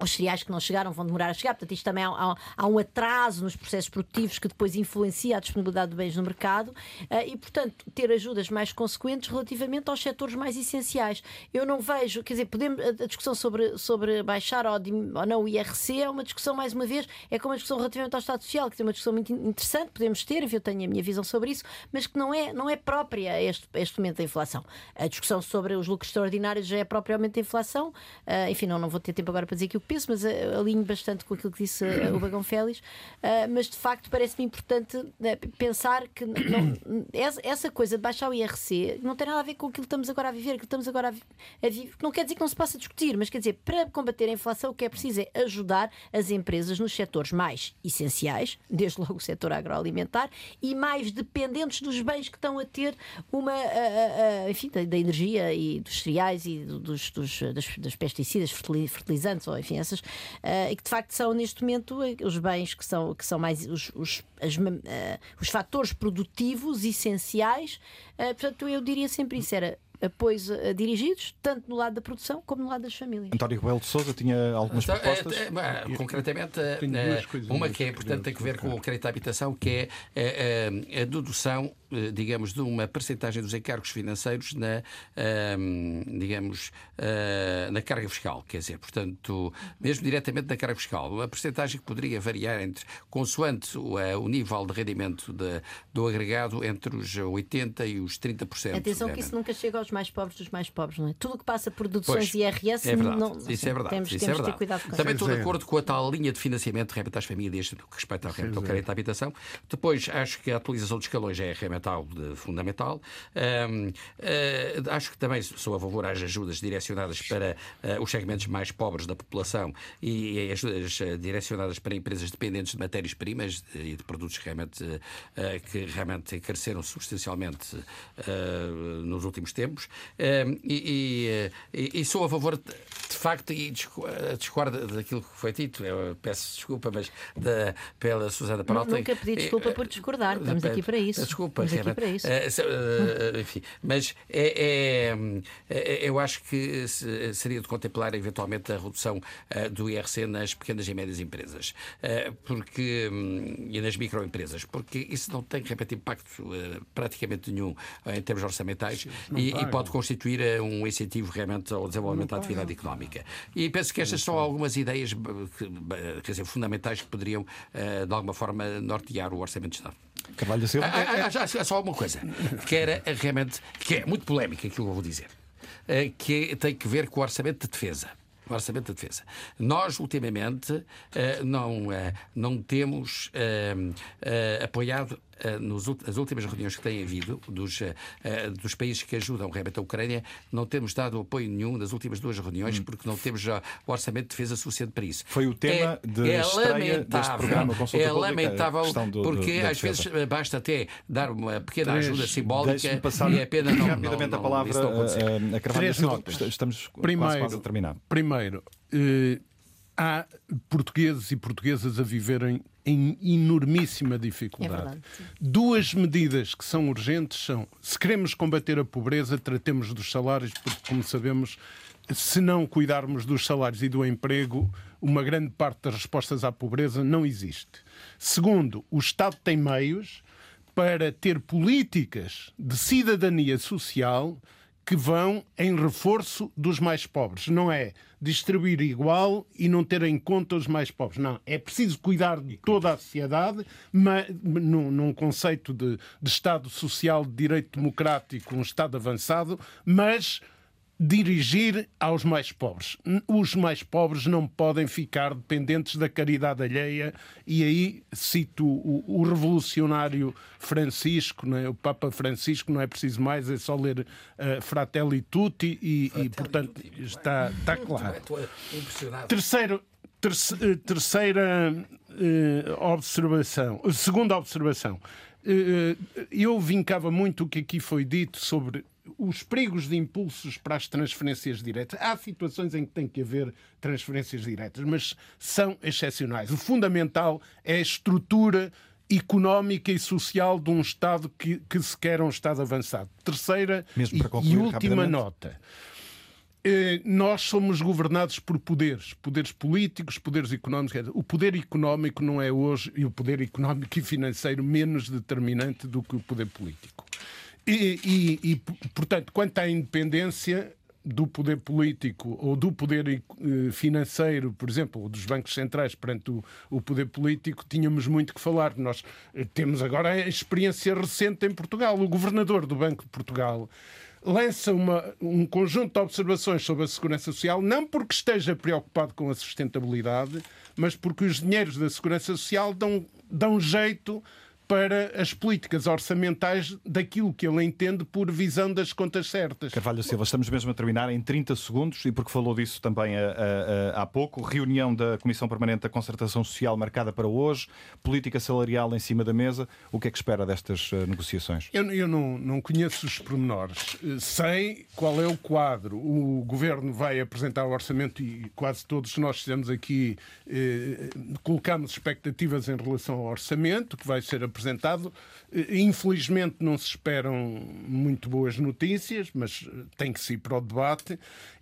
os cereais que não chegaram vão demorar a chegar, portanto, isto também há, há, há, um atraso nos processos produtivos que depois influencia a disponibilidade de bens no mercado uh, e, portanto, ter ajudas mais consequentes relativamente aos setores mais essenciais. Eu não vejo, quer dizer, podemos, a, discussão sobre, sobre baixar ou, ou, não o IRC é uma discussão, mais uma vez, é como uma discussão relativamente ao Estado Social, que é uma discussão muito interessante, podemos ter, eu tenho a minha visão sobre isso, mas que não é, não é própria a este, a este momento da inflação. A discussão sobre os lucros extraordinários já é propriamente da inflação, uh, enfim, não, não vou ter tempo agora para dizer que o penso, mas eh, alinho bastante com aquilo que disse eh, o Bagão Félix. Uh, mas de facto parece-me importante pensar que não, essa coisa de baixar o IRC não tem nada a ver com aquilo que estamos agora a viver, aquilo que estamos agora a, viver. Não quer dizer que não se possa discutir, mas quer dizer, para combater a inflação, o que é preciso é ajudar as empresas nos setores mais essenciais, desde logo o setor agroalimentar, e mais dependentes dos bens que estão a ter uma, enfim, da, da, energia e dos cereais e dos, dos, das, das pesticidas, fertilizantes, ou enfim, essas uh, e que de facto são neste momento eh, os bens que são, que são mais os, os, as, uh, os fatores produtivos essenciais. Uh, portanto, eu diria sempre isso: era apoios dirigidos, tanto no lado da produção como no lado das famílias. António Rebelo de Sousa tinha algumas então, propostas? É, é, concretamente, uma que é importante tem que ver com o crédito à habitação, que é a, a dedução eh, digamos, de uma percentagem dos encargos financeiros na, ehm, digamos, uh, na carga fiscal. Quer dizer, portanto, mesmo diretamente na carga fiscal, uma percentagem que poderia variar entre, consoante o, uh, o nível de rendimento de, do agregado, entre os 80% e os 30%. Atenção que isso nunca chega aos mais pobres dos mais pobres, não é? Tudo o que passa por deduções pois, IRS, é verdade, não, isso é verdade. Temos, isso temos é verdade. ter cuidado com Também estou de acordo com a tal linha de financiamento realmente às famílias, que respeita ao, ao crédito à habitação. Depois, acho que a atualização dos escalões é realmente fundamental. De, fundamental. Um, uh, ah, acho que também sou a favor às ajudas direcionadas para uh, os segmentos mais pobres da população e, e ajudas uh, direcionadas para empresas dependentes de matérias-primas e de produtos realmente, que realmente encareceram substancialmente nos últimos tempos. E, e, e, sou a favor, de, de facto, e discordo daquilo que foi dito, eu peço desculpa, mas da, pela Susana Parota. Nunca pedi desculpa por discordar, estamos aqui para isso. Desculpa, Estamos aqui para isso. Uh, enfim, mas é, é, eu acho que seria de contemplar eventualmente a redução do IRC nas pequenas e médias empresas porque, um, e nas microempresas, porque isso não tem, de repente, impacto praticamente nenhum em termos orçamentais e, e, pode constituir um incentivo realmente ao desenvolvimento da atividade económica. E penso que estas são algumas ideias que, quer dizer, fundamentais que poderiam, de alguma forma, nortear o Orçamento de Estado. Carvalho da Silva. Ah, ah, ah, ah, só uma coisa, que era realmente, que é muito polémica aquilo que eu vou dizer, eh, que tem que ver com o orçamento de defesa o Orçamento da Defesa. Nós, ultimamente, eh, não, eh, não temos apoiado eh, nas últimas reuniões que têm havido dos, eh, eh, dos países que ajudam realmente a Ucrânia, não temos dado apoio nenhum nas últimas duas reuniões, hum. porque não temos já o orçamento de defesa suficiente para isso. Foi o tema é, de é lamentável, programa Consulta É lamentável, do, porque do, às vezes basta até dar uma pequena Três, ajuda simbólica passar e é pena não, rapidamente não, a palavra a, a Carvalho Silva, estamos primeiro, quase a terminar. Primeiro, eh, há portugueses e portuguesas a viverem em enormíssima dificuldade. É Duas medidas que são urgentes são: se queremos combater a pobreza, tratemos dos salários, porque, como sabemos, se não cuidarmos dos salários e do emprego, uma grande parte das respostas à pobreza não existe. Segundo, o Estado tem meios para ter políticas de cidadania social que vão em reforço dos mais pobres. Não é distribuir igual e não ter em conta os mais pobres. Não. É preciso cuidar de toda a sociedade, mas, num, num conceito de, de Estado social, de direito democrático, um Estado avançado, mas dirigir aos mais pobres. Os mais pobres não podem ficar dependentes da caridade alheia, e aí cito o, o revolucionário Francisco, é? o Papa Francisco, não é preciso mais, é só ler uh, Fratelli Tutti e, Fratelli e portanto, Tutti. Está, está claro. Terceiro, eh, terceira uh, observação, segunda observação. Uh, eu vincava muito o que aqui foi dito sobre os perigos de impulsos para as transferências diretas. Há situações em que tem que haver transferências diretas, mas são excepcionais. O fundamental é a estrutura económica e social de um Estado que, que se quer um Estado avançado. Terceira e, e última nota. Eh, nós somos governados por poderes, poderes políticos, poderes económicos. O poder económico não é hoje, e o poder económico e financeiro, menos determinante do que o poder político. E, e, e portanto, quanto à independência, do poder político ou do poder eh, financeiro, por exemplo, ou dos bancos centrais perante o, o, poder político, tínhamos muito que falar. Nós eh, temos agora a experiência recente em Portugal. O governador do Banco de Portugal lança uma, um conjunto de observações sobre a segurança social, não porque esteja preocupado com a sustentabilidade, mas porque os dinheiros da segurança social dão, dão jeito para as políticas orçamentais daquilo que ele entende por visão das contas certas. Carvalho Silva, estamos mesmo a terminar em 30 segundos e porque falou disso também a, a, a, há pouco, reunião da Comissão Permanente da Concertação Social marcada para hoje, política salarial em cima da mesa, o que é que espera destas negociações? Eu, eu não, não, conheço os pormenores, eh, sei qual é o quadro. O Governo vai apresentar o orçamento e quase todos nós fizemos aqui, eh, colocamos expectativas em relação ao orçamento, que vai ser apresentado apresentado. Eh, infelizmente não se esperam muito boas notícias, mas eh, tem que se ir para o debate.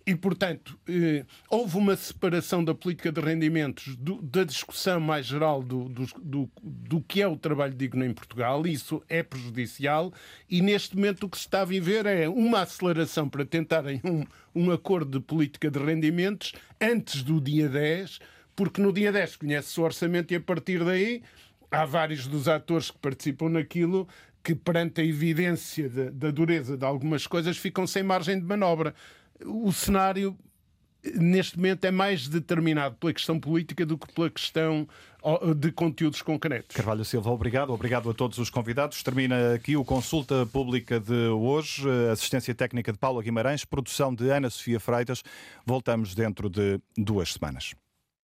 E, portanto, eh, houve uma separação da política de rendimentos da discussão mais geral do, do, do, do que é o trabalho digno em Portugal. Isso é prejudicial e, neste momento, o que se está a viver é uma aceleração para tentarem um, um acordo de política de rendimentos antes do dia 10, porque no dia 10 conhece-se o orçamento e, a partir daí, há vários dos atores que participam naquilo que, perante a evidência da, da dureza de algumas coisas, ficam sem margem de manobra. O cenário neste momento é mais determinado pela questão política do que pela questão de conteúdos concretos. Carvalho Silva, obrigado. Obrigado a todos os convidados. Termina aqui o Consulta Pública de hoje. Assistência técnica de Paulo Guimarães, produção de Ana Sofia Freitas. Voltamos dentro de duas semanas.